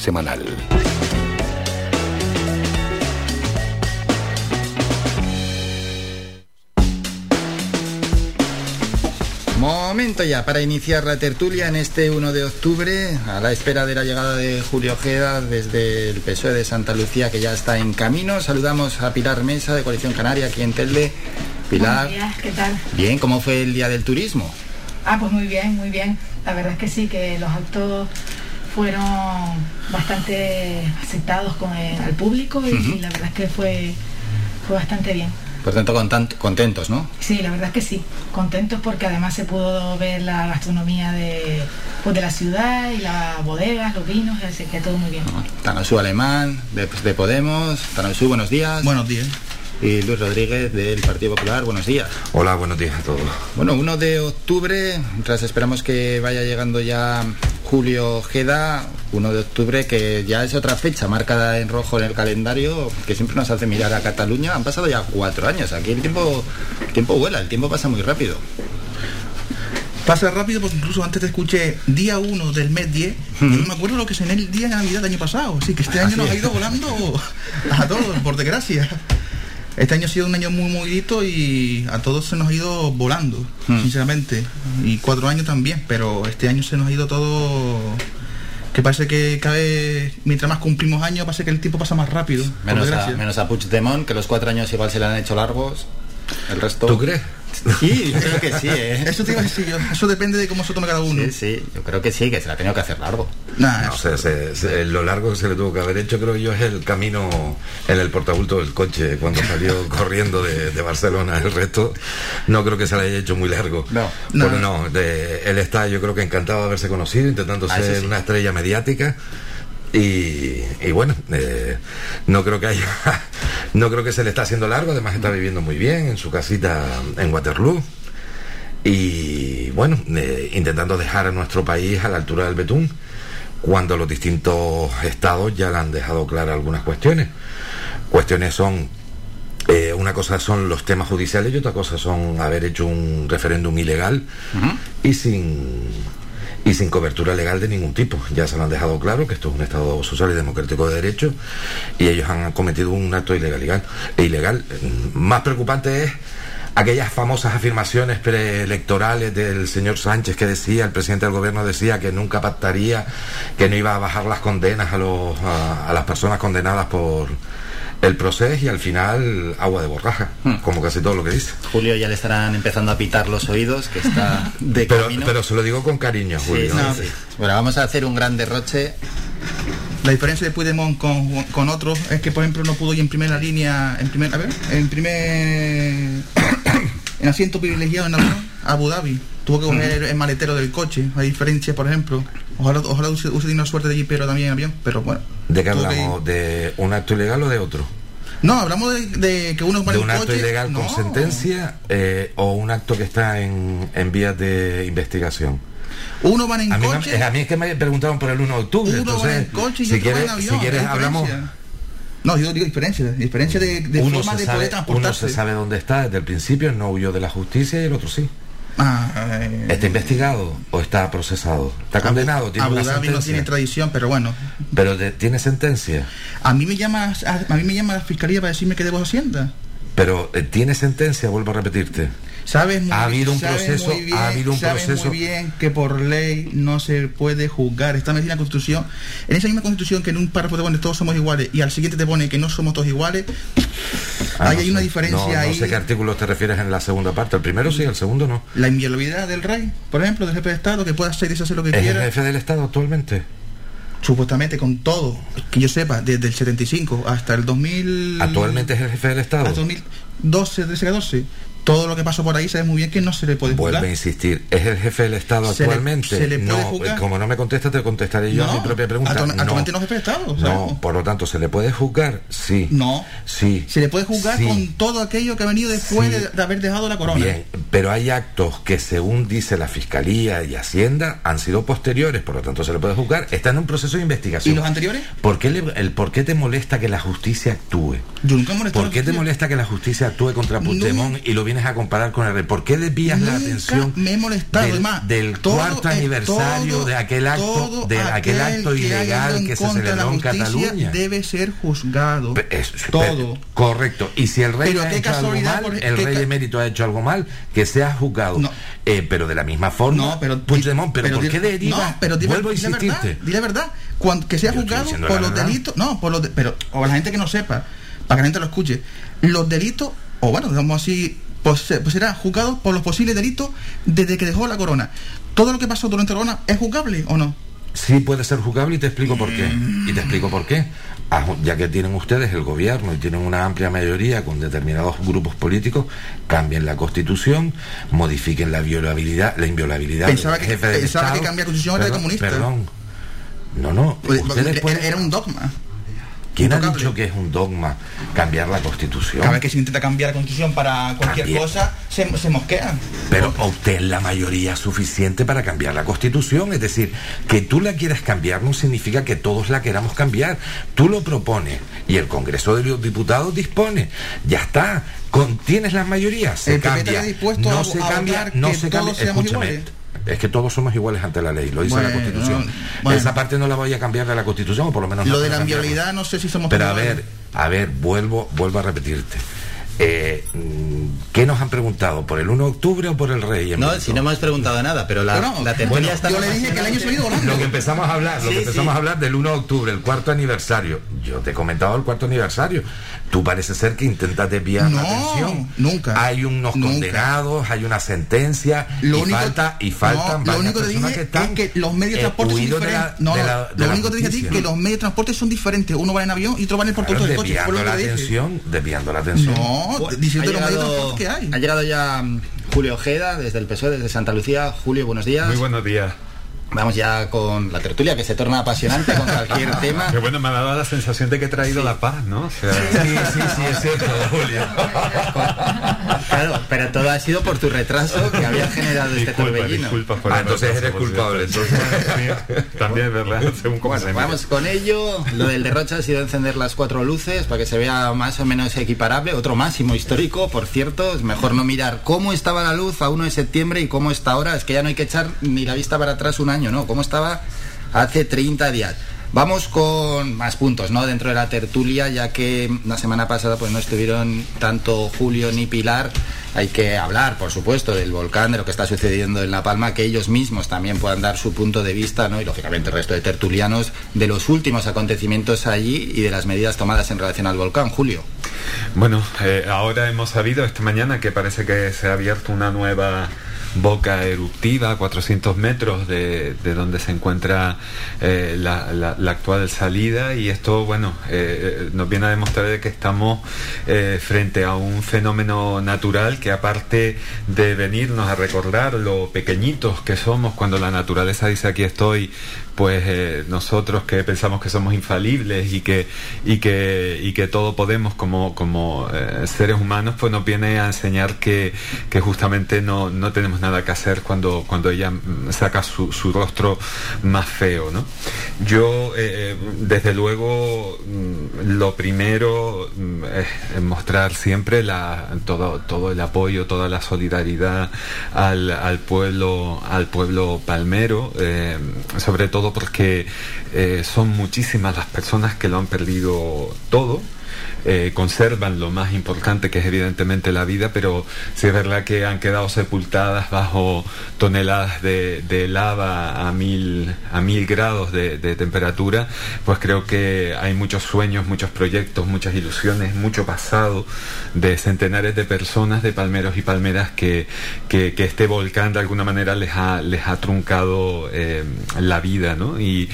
Semanal. Momento ya para iniciar la tertulia en este 1 de octubre, a la espera de la llegada de Julio Ojeda desde el PSOE de Santa Lucía, que ya está en camino. Saludamos a Pilar Mesa de Coalición Canaria, aquí en Telde. Pilar, Buenos días, ¿qué tal? bien, ¿cómo fue el Día del Turismo? Ah, pues muy bien, muy bien. La verdad es que sí, que los actos fueron bastante aceptados con el, al público y, la verdad es que fue, fue bastante bien. Por tanto, contentos, ¿no? Sí, la verdad es que sí. Contentos porque además se pudo ver la gastronomía de, pues, de la ciudad y las bodegas, los vinos, así que todo muy bien. Tanosu Alemán, de, de Podemos. Tanosu, buenos días. Buenos días. Y Luis Rodríguez, del Partido Popular, buenos días. Hola, buenos días a todos. Bueno, 1 de octubre, mientras esperamos que vaya llegando ya Julio Ojeda, 1 de octubre, que ya es otra fecha marcada en rojo en el calendario, que siempre nos hace mirar a Cataluña. Han pasado ya cuatro años, aquí el tiempo, el tiempo vuela, el tiempo pasa muy rápido. Pasa rápido porque incluso antes te escuché día 1 del mes 10 y no me acuerdo lo que cené el día de Navidad del año pasado. Así que este año Así nos ha es. ido volando a todos, por desgracia. Este año ha sido un año muy movidito y a todos se nos ha ido volando, sinceramente. Y cuatro años también, pero este año se nos ha ido todo... Que parece que cada vez, mientras más cumplimos años, parece que el tiempo pasa más rápido. Menos a, menos a Puigdemont, que los cuatro años igual se le han hecho largos. El resto... ¿Tú crees? Sí, yo creo que sí, ¿eh? Eso te iba a decir yo. Eso depende de cómo se tome cada uno. Sí, sí, yo creo que sí, que se la ha tenido que hacer largo. No, o sea, se- se- lo largo que se le tuvo que haber hecho, creo yo, es el camino en el portabulto del coche cuando salió corriendo de, de Barcelona. El resto no creo que se le haya hecho muy largo. No, No. no, de- él está, yo creo que encantado de haberse conocido, intentando Ah, ser sí. una estrella mediática. Y, y bueno, eh, no creo que haya, no creo que se le está haciendo largo, además está viviendo muy bien en su casita en Waterloo. y bueno, eh, intentando dejar a nuestro país a la altura del betún, cuando los distintos estados ya le han dejado claras algunas cuestiones. Cuestiones son, eh, una cosa son los temas judiciales y otra cosa son haber hecho un referéndum ilegal y sin y sin cobertura legal de ningún tipo. Ya se lo han dejado claro que esto es un Estado social y democrático de derecho y ellos han cometido un acto ilegal. E ilegal. Más preocupante es aquellas famosas afirmaciones preelectorales del señor Sánchez que decía, el presidente del gobierno decía que nunca pactaría, que no iba a bajar las condenas a, los, a las personas condenadas por el proceso y al final agua de borraja, como casi todo lo que dice. Julio ya le estarán empezando a pitar los oídos, que está de Pero, camino. pero se lo digo con cariño, Julio. sí, sí. Bueno, vamos a hacer un gran derroche. La diferencia de Puigdemont con, con otros es que, por ejemplo, no pudo ir en primera línea, en primer, a ver, en primer, en asiento privilegiado en Abu Dhabi. Tuvo que coger el maletero del coche, a diferencia, por ejemplo. Ojalá, ojalá use, use una suerte de pero también en avión, pero bueno. ¿De qué hablamos? ¿De un acto ilegal o de otro? No, hablamos de, de que uno ¿De un el acto coche. ilegal con sentencia eh, o un acto que está en, en vías de investigación? Uno va en a mí, a mí es que me preguntaron por el 1 de octubre. Uno entonces, en coche y si quieres, en avión. si quieres ¿qué hablamos. No, yo digo diferencia, diferencia de, de forma de sabe, poder uno se sabe dónde está desde el principio, no huyó de la justicia y el otro sí. Ah, eh, ¿Está investigado o está procesado? ¿Está condenado? ¿Tiene Abu Dhabi no tiene tradición, pero bueno. ¿Pero de- tiene sentencia? A mí me llama a, a mí me llama la fiscalía para decirme que debo Hacienda. ¿Pero eh, tiene sentencia? Vuelvo a repetirte. Sabes muy Ha bien- habido un sabes proceso- muy bien- ha habido un sabes proceso- muy bien que por ley no se puede juzgar. Está metida en la Constitución. En esa misma Constitución que en un párrafo te pone todos somos iguales y al siguiente te pone que no somos todos iguales. Ah, ahí no hay una sé. diferencia No, no ahí. sé qué artículo te refieres en la segunda parte. El primero sí, el segundo no. La inviolabilidad del rey, por ejemplo, del jefe de Estado, que pueda hacer y deshacer lo que ¿Es el quiera. jefe del Estado actualmente? Supuestamente con todo, que yo sepa, desde el 75 hasta el 2000. ¿Actualmente es el jefe del Estado? Hasta 2012, 13, 14. Todo lo que pasó por ahí sabes muy bien que no se le puede Vuelve a juzgar. insistir, ¿es el jefe del Estado ¿Se le- actualmente? se le puede no, juzgar? como no me contesta, te contestaré yo a mi propia pregunta. no, actualmente no es jefe de Estado. no, por lo tanto, ¿se le puede juzgar? Sí. No. Sí. Se le puede juzgar Sí. con todo aquello que ha venido después Sí. de, de haber dejado la corona. Bien, pero hay actos que según dice la Fiscalía y Hacienda han sido posteriores, por lo tanto se le puede juzgar. Está en un proceso de investigación. ¿Y los anteriores? ¿Por qué, le- el, ¿Por qué te molesta que la justicia actúe? Yo nunca ¿Por qué te molesta que la justicia actúe contra Puigdemont y lo vienes a comparar con el rey? ¿Por qué desvías la Nunca atención me he molestado, del, además, del cuarto aniversario todo- de aquel acto, de aquel acto aquel que haya ilegal que se la celebró en Cataluña? Debe ser juzgado. Es- todo. correcto. Y si el rey Pero ha hecho algo mal, por- el rey emérito ha hecho algo mal, que sea juzgado. Eh, pero de la misma forma, No, pero Puigdemont, pero, ¿por di- qué deriva? No, pero dile, Vuelvo a la insistirte. dile la verdad. Cuando, que sea juzgado por la los verdad. delitos, no, por los de- pero o la gente que no sepa, para que la gente lo escuche, los delitos o bueno, digamos así, pues, pues será juzgado por los posibles delitos desde que dejó la corona. Todo lo que pasó durante la corona es juzgable o no? Sí puede ser juzgable y te explico por qué. Y te explico por qué. Ah, Ya que tienen ustedes el gobierno y tienen una amplia mayoría con determinados grupos políticos, cambien la constitución, modifiquen la violabilidad, la inviolabilidad Pensaba del que- jefe del pensaba que cambiar la constitución era de Perdón, comunista. Perdón. No, no. Pues, ustedes era, pueden- era un dogma. ¿Quién ha dicho que es un dogma cambiar la constitución? Cada vez que se intenta cambiar la constitución para cualquier Cambia. cosa, se, se mosquean. Pero obtén la mayoría suficiente para cambiar la constitución. Es decir, que tú la quieras cambiar no significa que todos la queramos cambiar. Tú lo propones y el Congreso de los Diputados dispone. Ya está. Con, ¿Tienes las mayorías? Se El PP cambia. está dispuesto no a- se a cambia, no que se todos cambia. seamos Escúchame. iguales. Es que todos somos iguales ante la ley, lo dice Bueno, la Constitución. bueno. Esa parte no la voy a cambiar de la Constitución, o por lo menos no Lo de la inviolabilidad no sé si somos Pero a ver, a ver, vuelvo, vuelvo a repetirte. Eh, ¿Qué nos han preguntado? ¿Por el 1 de octubre o por el Rey? No, si no hemos preguntado nada, pero la, tertulia bueno, está yo le dije que el año se ha ido volando. Lo que empezamos a hablar, lo que empezamos sí. a hablar del 1 de octubre, el cuarto aniversario. Yo te he comentado el cuarto aniversario. Tú parece ser que intentas desviar la No, atención. nunca. Hay unos Nunca. condenados, hay una sentencia Lo y único- falta y No, faltan lo varias único que personas dije que están es que los medios de transporte son de diferentes. la- no, de no, la- de lo único que te dije a ti es que los medios de transporte son diferentes. Uno va en avión y otro va en el Claro, portón del coche. Fue desviando la atención, desviando la atención. No, diciendo los medios de llegado- transporte que hay. Ha llegado ya mm, Julio Ojeda desde el PSOE, desde Santa Lucía. Julio, buenos días. Muy buenos días. Vamos ya con la tertulia que se torna apasionante con cualquier tema. Qué bueno, me ha dado la sensación de que he traído la paz, ¿no? O sea, Sí, sí, sí, es cierto, Julio. Claro, pero todo ha sido por tu retraso que había generado este Disculpa, torbellino. disculpa por Ah, entonces retraso, eres culpable. Sí, También es verdad, según cómo Bueno, se vamos con ello. Lo del derroche ha sido encender las cuatro luces para que se vea más o menos equiparable. Otro máximo histórico, por cierto. Es mejor no mirar cómo estaba la luz a 1 de septiembre y cómo está ahora. Es que ya no hay que echar ni la vista para atrás un año, ¿no? Cómo estaba hace 30 días. Vamos con más puntos, ¿no? Dentro de la tertulia, ya que la semana pasada pues no estuvieron tanto Julio ni Pilar. Hay que hablar, por supuesto, del volcán, de lo que está sucediendo en La Palma, que ellos mismos también puedan dar su punto de vista, ¿no? Y lógicamente el resto de tertulianos de los últimos acontecimientos allí y de las medidas tomadas en relación al volcán. Julio. Bueno, eh, ahora hemos sabido esta mañana que parece que se ha abierto una nueva boca eruptiva a 400 metros de, de donde se encuentra eh, la, la- actual salida. Y esto, bueno, eh, eh, nos viene a demostrar de que estamos frente a un fenómeno natural que aparte de venirnos a recordar lo pequeñitos que somos cuando la naturaleza dice aquí estoy, pues eh, nosotros que pensamos que somos infalibles y que y que y que todo podemos como como eh, seres humanos pues nos viene a enseñar que, que justamente no, no tenemos nada que hacer cuando cuando ella mm, saca su, su rostro más feo ¿no? yo eh, desde luego mm, lo primero mm, es mostrar siempre la, todo, todo el apoyo toda la solidaridad al, al pueblo al pueblo palmero eh, sobre todo porque eh, son muchísimas las personas que lo han perdido todo eh, conservan lo más importante que es evidentemente la vida, pero sí es verdad que han quedado sepultadas bajo toneladas de, de lava a mil, a mil grados de, temperatura, pues creo que hay muchos sueños, muchos proyectos, muchas ilusiones, mucho pasado de centenares de personas, de palmeros y palmeras que, que, este volcán de alguna manera les ha, les ha truncado eh, la vida, ¿no? Y,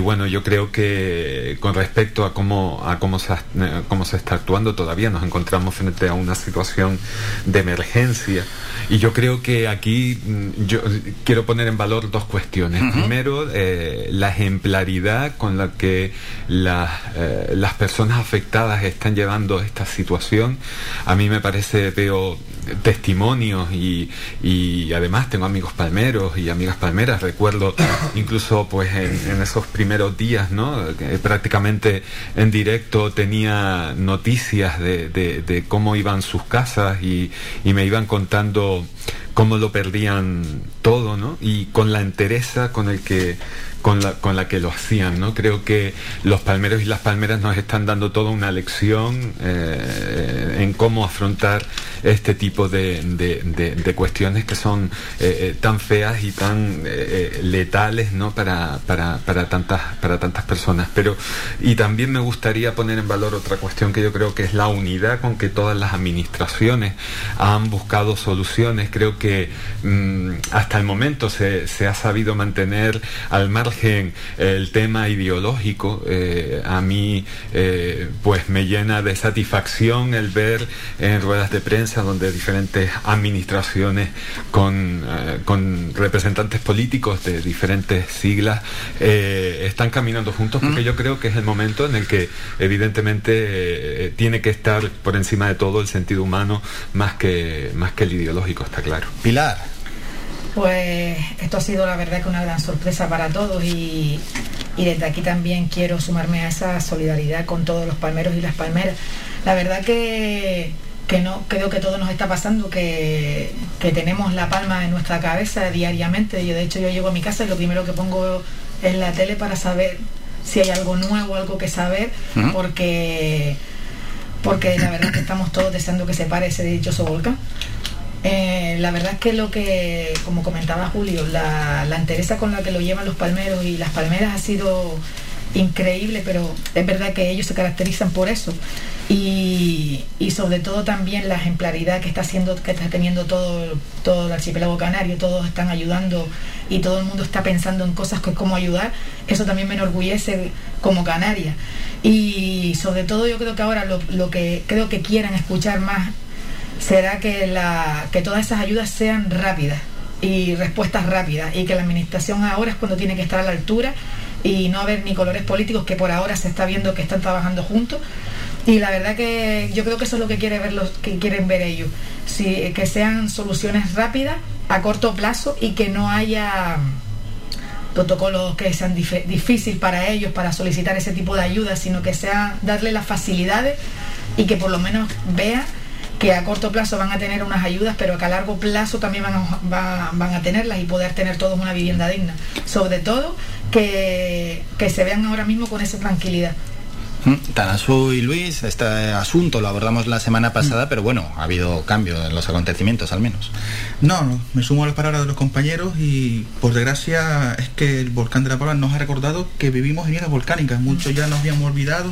bueno, yo creo que con respecto a cómo, a cómo se, eh, cómo se está actuando, todavía nos encontramos frente a una situación de emergencia. Y yo creo que aquí mm, yo quiero poner en valor dos cuestiones. Primero, eh, la ejemplaridad con la que las, eh, las personas afectadas están llevando esta situación. A mí me parece, veo testimonios y, y además tengo amigos palmeros y amigas palmeras. Recuerdo incluso pues en, en esos primeros días, ¿no? Que prácticamente en directo tenía noticias de, de- de cómo iban sus casas y, y me iban contando cómo lo perdían todo, ¿no? Y con la entereza con el que con la, con la que lo hacían, ¿no? Creo que los palmeros y las palmeras nos están dando toda una lección eh, en cómo afrontar este tipo de, de- cuestiones que son eh, eh, tan feas y tan letales, ¿no? Para, para, para tantas para tantas personas. Pero y también me gustaría poner en valor otra cuestión que yo creo que es la unidad con que todas las administraciones han buscado soluciones. Creo que mm, hasta el momento se, se ha sabido mantener al margen el tema ideológico. Eh, a mí, eh, pues me llena de satisfacción el ver en ruedas de prensa donde diferentes administraciones con, eh, con representantes políticos de diferentes siglas están caminando juntos porque yo creo que es el momento en el que evidentemente tiene que estar por encima de todo el sentido humano más que más que el ideológico está claro Pilar Pues esto ha sido la verdad que una gran sorpresa para todos y, y desde aquí también quiero sumarme a esa solidaridad con todos los palmeros y las palmeras. La verdad que, que no creo que todo nos está pasando, que, que tenemos la palma en nuestra cabeza diariamente. Yo de hecho yo llego a mi casa y lo primero que pongo es la tele para saber si hay algo nuevo, algo que saber, porque porque la verdad que estamos todos deseando que se pare ese dichoso volcán. Eh, la verdad es que lo que, como comentaba Julio, la, la entereza con la que lo llevan los palmeros y las palmeras ha sido increíble, pero es verdad que ellos se caracterizan por eso. Y, y sobre todo también la ejemplaridad que está haciendo, que está teniendo todo, todo el archipiélago canario, todos están ayudando y todo el mundo está pensando en cosas que cómo ayudar, eso también me enorgullece como canaria. Y sobre todo yo creo que ahora lo, lo que creo que quieran escuchar más será que, la, que todas esas ayudas sean rápidas y respuestas rápidas y que la administración ahora es cuando tiene que estar a la altura y no haber ni colores políticos que por ahora se está viendo que están trabajando juntos Y la verdad que yo creo que eso es lo que, quiere ver los, que quieren ver ellos. Si, que sean soluciones rápidas, a corto plazo y que no haya protocolos que sean difíciles para ellos para solicitar ese tipo de ayuda, sino que sea darle las facilidades y que por lo menos vean que a corto plazo van a tener unas ayudas, pero que a largo plazo también van a, van a tenerlas y poder tener todos una vivienda digna. Sobre todo que, que se vean ahora mismo con esa tranquilidad. Mm, Tanasú y Luis, este asunto lo abordamos la semana pasada, pero bueno, ha habido cambio en los acontecimientos al menos. No, no, me sumo a las palabras de los compañeros y por desgracia es que el volcán de la Palma nos ha recordado que vivimos en islas volcánicas, muchos ya nos habíamos olvidado,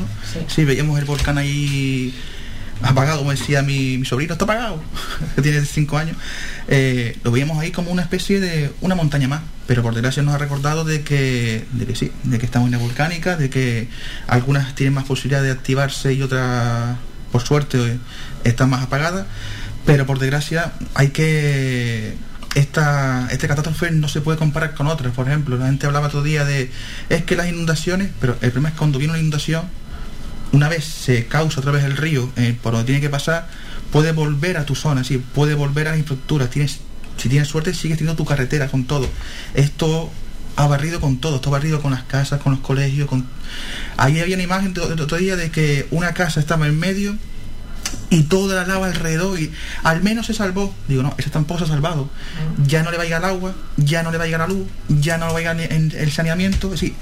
sí, veíamos el volcán ahí apagado, como decía mi, sobrino, está apagado, que tiene 5 años, eh, lo veíamos ahí como una especie de una montaña más, pero por desgracia nos ha recordado de que, de que sí, de que estamos en la volcánica, de que algunas tienen más posibilidad de activarse y otras, por suerte, están más apagadas, pero por desgracia hay que esta, este catástrofe no se puede comparar con otras. Por ejemplo, la gente hablaba otro día de es que las inundaciones, pero el problema es cuando viene una inundación, una vez se causa otra vez el río eh, por donde tiene que pasar, puede volver a tu zona, sí, puede volver a las infraestructuras. Tienes, si tienes suerte, sigues teniendo tu carretera con todo. Esto ha barrido con todo, esto ha barrido con las casas, con los colegios. Con... Ahí había una imagen el otro día de que una casa estaba en medio y toda la lava alrededor y al menos se salvó. Digo, no, ese tampoco se ha salvado. Ya no le va a llegar el agua, ya no le va a llegar la luz, ya no le va a llegar el saneamiento. Es decir,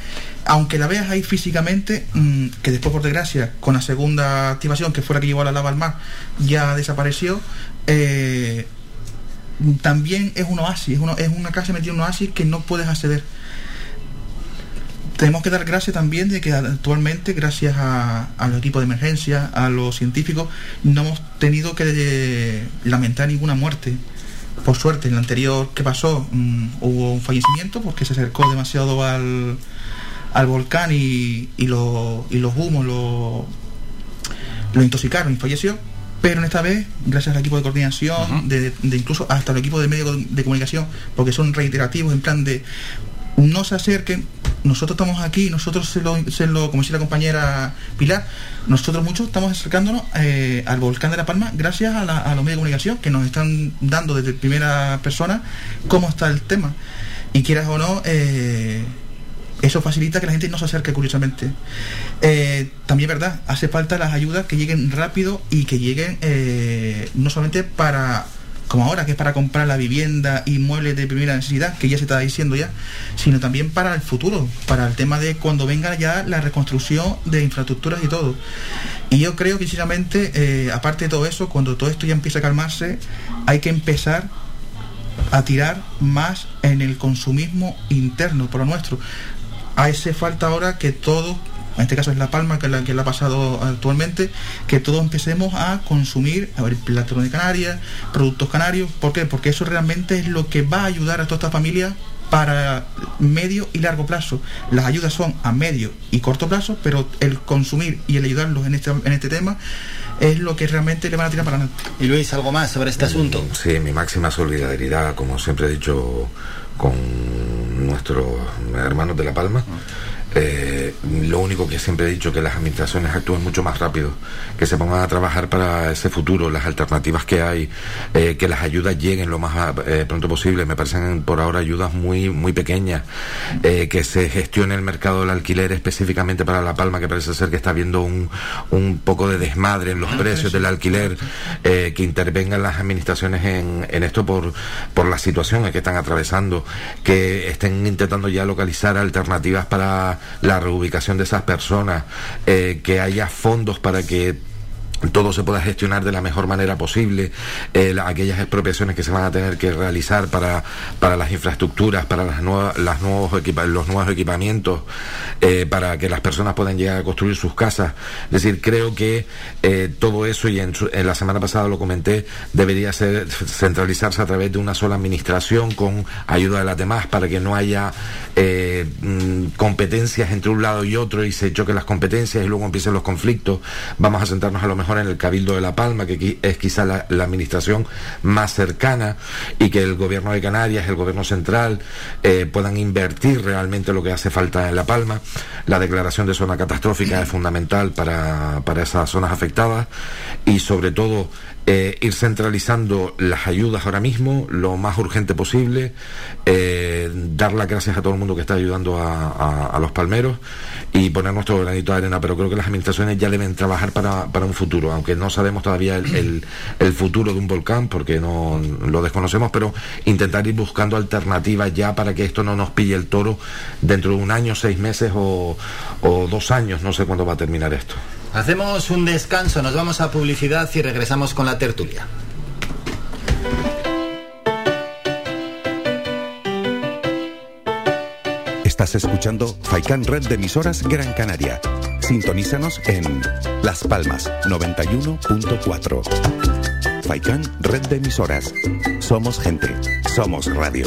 aunque la veas ahí físicamente, mm, que después por desgracia, con la segunda activación, que fue la que llevó a la lava al mar, ya desapareció, eh, también es un oasis, es, es una casa metida en un oasis que no puedes acceder tenemos que dar gracias también de que actualmente, gracias a, los equipos de emergencia, a los científicos, no hemos tenido que lamentar ninguna muerte. Por suerte, en el anterior que pasó mm, hubo un fallecimiento porque se acercó demasiado al, volcán y, y, los humos lo, lo intoxicaron y falleció. Pero en esta vez, gracias al equipo de coordinación, de, incluso hasta el equipo de medios de comunicación, porque son reiterativos en plan de no se acerquen, nosotros estamos aquí, nosotros se lo, se lo como decía la compañera Pilar, nosotros muchos estamos acercándonos eh, al volcán de La Palma gracias a, los medios de comunicación que nos están dando desde primera persona cómo está el tema. Y quieras o no, eh, eso facilita que la gente no se acerque curiosamente. Eh, también verdad, hace falta las ayudas que lleguen rápido y que lleguen no solamente para como ahora, que es para comprar la vivienda y muebles de primera necesidad, que ya se está diciendo ya, sino también para el futuro, para el tema de cuando venga ya la reconstrucción de infraestructuras y todo. Y yo creo que sinceramente, eh, aparte de todo eso, cuando todo esto ya empieza a calmarse, hay que empezar a tirar más en el consumismo interno, por lo nuestro. Hace falta ahora que todos en este caso es La Palma, que es la que le ha pasado actualmente, que todos empecemos a consumir a ver, plátano de Canarias, productos canarios. ¿Por qué? Porque eso realmente es lo que va a ayudar a toda esta familia para medio y largo plazo. Las ayudas son a medio y corto plazo, pero el consumir y el ayudarlos en este, en este tema es lo que realmente le van a tirar para adelante. Y Luis, ¿algo más sobre este asunto? Sí, mi máxima solidaridad, como siempre he dicho, con nuestros hermanos de La Palma. Eh, lo único que siempre he dicho que las administraciones actúen mucho más rápido, que se pongan a trabajar para ese futuro, las alternativas que hay, eh, que las ayudas lleguen lo más eh, pronto posible. Me parecen por ahora ayudas muy muy pequeñas, que se gestione el mercado del alquiler específicamente para La Palma, que parece ser que está habiendo un, un poco de desmadre en los ah, precios del alquiler, que intervengan las administraciones en, en esto por, por la situación que están atravesando, que estén intentando ya localizar alternativas para la reubicación de esas personas, eh, que haya fondos para que todo se pueda gestionar de la mejor manera posible, eh, aquellas expropiaciones que se van a tener que realizar para, para las infraestructuras, para las nuevas, las nuevos los nuevos equipamientos, eh, para que las personas puedan llegar a construir sus casas. Es decir, creo que eh, todo eso, y en, la semana pasada lo comenté, debería ser centralizarse a través de una sola administración con ayuda de las demás para que no haya mm, competencias entre un lado y otro y se choquen las competencias y luego empiecen los conflictos. Vamos a sentarnos a lo mejor en el Cabildo de La Palma, que es quizá la, administración más cercana, y que el gobierno de Canarias, el gobierno central, eh, puedan invertir realmente lo que hace falta en La Palma. La declaración de zona catastrófica es fundamental para, para esas zonas afectadas y sobre todo eh, ir centralizando las ayudas ahora mismo lo más urgente posible, eh, dar las gracias a todo el mundo que está ayudando a, los palmeros y poner nuestro granito de arena, pero creo que las administraciones ya deben trabajar para, un futuro, aunque no sabemos todavía el, futuro de un volcán porque no lo desconocemos, pero intentar ir buscando alternativas ya para que esto no nos pille el toro dentro de un año, seis meses o, o dos años, no sé cuándo va a terminar esto. Hacemos un descanso, nos vamos a publicidad y regresamos con la tertulia. Estás escuchando Faikan Red de emisoras Gran Canaria. Sintonízanos en Las Palmas 91.4. Faikan Red de emisoras. Somos gente, somos radio.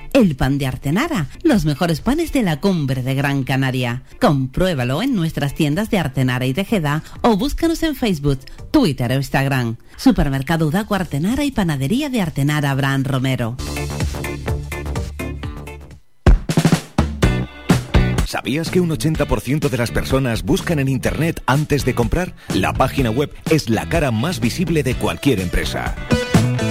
el pan de Artenara, los mejores panes de la cumbre de Gran Canaria. Compruébalo en nuestras tiendas de Artenara y Tejeda o búscanos en Facebook, Twitter o Instagram. Supermercado Udaco Artenara y Panadería de Artenara Abraham Romero. ¿Sabías que un 80% de las personas buscan en Internet antes de comprar? La página web es la cara más visible de cualquier empresa.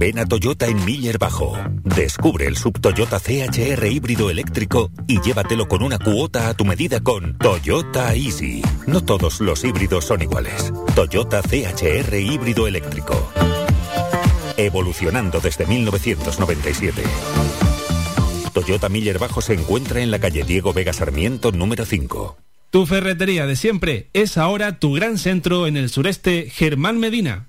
Ven a Toyota en Miller Bajo. Descubre el sub Toyota CHR híbrido eléctrico y llévatelo con una cuota a tu medida con Toyota Easy. No todos los híbridos son iguales. Toyota CHR híbrido eléctrico. Evolucionando desde 1997. Toyota Miller Bajo se encuentra en la calle Diego Vega Sarmiento número 5. Tu ferretería de siempre es ahora tu gran centro en el sureste, Germán Medina.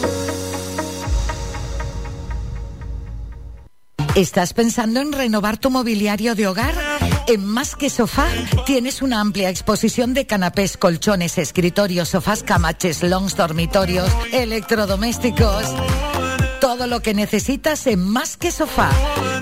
¿Estás pensando en renovar tu mobiliario de hogar? En Más que Sofá tienes una amplia exposición de canapés, colchones, escritorios, sofás, camaches, longs, dormitorios, electrodomésticos. Todo lo que necesitas en Más que Sofá.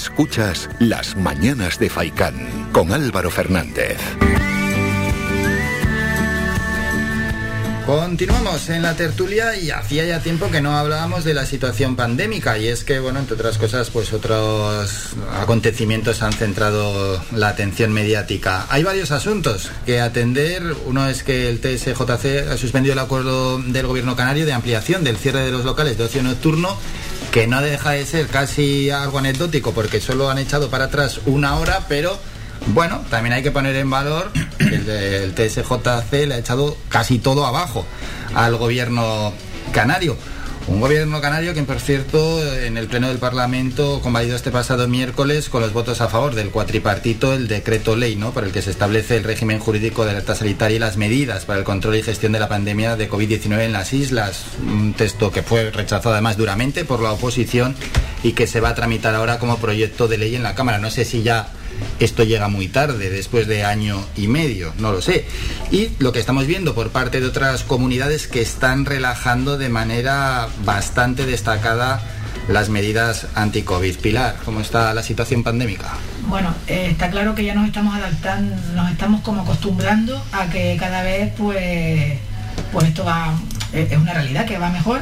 Escuchas Las Mañanas de Faicán con Álvaro Fernández. Continuamos en la tertulia y hacía ya tiempo que no hablábamos de la situación pandémica y es que, bueno, entre otras cosas, pues otros acontecimientos han centrado la atención mediática. Hay varios asuntos que atender. Uno es que el TSJC ha suspendido el acuerdo del gobierno canario de ampliación del cierre de los locales de ocio nocturno que no deja de ser casi algo anecdótico porque solo han echado para atrás una hora, pero bueno, también hay que poner en valor que el, el TSJC le ha echado casi todo abajo al gobierno canario. Un gobierno canario que, por cierto, en el Pleno del Parlamento convalidó este pasado miércoles con los votos a favor del cuatripartito el decreto ley, ¿no? Por el que se establece el régimen jurídico de alerta sanitaria y las medidas para el control y gestión de la pandemia de COVID-19 en las islas. Un texto que fue rechazado además duramente por la oposición y que se va a tramitar ahora como proyecto de ley en la Cámara. No sé si ya esto llega muy tarde, después de año y medio, no lo sé. Y lo que estamos viendo por parte de otras comunidades que están relajando de manera bastante destacada las medidas anti-COVID. Pilar, ¿cómo está la situación pandémica? Bueno, eh, está claro que ya nos estamos adaptando, nos estamos como acostumbrando a que cada vez pues, pues esto va, es una realidad que va mejor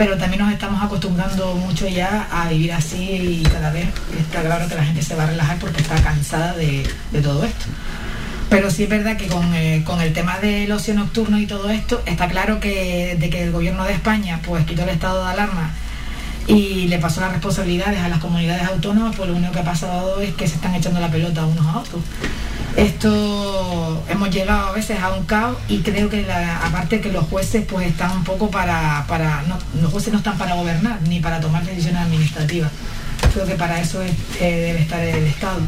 pero también nos estamos acostumbrando mucho ya a vivir así y cada vez está claro que la gente se va a relajar porque está cansada de, de todo esto. Pero sí es verdad que con, eh, con, el tema del ocio nocturno y todo esto, está claro que de que el gobierno de España pues quitó el estado de alarma y le pasó las responsabilidades a las comunidades autónomas, pues lo único que ha pasado es que se están echando la pelota unos a otros. Esto hemos llegado a veces a un caos y creo que la, aparte que los jueces pues están un poco para, para no, los jueces no están para gobernar ni para tomar decisiones administrativas. Creo que para eso es, eh, debe estar el Estado.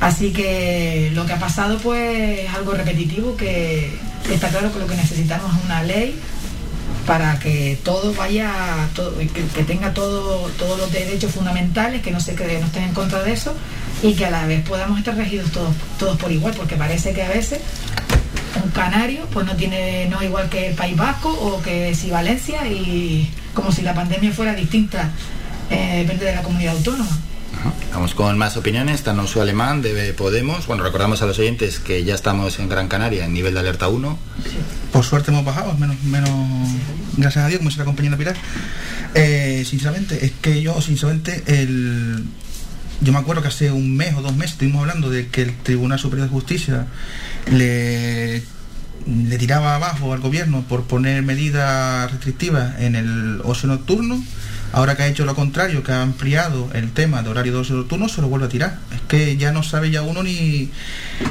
Así que lo que ha pasado pues es algo repetitivo que, está claro que lo que necesitamos es una ley para que todo vaya, todo, que, que, tenga todo, todos los derechos fundamentales, que no se que no estén en contra de eso y que a la vez podamos estar regidos todos, todos por igual, porque parece que a veces un canario pues no tiene no igual que el País Vasco o que si Valencia y como si la pandemia fuera distinta eh, depende de la comunidad autónoma. Vamos con más opiniones. Tanosu Alemán de Podemos. Bueno, recordamos a los oyentes que ya estamos en Gran Canaria en nivel de alerta 1. Sí. Por suerte hemos bajado, menos, menos gracias a Dios, como se la compañera Pilar. Eh, sinceramente, es que yo, sinceramente, el, yo me acuerdo que hace un mes o dos meses estuvimos hablando de que el Tribunal Superior de Justicia le, tiraba abajo al gobierno por poner medidas restrictivas en el ocio nocturno. Ahora que ha hecho lo contrario, que ha ampliado el tema de horario de ocio nocturno, se lo vuelve a tirar. Es que ya no sabe ya uno ni,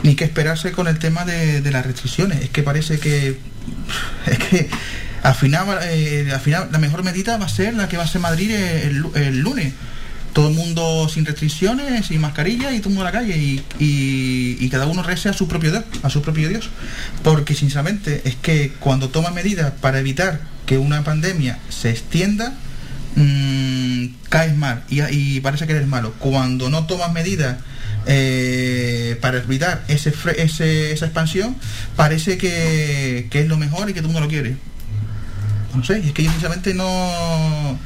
ni qué esperarse con el tema de, las restricciones. Es que parece que. Es que al final, eh, la mejor medida va a ser la que va a ser Madrid el lunes todo el mundo sin restricciones, sin mascarilla y todo el mundo a la calle y, y, y, cada uno rece a su propio Dios, a su propio Dios. Porque sinceramente es que cuando toma medidas para evitar que una pandemia se extienda, mmm, caes mal y, y, parece que eres malo. Cuando no tomas medidas eh, para evitar ese, ese, esa expansión, parece que, que es lo mejor y que todo el mundo lo quiere. No sé, es que yo sinceramente no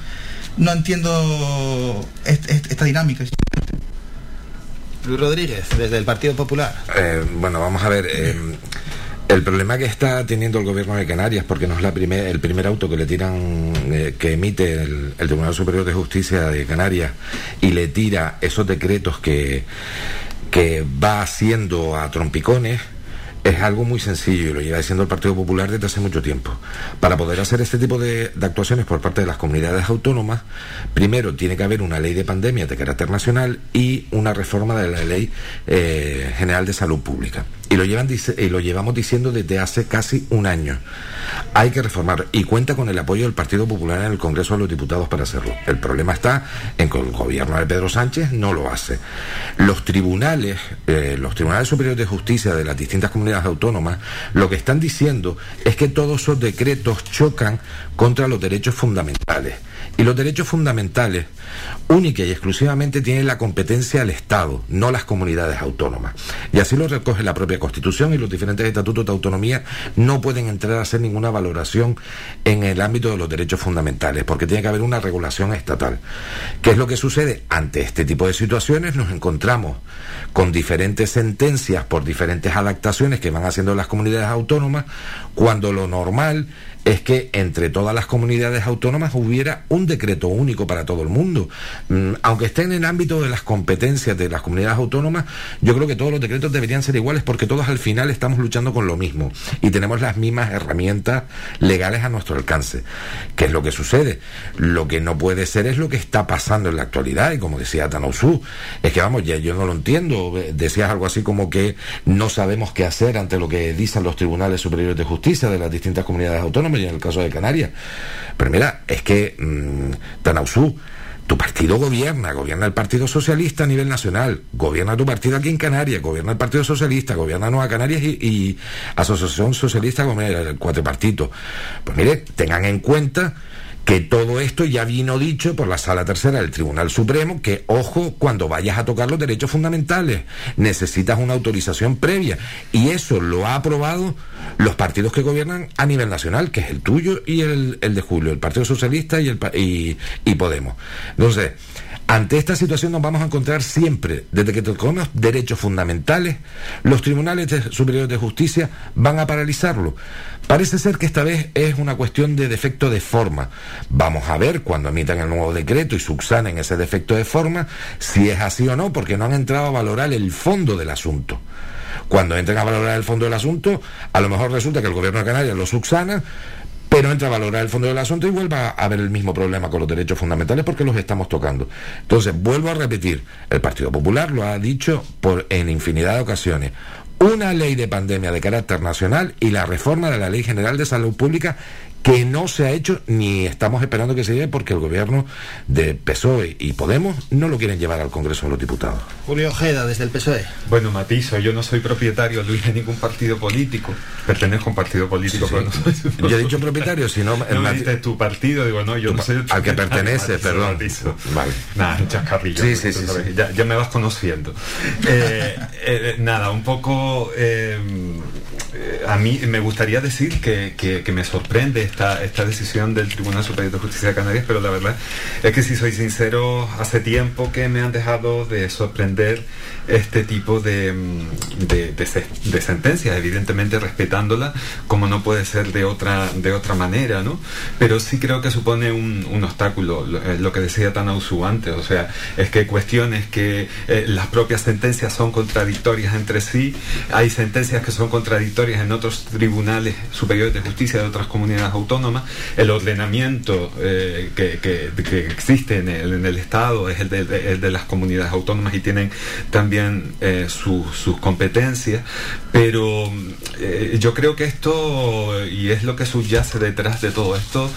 no entiendo est est esta dinámica. Luis Rodríguez, desde el Partido Popular. Eh, bueno, vamos a ver. Eh, el problema que está teniendo el gobierno de Canarias, porque no es la primer, el primer auto que le tiran, eh, que emite el, el, Tribunal Superior de Justicia de Canarias y le tira esos decretos que, que va haciendo a trompicones, es algo muy sencillo y lo lleva diciendo el Partido Popular desde hace mucho tiempo. Para poder hacer este tipo de, de, actuaciones por parte de las comunidades autónomas, primero tiene que haber una ley de pandemia de carácter nacional y una reforma de la ley eh, general de salud pública. Y lo, llevan, y lo llevamos diciendo desde hace casi un año. Hay que reformar y cuenta con el apoyo del Partido Popular en el Congreso de los Diputados para hacerlo. El problema está en que el gobierno de Pedro Sánchez no lo hace. Los tribunales, eh, los tribunales superiores de justicia de las distintas comunidades autónomas, lo que están diciendo es que todos esos decretos chocan contra los derechos fundamentales Y los derechos fundamentales, única y exclusivamente, tienen la competencia del Estado, no las comunidades autónomas. Y así lo recoge la propia Constitución y los diferentes estatutos de autonomía no pueden entrar a hacer ninguna valoración en el ámbito de los derechos fundamentales, porque tiene que haber una regulación estatal. ¿Qué es lo que sucede? Ante este tipo de situaciones nos encontramos con diferentes sentencias por diferentes adaptaciones que van haciendo las comunidades autónomas, cuando lo normal es que entre todas las comunidades autónomas hubiera un decreto único para todo el mundo. Mm, aunque esté en el ámbito de las competencias de las comunidades autónomas, yo creo que todos los decretos deberían ser iguales porque todos al final estamos luchando con lo mismo y tenemos las mismas herramientas legales a nuestro alcance. ¿Qué es lo que sucede? Lo que no puede ser es lo que está pasando en la actualidad y como decía Tanausú, es que vamos, ya yo no lo entiendo. Decías algo así como que no sabemos qué hacer ante lo que dicen los tribunales superiores de justicia de las distintas comunidades autónomas y en el caso de Canarias. Pero mira, es que mmm, Tanausú, tu partido gobierna, gobierna el Partido Socialista a nivel nacional, gobierna tu partido aquí en Canarias, gobierna el Partido Socialista, gobierna Nueva Canarias y, y Asociación Socialista como el cuatripartito. Pues mire, tengan en cuenta que todo esto ya vino dicho por la Sala Tercera del Tribunal Supremo, que ojo cuando vayas a tocar los derechos fundamentales, necesitas una autorización previa. Y eso lo ha aprobado los partidos que gobiernan a nivel nacional, que es el tuyo y el, el de Julio, el Partido Socialista y, el, y, y Podemos. Entonces, ante esta situación nos vamos a encontrar siempre, desde que tocamos derechos fundamentales, los tribunales superiores de justicia van a paralizarlo. Parece ser que esta vez es una cuestión de defecto de forma. Vamos a ver cuando emitan el nuevo decreto y subsanen ese defecto de forma, si es así o no, porque no han entrado a valorar el fondo del asunto. Cuando entren a valorar el fondo del asunto, a lo mejor resulta que el gobierno de Canarias lo subsana, pero entra a valorar el fondo del asunto y vuelva a haber el mismo problema con los derechos fundamentales porque los estamos tocando. Entonces, vuelvo a repetir, el Partido Popular lo ha dicho por, en infinidad de ocasiones. Una ley de pandemia de carácter nacional y la reforma de la Ley General de Salud Pública que no se ha hecho ni estamos esperando que se lleve porque el gobierno de PSOE y Podemos no lo quieren llevar al Congreso de los Diputados. Julio Ojeda, desde el PSOE. Bueno, matizo, yo no soy propietario, Luis, de ningún partido político. Pertenezco a un partido político, Sí, pero sí. no soy... Yo he dicho propietario, si no... Mati- dijiste tu partido, digo, no, yo no soy el Al que pertenece, matizo, perdón. matizo. Vale. Nada, un chascarrillo. Sí, sí, sí, sabes, sí. Ya, ya me vas conociendo. Eh, eh, nada, un poco... eh, eh, a mí me gustaría decir que, que- que me sorprende esta, esta decisión del Tribunal Superior de Justicia de Canarias, pero la verdad es que si soy sincero, hace tiempo que me han dejado de sorprender este tipo de, mm, de, de de sentencias, evidentemente respetándola como no puede ser de otra, de otra manera, ¿no? Pero sí creo que supone un, un obstáculo, lo, eh, lo que decía Tanausu antes, o sea, es que cuestiones que eh, las propias sentencias son contradictorias entre sí, hay sentencias que son contradictorias en otros tribunales superiores de justicia de otras comunidades autónomas, el ordenamiento eh, que, existe en el, Estado es el de, las comunidades autónomas y tienen también eh, su- sus competencias, pero eh, yo creo que esto, y es lo que subyace detrás de todo esto,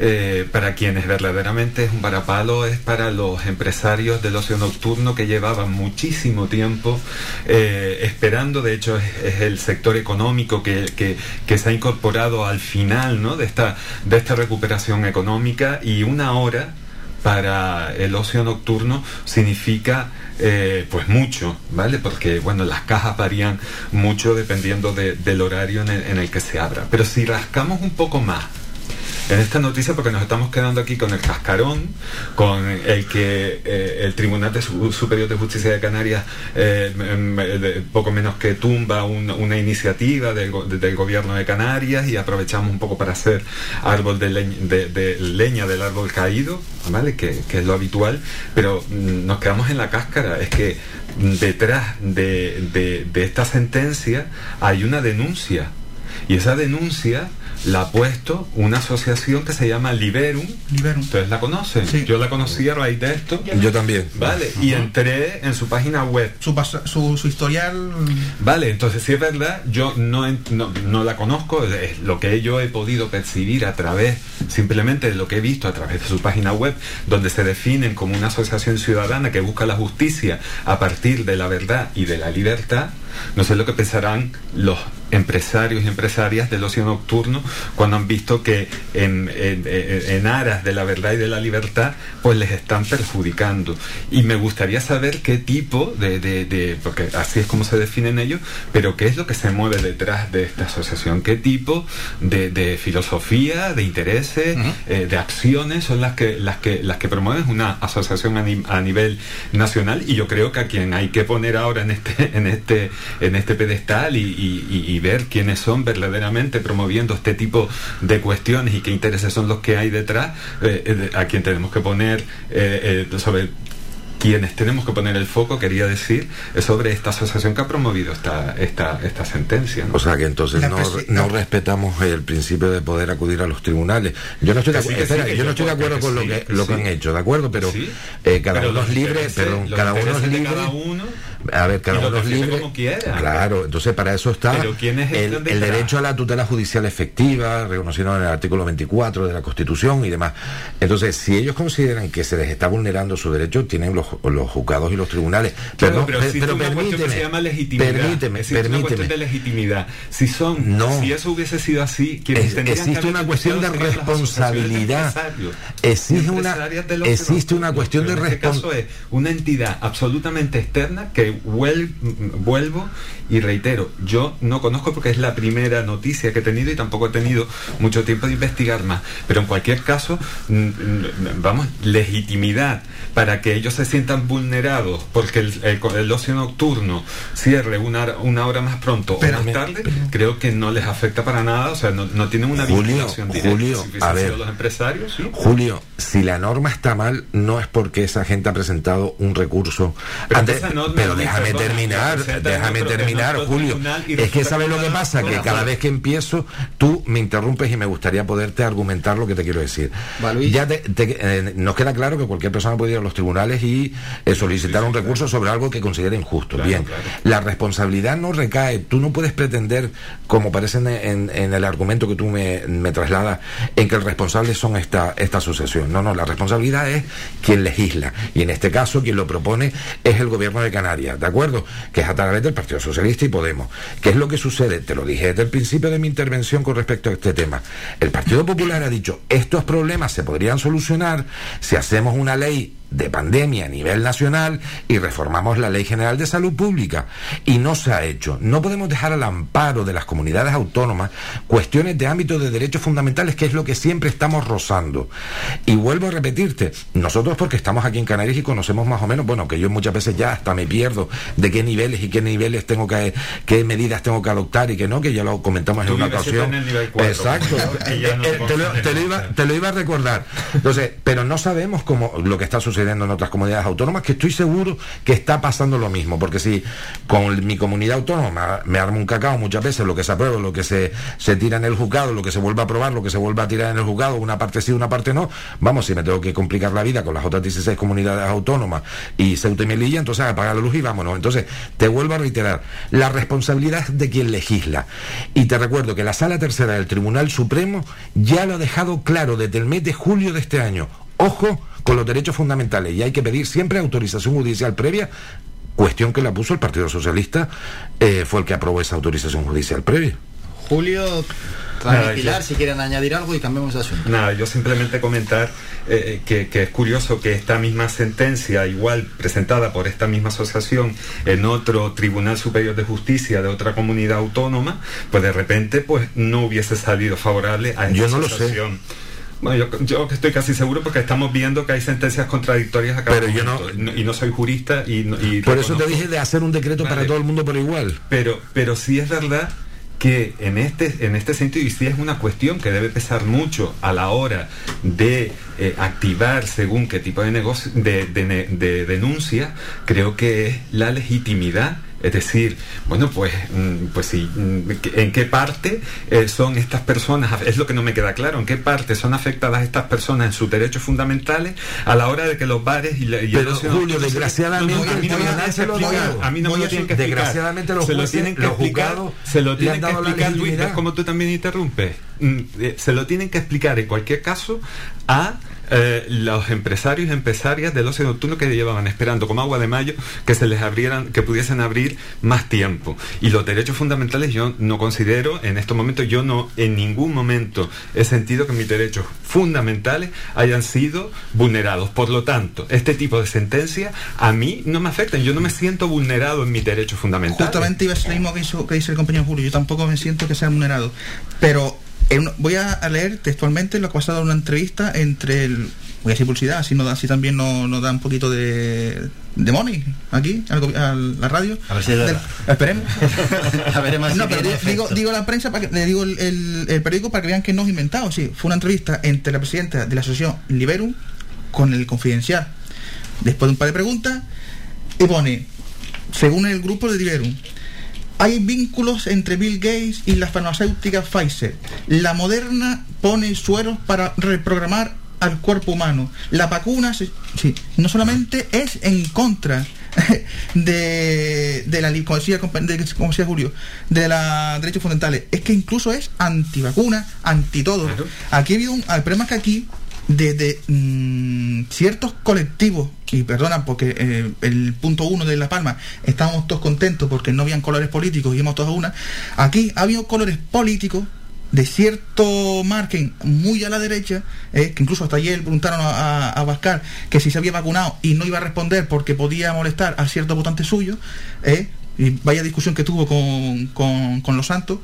eh, para quienes verdaderamente es un varapalo, es para los empresarios del ocio nocturno que llevaban muchísimo tiempo eh, esperando, de hecho es, el sector económico que, que- se ha incorporado al final ¿no? de, esta, de esta recuperación económica y una hora para el ocio nocturno significa eh, pues mucho, ¿vale? Porque bueno, las cajas varían mucho dependiendo de- del horario en el, en el que se abra. Pero si rascamos un poco más esta noticia, porque nos estamos quedando aquí con el cascarón, con el que eh, el Tribunal de Su- Superior de Justicia de Canarias eh, poco menos que tumba un- una iniciativa del, del gobierno de Canarias y aprovechamos un poco para hacer árbol de, leñ- de- leña del árbol caído, ¿vale? Que, es lo habitual, pero mm, nos quedamos en la cáscara. Es que mm, detrás de, de- de esta sentencia hay una denuncia. Y esa denuncia la ha puesto una asociación que se llama Liberum. Liberum. Ustedes la conocen. Yo la conocí a raíz de esto. Yo también. Vale, y entré en su página web. Su, su, su historial. Vale, entonces si es verdad, yo no, en- no, no la conozco, es lo que yo he podido percibir a través, simplemente de lo que he visto a través de su página web, donde se definen como una asociación ciudadana que busca la justicia a partir de la verdad y de la libertad. No sé lo que pensarán los empresarios y empresarias del ocio nocturno cuando han visto que en, en, aras de la verdad y de la libertad pues les están perjudicando. Y me gustaría saber qué tipo de, de, porque así es como se definen ellos pero qué es lo que se mueve detrás de esta asociación qué tipo de, filosofía de intereses eh, de acciones son las que las que las que promueven una asociación a, nivel nacional. Y yo creo que a quien hay que poner ahora en este en este en este pedestal y ver quiénes son verdaderamente promoviendo este tipo de cuestiones y qué intereses son los que hay detrás, eh, eh, a quien tenemos que poner eh, sobre quienes tenemos que poner el foco, quería decir, sobre esta asociación que ha promovido esta, esta, esta sentencia. O sea que entonces no, respetamos el principio de poder acudir a los tribunales. Yo no estoy de, yo no estoy de acuerdo con lo que, lo que han hecho, ¿de acuerdo? Pero cada uno es libre, pero cada uno es libre a ver, cada uno es libre. Claro, entonces para eso está el, derecho a la tutela judicial efectiva, reconocido en el artículo 24 de la Constitución y demás. Entonces, si ellos consideran que se les está vulnerando su derecho, tienen los, los juzgados y los tribunales. pero, permíteme, se llama legitimidad. Permíteme, permíteme. de legitimidad. Si son, no, si eso hubiese sido así, existe una cuestión de responsabilidad. Existe una, existe una cuestión de responsabilidad. Este caso es una entidad absolutamente externa que vuelvo y reitero, yo no conozco porque es la primera noticia que he tenido y tampoco he tenido mucho tiempo de investigar más. Pero en cualquier caso, vamos, legitimidad para que ellos se sientan vulnerados porque el, ocio nocturno cierre una, una hora más pronto o más tarde, creo que no les afecta para nada, o sea, no, tienen una vinculación directa. Julio, a ver, los empresarios, Julio, si la norma está mal, no es porque esa gente ha presentado un recurso. pero déjame terminar, déjame terminar, Julio. Es que sabes lo que pasa, que cada vez que empiezo, tú me interrumpes y me gustaría poderte argumentar lo que te quiero decir. Ya eh, nos queda claro que cualquier persona puede ir a los tribunales y eh, solicitar un recurso sobre algo que considere injusto. Bien, la responsabilidad no recae, tú no puedes pretender, como parece en, el argumento que tú me, me, trasladas, en que el responsable son esta, esta asociación. No, no, la responsabilidad es quien legisla. Y en este caso, quien lo propone es el gobierno de Canarias, ¿de acuerdo? Que es a través del Partido Socialista y Podemos. ¿Qué es lo que sucede? Te lo dije desde el principio de mi intervención con respecto a este tema. El Partido Popular ha dicho, estos problemas se podrían solucionar si hacemos una ley de pandemia a nivel nacional y reformamos la Ley General de Salud Pública. Y no se ha hecho. No podemos dejar al amparo de las comunidades autónomas cuestiones de ámbito de derechos fundamentales, que es lo que siempre estamos rozando. Y vuelvo a repetirte, nosotros porque estamos aquí en Canarias y conocemos más o menos, bueno, que yo muchas veces ya hasta me pierdo de qué niveles y qué niveles tengo que, qué medidas tengo que adoptar y que no, que ya lo comentamos en una ocasión. Exacto. te, lo, iba, te lo iba a recordar. Entonces, pero no sabemos cómo lo que está sucediendo en otras comunidades autónomas, que estoy seguro que está pasando lo mismo, porque si con mi comunidad autónoma me armo un cacao muchas veces, lo que se aprueba, lo que se, se tira en el juzgado, lo que se vuelve a aprobar, lo que se vuelve a tirar en el juzgado, una parte sí, una parte no, vamos, si me tengo que complicar la vida con las otras 16 comunidades autónomas y Ceuta y Melilla, entonces apaga la luz y vámonos. Entonces, te vuelvo a reiterar, la responsabilidad de quien legisla. Y te recuerdo que la Sala Tercera del Tribunal Supremo ya lo ha dejado claro desde el mes de julio de este año. Ojo con los derechos fundamentales y hay que pedir siempre autorización judicial previa, cuestión que la puso el Partido Socialista, eh, fue el que aprobó esa autorización judicial previa. Julio, Pilar, si quieren añadir algo y cambiamos de asunto. Nada, yo simplemente comentar eh, que, que, es curioso que esta misma sentencia, igual presentada por esta misma asociación en otro Tribunal Superior de Justicia de otra comunidad autónoma, pues de repente pues no hubiese salido favorable a esta yo no Lo sé. Bueno, yo, estoy casi seguro porque estamos viendo que hay sentencias contradictorias acá. Pero yo no, y no soy jurista y, por eso te dije de hacer un decreto para todo el mundo por igual. Pero, pero sí es verdad que en este, en este sentido, y sí es una cuestión que debe pesar mucho a la hora de eh, activar según qué tipo de, negocio, de, de denuncia, creo que es la legitimidad es decir, bueno, pues, mm, pues sí, mm, ¿en qué parte eh, son estas personas? Es lo que no me queda claro, ¿en qué parte son afectadas estas personas en sus derechos fundamentales a la hora de que los bares y, la, Pero, Julio, desgraciadamente, a mí no, me lo tienen que explicar. Desgraciadamente los se lo tienen que explicar, se lo tienen que explicar, Luis, ¿ves cómo tú también interrumpes? Mm, eh, se lo tienen que explicar en cualquier caso a eh, los empresarios y empresarias del ocio nocturno que llevaban esperando como agua de mayo que se les abrieran, que pudiesen abrir más tiempo. Y los derechos fundamentales yo no considero, en estos momentos, yo no en ningún momento he sentido que mis derechos fundamentales hayan sido vulnerados. Por lo tanto, este tipo de sentencias a mí no me afectan. Yo no me siento vulnerado en mis derechos fundamentales. Justamente iba a ser lo mismo que, hizo, que dice el compañero Julio. Yo tampoco me siento que sea vulnerado. Pero voy a leer textualmente lo que ha pasado en una entrevista entre el. Voy a decir publicidad, así, no, así también nos, da un poquito de, de money aquí, a la radio. A ver si Esperemos. a veremos no, pero digo, digo, la prensa, para que, le digo el, el, periódico para que vean que no es inventado. Sí, fue una entrevista entre la presidenta de la asociación Liberum con el confidencial. Después de un par de preguntas, y pone, según el grupo de Liberum, hay vínculos entre Bill Gates y la farmacéutica Pfizer. La Moderna pone sueros para reprogramar al cuerpo humano. La vacuna, sí, no solamente es en contra de, de la como decía, como decía Julio, de los derechos fundamentales, es que incluso es antivacuna, anti todo. Aquí ha habido un, el problema es que aquí desde mm, ciertos colectivos, y perdona porque eh, el punto uno de La Palma estábamos todos contentos porque no habían colores políticos y íbamos todos a una, aquí ha habido colores políticos de cierto margen muy a la derecha, eh, que incluso hasta ayer preguntaron a, a, que si se había vacunado y no iba a responder porque podía molestar a ciertos votantes suyos, eh, y vaya discusión que tuvo con, con, con los santos,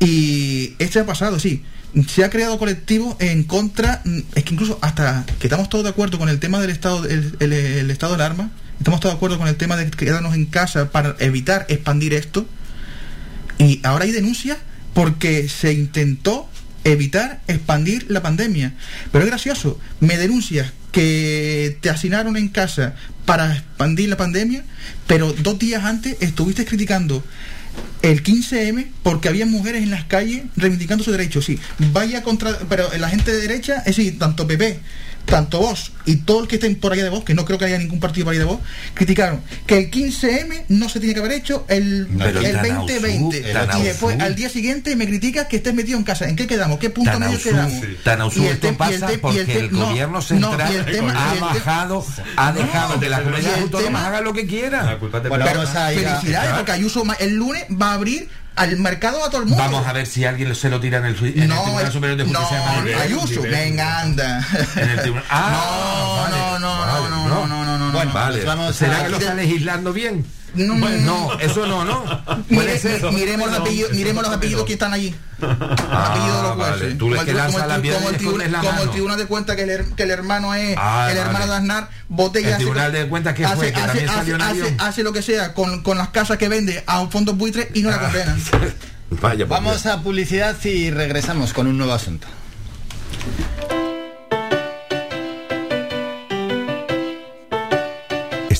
y este ha pasado, sí, se ha creado colectivo en contra, es que incluso hasta que estamos todos de acuerdo con el tema del estado, el, estado del arma, estamos todos de acuerdo con el tema de quedarnos en casa para evitar expandir esto, y ahora hay denuncias porque se intentó evitar expandir la pandemia. Pero es gracioso, me denuncias que te asignaron en casa para expandir la pandemia, pero dos días antes estuviste criticando el 15M porque había mujeres en las calles reivindicando su derecho, sí. Vaya contra, pero la gente de derecha, es decir, tanto PP tanto vos y todo el que estén por allá de vos, que no creo que haya ningún partido por allá de vos, criticaron que el 15M no se tiene que haber hecho el, el 2020. y después al día siguiente me criticas que estés metido en casa. ¿En qué quedamos? ¿Qué punto medio quedamos? Tan absurdo pasa porque el, gobierno central ha bajado, ha dejado que las comunidades autónomas hagan lo que quieran. Bueno, felicidades, porque Ayuso el lunes va a abrir al mercado a todo el mundo. Vamos a ver si alguien se lo tira en el, en no, el Tribunal Superior de Justicia. No, de Ayuso, venga, anda. En el tribunal. Ah, no, no, no, no, no, no, no, no, no, Bueno, vale. ¿Será que lo está legislando bien? No, no, eso no, ¿no? Mire, miremos, los apellidos, miremos los apellidos que están allí. Ah, apellidos de los jueces. Tú como, el, como, el, como, el, tribunal, como el tribunal de cuenta que el, que el hermano es ah, el hermano de Aznar, y el tribunal de cuenta que fue, que hace, hace, hace, hace, lo que sea con, con las casas que vende a un fondo buitre y no la ah. condenan. Vaya, Vamos a publicidad y regresamos con un nuevo asunto.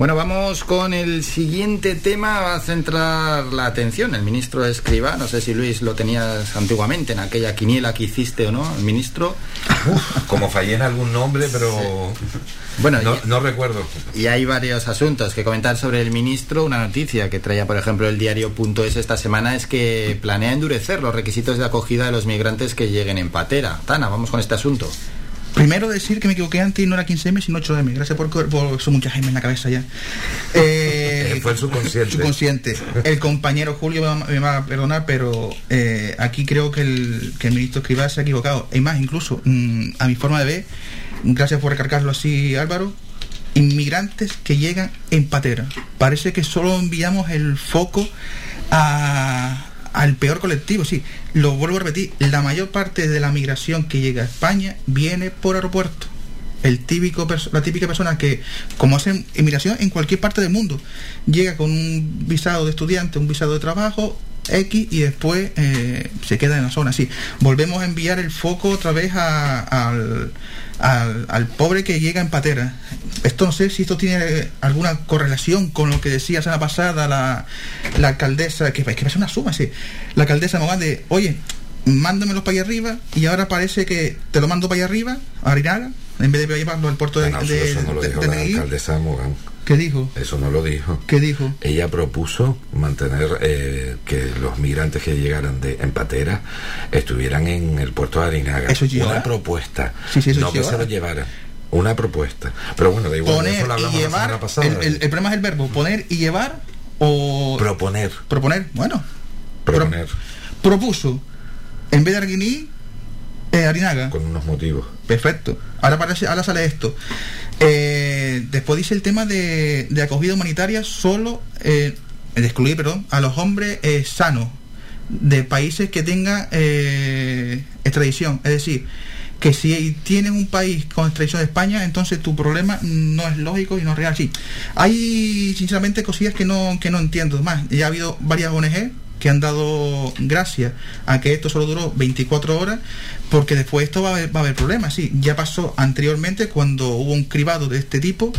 Bueno, vamos con el siguiente tema. Va a centrar la atención el ministro Escriba. No sé si Luis lo tenías antiguamente en aquella quiniela que hiciste o no, el ministro. Como fallé en algún nombre, pero Bueno, no, y- no recuerdo. Y hay varios asuntos que comentar sobre el ministro. Una noticia que traía, por ejemplo, el diario.es esta semana es que planea endurecer los requisitos de acogida de los migrantes que lleguen en patera. Tana, vamos con este asunto. Primero decir que me equivoqué antes y no era 15M sino 8M. Gracias por, por son muchas M en la cabeza ya. Eh, Fue el subconsciente. subconsciente. El compañero Julio me va, me va a perdonar, pero eh, aquí creo que el, que el ministro Escrivá se ha equivocado. Hay más, incluso, mm, a mi forma de ver, gracias por recargarlo así, Álvaro, inmigrantes que llegan en patera. Parece que solo enviamos el foco a- al peor colectivo, sí. Lo vuelvo a repetir, la mayor parte de la migración que llega a España viene por aeropuerto. El típico la típica persona que, como hacen inmigración en cualquier parte del mundo, llega con un visado de estudiante, un visado de trabajo, X, y después eh, se queda en la zona. Sí, volvemos a enviar el foco otra vez al, al, pobre que llega en patera. Esto no sé si esto tiene alguna correlación con lo que decía semana pasada la, la alcaldesa, que, que parece una suma, sí. La alcaldesa de Mogán de, oye, mándamelos para allá arriba y ahora parece que te lo mando para allá arriba, a en vez de llevarlo al puerto de, Ah, no, de, eso no lo de- dijo de la alcaldesa Mogán. ¿Qué dijo? Eso no lo dijo. ¿Qué dijo? Ella propuso mantener eh, que los migrantes que llegaran de en patera estuvieran en el puerto de Arinaga. Eso es llevar. Una propuesta. Sí, sí, eso no que se lo llevaran. Una propuesta. Pero bueno, da igual. de Poner eso lo y hablamos la llevar, semana pasada. el, el- el problema es el verbo, poner y llevar o... Proponer. Proponer, bueno. Proponer. Propuso, en vez de Arguiní, eh, Arinaga. Con unos motivos. Perfecto. Ahora, parece, ahora sale esto. Eh, después dice el tema de, de acogida humanitaria solo, eh, de excluir, perdón, a los hombres eh, sanos de países que tengan eh, extradición. Es decir, que si tienes un país con extradición de España, entonces tu problema no es lógico y no es real. Sí, hay sinceramente cosillas que no, que no entiendo. Más, ya ha habido varias ONG que han dado gracias a que esto solo duró 24 horas, porque después esto va a haber, problemas. Sí, ya pasó anteriormente cuando hubo un cribado de este tipo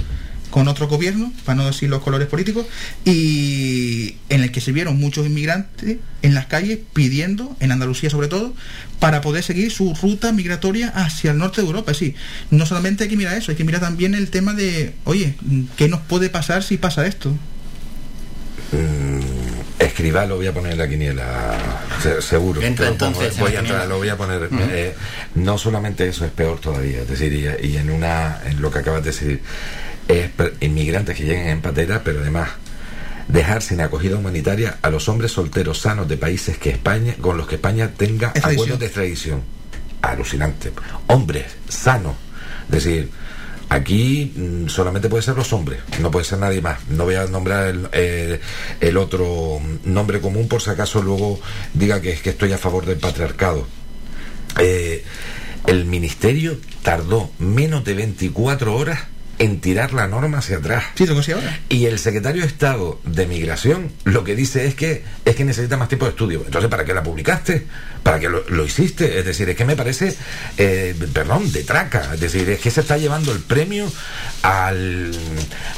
con otro gobierno, para no decir los colores políticos, y en el que se vieron muchos inmigrantes en las calles pidiendo, en Andalucía sobre todo, para poder seguir su ruta migratoria hacia el norte de Europa. Sí, no solamente hay que mirar eso, hay que mirar también el tema de, oye, ¿qué nos puede pasar si pasa esto? Mm, Escribá lo voy a poner en la quiniela, se- seguro. Entra entonces en voy a entrar, lo voy a poner. Eh, no solamente eso, es peor todavía. Es decir, y, y en una, en lo que acabas de decir, es inmigrantes que lleguen en patera, pero además dejar sin acogida humanitaria a los hombres solteros sanos de países que España, con los que España tenga acuerdos de extradición. Alucinante. Hombres sanos. Es decir, Aquí mm, solamente puede ser los hombres, no puede ser nadie más. No voy a nombrar el, eh, el otro nombre común por si acaso luego diga que, que estoy a favor del patriarcado. Eh, el ministerio tardó menos de 24 horas en tirar la norma hacia atrás. Sí, lo que ahora. Y el secretario de Estado de Migración lo que dice es que es que necesita más tiempo de estudio. Entonces, ¿para qué la publicaste? ¿Para qué lo, lo hiciste? Es decir, es que me parece, eh, perdón, de traca. Es decir, es que se está llevando el premio al,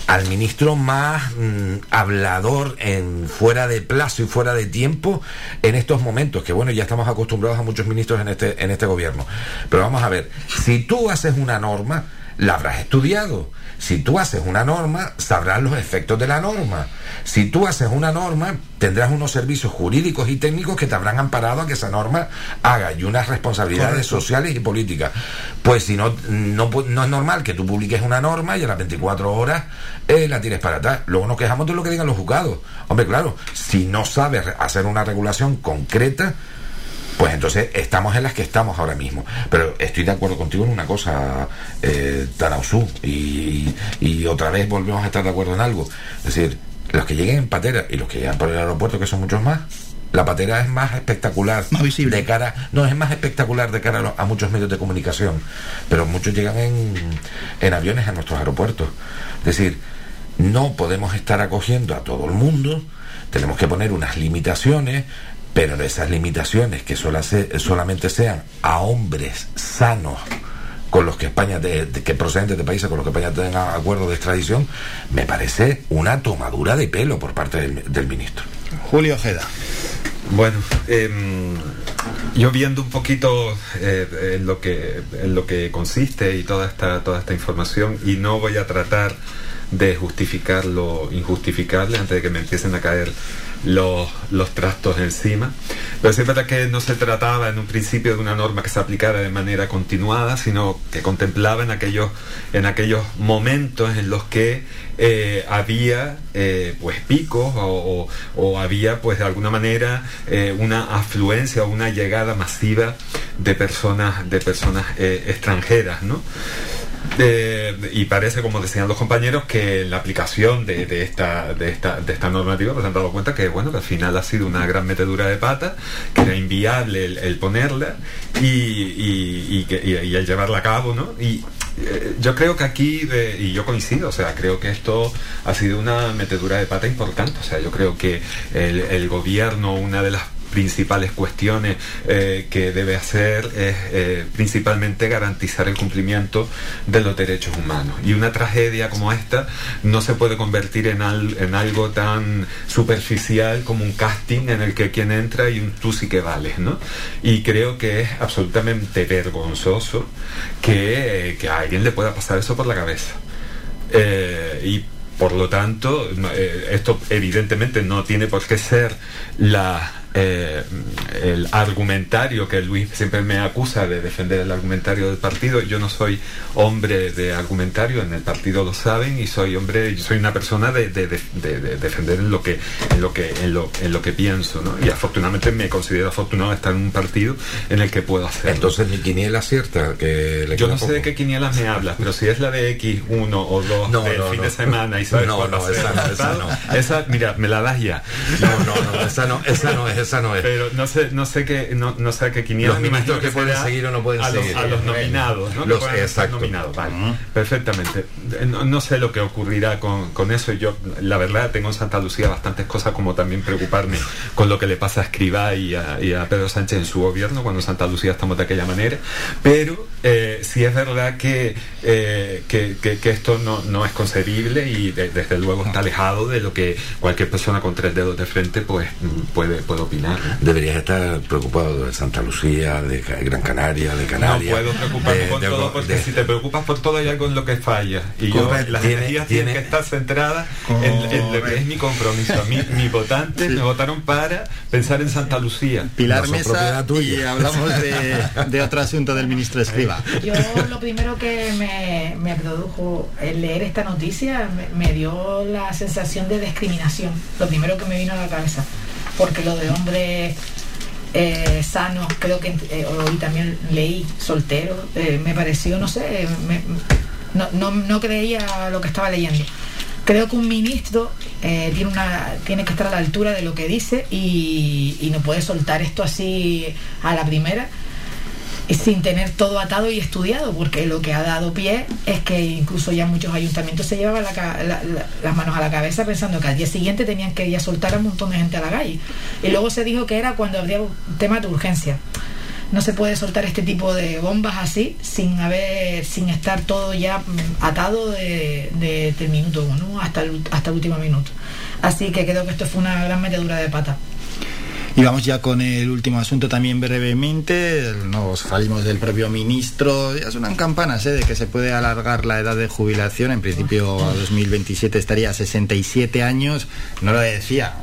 al ministro más mm, hablador en fuera de plazo y fuera de tiempo en estos momentos. Que bueno, ya estamos acostumbrados a muchos ministros en este, en este gobierno. Pero vamos a ver, si tú haces una norma, la habrás estudiado. Si tú haces una norma, sabrás los efectos de la norma. Si tú haces una norma, tendrás unos servicios jurídicos y técnicos que te habrán amparado a que esa norma haga y unas responsabilidades Correcto. sociales y políticas. Pues si no, no, no es normal que tú publiques una norma y a las 24 horas eh, la tires para atrás. Luego nos quejamos de lo que digan los juzgados. Hombre, claro, si no sabes hacer una regulación concreta, pues entonces estamos en las que estamos ahora mismo. Pero estoy de acuerdo contigo en una cosa, eh, Tarausú, y, y otra vez volvemos a estar de acuerdo en algo. Es decir, los que lleguen en patera y los que llegan por el aeropuerto, que son muchos más, la patera es más espectacular Más visible. de cara no es más espectacular de cara a, a muchos medios de comunicación pero muchos llegan en, en aviones a nuestros aeropuertos es decir no podemos estar acogiendo a todo el mundo tenemos que poner unas limitaciones pero esas limitaciones que sola se- solamente sean a hombres sanos con los que España de, de- que procedentes de países con los que España tenga acuerdo de extradición me parece una tomadura de pelo por parte del, del ministro Julio Ojeda. Bueno, em, yo viendo un poquito eh, en lo que en lo que consiste y toda esta toda esta información y no voy a tratar de justificar lo injustificable antes de que me empiecen a caer los, los trastos encima. Pero sí es verdad que no se trataba en un principio de una norma que se aplicara de manera continuada, sino que contemplaba en aquellos, en aquellos momentos en los que eh, había eh, pues picos o, o- había pues de alguna manera eh, una afluencia o una llegada masiva de personas de personas extranjeras, ¿no? Eh, y parece, como decían los compañeros, que la aplicación de, de esta, de, esta, de esta normativa pues han dado cuenta que bueno que al final ha sido una gran metedura de pata, que era inviable el, ponerla y, y, y- y el llevarla a cabo, ¿no? Y eh, yo creo que aquí, de- y yo coincido, o sea, creo que esto ha sido una metedura de pata importante, o sea, yo creo que el, el gobierno, una de las principales cuestiones eh, que debe hacer es eh, principalmente garantizar el cumplimiento de los derechos humanos. Y una tragedia como esta no se puede convertir en, al- en algo tan superficial como un casting en el que quien entra y un tú sí que vales, ¿no? Y creo que es absolutamente vergonzoso que, eh, que a alguien le pueda pasar eso por la cabeza. Y por lo tanto, esto evidentemente no tiene por qué ser la, eh, el argumentario que Luis siempre me acusa de defender el argumentario del partido. Yo no soy hombre de argumentario, en el partido lo saben, y soy hombre, soy una persona de, de- de- de- de defender en lo que, en lo que, en lo, en lo que pienso, ¿no? Y afortunadamente me considero afortunado de estar en un partido en el que puedo hacerlo. entonces mi quiniela acierta que le Yo no sé poco. de qué quinielas me hablas, pero si es la de X1 o 2 No, del no, fin no. de semana y sabes No, no, hacer esa esa no. esa, mira, me la das ya. No, no, no, esa no, esa no es, esa no es. Pero no sé, no sé qué, no, no sé qué quiniela. Los me imagino ministros que pueden seguir o no pueden a los, seguir. A los nominados, ¿no? Los- exacto. nominados, vale. Perfectamente. Eh, No, no sé lo que ocurrirá con, con eso. Yo, la verdad, tengo en Santa Lucía bastantes cosas como también preocuparme con lo que le pasa a Escribá y a, y a Pedro Sánchez en su gobierno cuando en Santa Lucía estamos de aquella manera. Pero eh, sí es verdad que, eh, que, que- que esto no, no es concebible y de- desde luego está alejado de lo que cualquier persona con tres dedos de frente pues mm, puede, puede opinar. ¿no? Deberías estar preocupado de Santa Lucía, de Gran Canaria, de Canarias. No puedo preocuparme de- por de- todo porque de- si te preocupas por todo hay algo en lo que falla. Y yo, las Tiene- energías tiene- tienen que estar centradas en, en lo que es mi compromiso. A mí, mis votantes me votaron para pensar en Santa Lucía. Pilar No Mesa propiedad y tuya. hablamos de, de otro asunto del ministro Escriba. Yo lo primero que me, me produjo el leer esta noticia me, me dio la sensación de discriminación, lo primero que me vino a la cabeza, porque lo de hombres eh, sanos, creo que eh, hoy también leí soltero, eh, me pareció, no sé, me- no, no, no creía lo que estaba leyendo. Creo que un ministro eh, tiene, una, tiene que estar a la altura de lo que dice y, no puede soltar esto así a la primera sin tener todo atado y estudiado, porque lo que ha dado pie es que incluso ya muchos ayuntamientos se llevaban la la- la- las manos a la cabeza pensando que al día siguiente tenían que ya soltar a un montón de gente a la calle. Y luego se dijo que era cuando habría un tema de urgencia. No se puede soltar este tipo de bombas así sin haber, sin estar todo ya mm, atado de, de- del minuto uno hasta el, hasta el último minuto. Así que creo que esto fue una gran metedura de pata. Y vamos ya con el último asunto también brevemente. Nos salimos del propio ministro. Ya suenan campanas ¿eh? de que se puede alargar la edad de jubilación. En principio a 2027 estaría a 67 años. No lo decía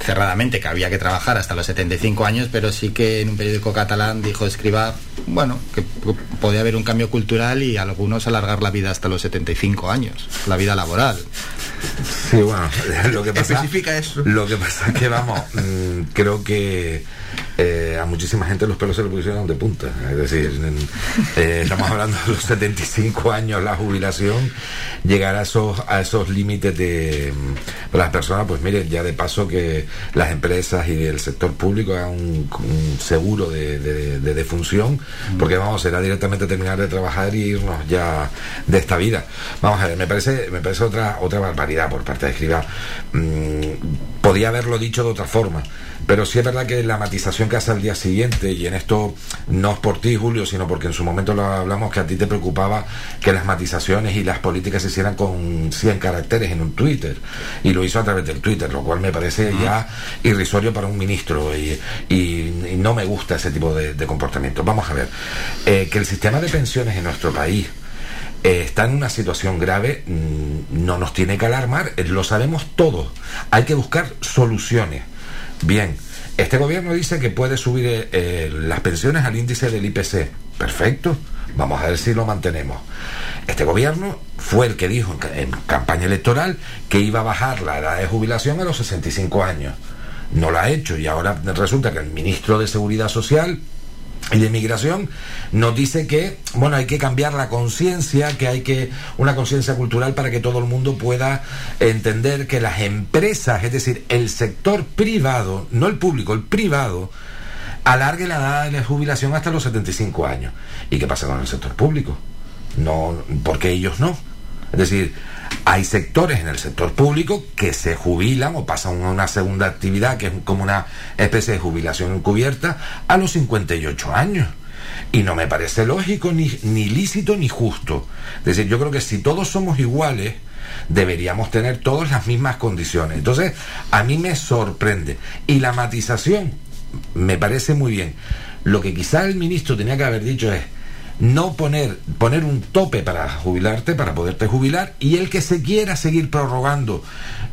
cerradamente que había que trabajar hasta los 75 años, pero sí que en un periódico catalán dijo Escriba bueno, que podía haber un cambio cultural y algunos alargar la vida hasta los 75 años, la vida laboral. Sí, bueno, lo que pasa, Especifica eso. Lo que pasa es que, vamos, mm, creo que eh, a muchísima gente los pelos se le pusieron de punta. Es decir, en- eh, estamos hablando de los 75 años, la jubilación, llegar a esos, a esos límites de mm, las personas, pues miren, ya de paso que las empresas y el sector público hagan un, un seguro de, de- de defunción, porque vamos, será directamente terminar de trabajar y irnos ya de esta vida. Vamos a ver, me parece, me parece otra, otra barbaridad por parte de Escribá. Mm, podía haberlo dicho de otra forma. Pero sí es verdad que la matización que hace al día siguiente, y en esto no es por ti, Julio, sino porque en su momento lo hablamos que a ti te preocupaba que las matizaciones y las políticas se hicieran con 100 caracteres en un Twitter. Y lo hizo a través del Twitter, lo cual me parece ya irrisorio para un ministro. Y, y- y no me gusta ese tipo de, de comportamiento. Vamos a ver, eh, que el sistema de pensiones en nuestro país eh, está en una situación grave, mm, no nos tiene que alarmar, eh, lo sabemos todos. Hay que buscar soluciones. Bien, este gobierno dice que puede subir eh, eh, las pensiones al índice del IPC. Perfecto, vamos a ver si lo mantenemos. Este gobierno fue el que dijo en, ca- en campaña electoral que iba a bajar la edad de jubilación a los 65 años. No lo ha hecho y ahora resulta que el ministro de Seguridad Social y de inmigración nos dice que bueno hay que cambiar la conciencia que hay que una conciencia cultural para que todo el mundo pueda entender que las empresas es decir el sector privado no el público el privado alargue la edad de la jubilación hasta los 75 años. Y qué pasa con el sector público no porque ellos no es decir hay sectores en el sector público que se jubilan o pasan a una segunda actividad que es como una especie de jubilación encubierta a los 58 años. Y no me parece lógico, ni, ni lícito, ni justo. Es decir, yo creo que si todos somos iguales, deberíamos tener todas las mismas condiciones. Entonces, a mí me sorprende. Y la matización me parece muy bien. Lo que quizá el ministro tenía que haber dicho es, no poner, poner un tope para jubilarte, para poderte jubilar, y el que se quiera seguir prorrogando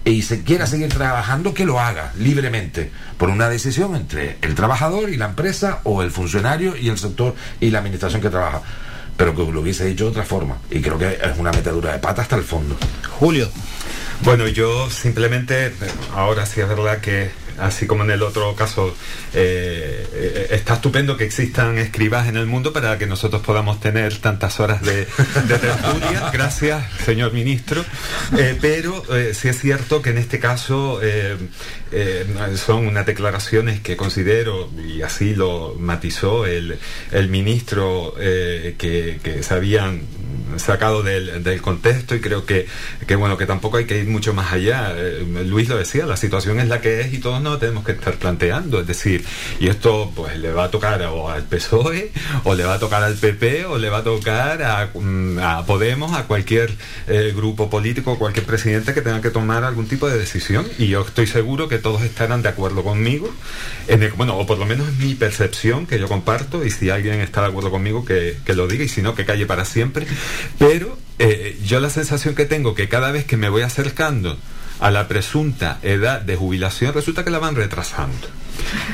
y se quiera seguir trabajando, que lo haga libremente, por una decisión entre el trabajador y la empresa, o el funcionario y el sector y la administración que trabaja. Pero que lo hubiese dicho de otra forma, y creo que es una metedura de pata hasta el fondo. Julio. Bueno, yo simplemente, ahora sí es verdad que, así como en el otro caso, eh, está estupendo que existan escribas en el mundo para que nosotros podamos tener tantas horas de, de tertulia. Gracias, señor ministro. Eh, pero eh, sí es cierto que en este caso eh, son unas declaraciones que considero, y así lo matizó el, el ministro, que, que se habían sacado del, contexto y creo que, que bueno que tampoco hay que ir mucho más allá. Eh, Luis lo decía la situación es la que es y todos nos tenemos que estar planteando. Es decir y esto pues le va a tocar o al PSOE o le va a tocar al PP o le va a tocar a, mm, Podemos a cualquier eh, grupo político cualquier presidente que tenga que tomar algún tipo de decisión. Y yo estoy seguro que todos estarán de acuerdo conmigo en el- bueno o por lo menos mi percepción que yo comparto y si alguien está de acuerdo conmigo que, que lo diga y si no que calle para siempre pero eh, yo la sensación que tengo que cada vez que me voy acercando a la presunta edad de jubilación resulta que la van retrasando.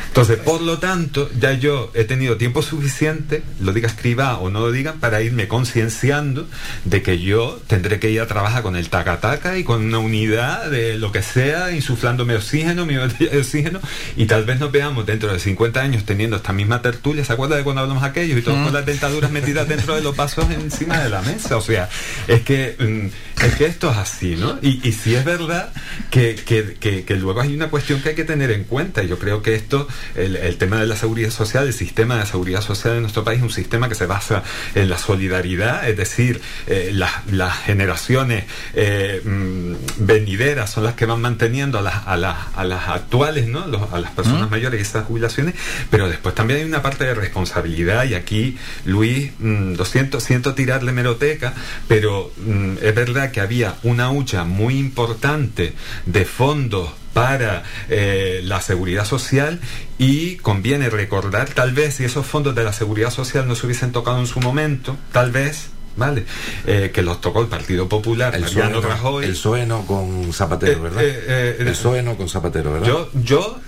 Entonces, por lo tanto, ya yo he tenido tiempo suficiente, lo diga escriba o no lo digan, para irme concienciando de que yo tendré que ir a trabajar con el taca-taca y con una unidad de lo que sea, insuflándome oxígeno, mi botella de oxígeno, y tal vez nos veamos dentro de 50 años teniendo esta misma tertulia. ¿Se acuerda de cuando hablamos aquellos y todos con las dentaduras metidas dentro de los vasos encima de la mesa? O sea, es que, mm, es que esto es así, ¿no? Y, y sí es verdad que, que- que- que luego hay una cuestión que hay que tener en cuenta. y Yo creo que esto, el, el tema de la seguridad social, el sistema de seguridad social en nuestro país un sistema que se basa en la solidaridad, es decir, eh, las, las generaciones eh, mm, venideras son las que van manteniendo a las, a las, a las actuales, ¿no? Los- a las personas mayores y esas jubilaciones, pero después también hay una parte de responsabilidad y aquí, Luis, mm, lo siento, siento tirarle meroteca, pero mm, es verdad que había una hucha muy importante de fondos para eh, la seguridad social y conviene recordar, tal vez si esos fondos de la seguridad social no se hubiesen tocado en su momento, tal vez, ¿vale? Eh, que los tocó el Partido Popular, El Mariano Rajoy. el PSOE no con Zapatero, Eh, ¿verdad? eh, eh, el PSOE no con Zapatero, ¿verdad? Yo, yo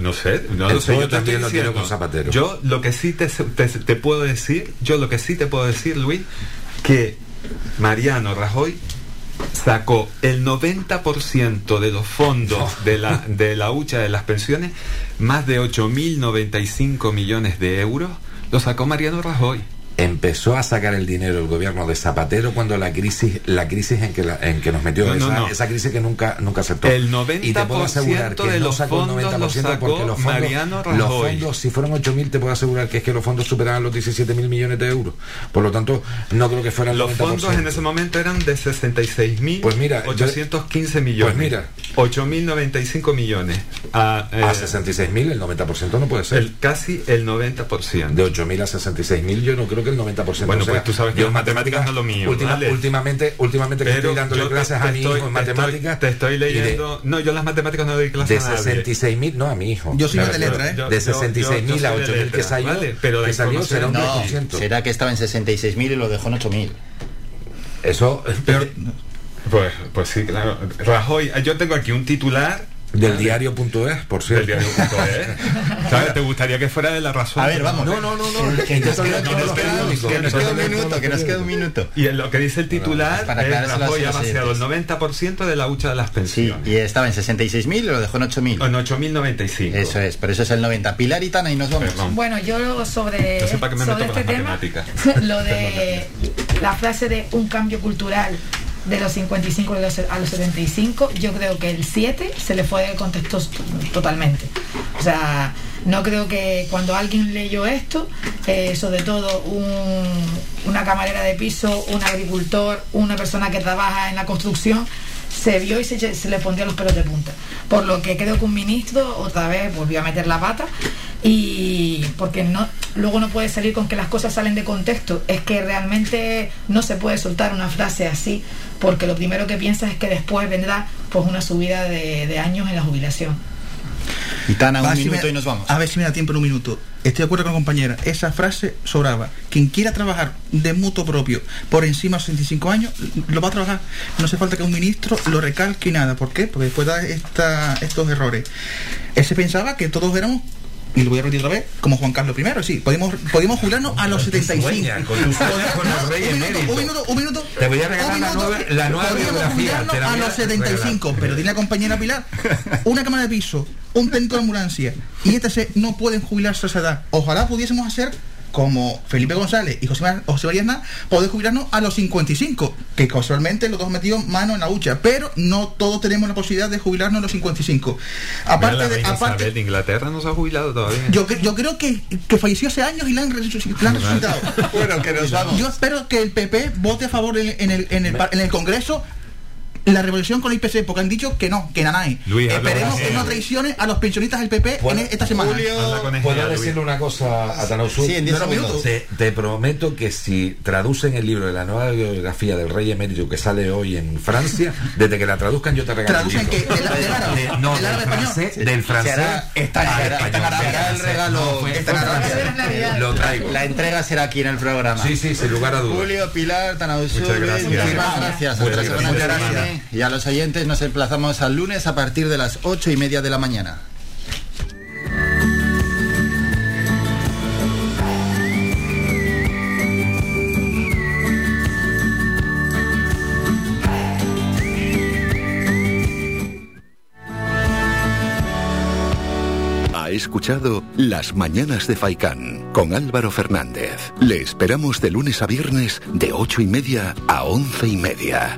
no sé, no El lo sé. Yo también lo diciendo. con Zapatero. Yo lo que sí te, te- te puedo decir, yo lo que sí te puedo decir, Luis, que Mariano Rajoy sacó el 90% de los fondos de la, de la hucha de las pensiones, más de 8.095 millones de euros, lo sacó Mariano Rajoy. Empezó a sacar el dinero el gobierno de Zapatero cuando la crisis, la crisis en que, la- en que nos metió, No, no, esa, no. esa crisis que nunca, nunca aceptó. El y te puedo asegurar 90% que de no sacó el fondos 90% los sacó porque los fondos, los fondos, si fueron 8.000, te puedo asegurar que es que los fondos superaban los 17.000 millones de euros. Por lo tanto, no creo que fueran Los el 90%. fondos en ese momento eran de 66.815 Pues mira, yo- millones. Pues mira. 8.095 millones. A, eh, A 66.000 el 90% no puede ser. el, casi el 90%. De 8.000 a 66.000 yo no creo que el 90%. Bueno, o sea, pues tú sabes que las matemáticas no es lo mío, última- ¿vale? últimamente, últimamente que Pero estoy dándole clases te a mi hijo en matemáticas. Te estoy y de- leyendo. No, yo las matemáticas no doy de clases a nadie. 66.000, no a mi hijo. Yo soy Claro, de letra, ¿eh? yo- De yo- yo- 66.000 yo a soy de 8.000 que salió, ¿vale? Pero que salió será un no. 10%. Será que estaba en 66.000 y lo dejó en 8.000. Eso, Pues, pues sí, claro. Rajoy, yo tengo aquí un titular del diario.es, por del cierto. diario.es. ¿Sabes? ¿Te gustaría que fuera de la razón? A ver, vamos. No, no, no, no. Que nos queda, un minuto, que nos queda un minuto. Y en lo que dice el titular, Para es a Rajoy ha vaciado el oyentes. 90% de la hucha de las Sí, pensiones. y estaba en 66.000 y lo dejó en 8.000. En 8.095. Eso es, pero eso es el 90. Pilar y Tana y nos vamos. Bueno, yo sobre, sobre este tema, lo de la frase de un cambio cultural de los 55 a los, a los 75, yo creo que el 7 se le fue de contexto totalmente. O sea, no creo que cuando alguien leyó esto, eh, sobre todo un- una camarera de piso, un agricultor, una persona que trabaja en la construcción, se vio y se, se le pondría los pelos de punta. Por lo que creo que un ministro otra vez volvió a meter la pata y porque no luego no puede salir con que las cosas salen de contexto. Es que realmente no se puede soltar una frase así porque lo primero que piensas es que después vendrá pues una subida de, de años en la jubilación. Y A un si minuto me- y nos vamos. A ver si me da tiempo en un minuto. Estoy de acuerdo con la compañera. Esa frase sobraba. Quien quiera trabajar de mutuo propio por encima de los 65 años, lo va a trabajar. No hace falta que un ministro lo recalque y nada. ¿Por qué? Porque después da esta, estos errores. Él se pensaba que todos éramos, y lo voy a repetir otra vez, como Juan Carlos I. Sí, podíamos, podíamos jubilarnos a los 75. sueñas, con con el rey un minuto, un minuto, un minuto. Te voy a regalar la nueva- la nueva biografía, te la a los 75, regalar. pero dile a la compañera Pilar, una cámara de piso, un técnico de ambulancia y etc. no pueden jubilarse a esa edad. Ojalá pudiésemos hacer como Felipe González y José, Mar- José María Aznar, poder jubilarnos a los 55, que casualmente los dos han metido mano en la hucha, pero no todos tenemos la posibilidad de jubilarnos a los 55. Mira, Aparte la de, reina aparte, Isabel de Inglaterra no se ha jubilado todavía. yo, yo creo que, que falleció hace años y la han, resuc- la han resucitado. Bueno, que nos vamos. Yo espero que el PP vote a favor en, en el, en, el, en el Congreso la revolución con el IPC, porque han dicho que no, que nada hay. Luis, Esperemos que no traicione a los pensionistas del PP en esta semana. ¿Puedo decirle una cosa a Tanausú? Sí, en diez No, no, segundos. Te, te prometo que si traducen el libro de la nueva biografía del rey emérito que sale hoy en Francia, desde que la traduzcan yo te regalo el ¿Traducen qué? ¿Del- árabe? De- no, ¿Del francés, Sí. del francés Será- está- al será- español. será el regalo-. Lo traigo. La entrega será aquí en el programa. Sí, sí, sin lugar a dudas. Julio, Pilar, Tanausú, Muchas gracias. muchísimas gracias. Muchas gracias. Y a los oyentes nos emplazamos al lunes a partir de las ocho y media de la mañana. Ha escuchado Las Mañanas de Faicán con Álvaro Fernández. Le esperamos de lunes a viernes de ocho y media a once y media.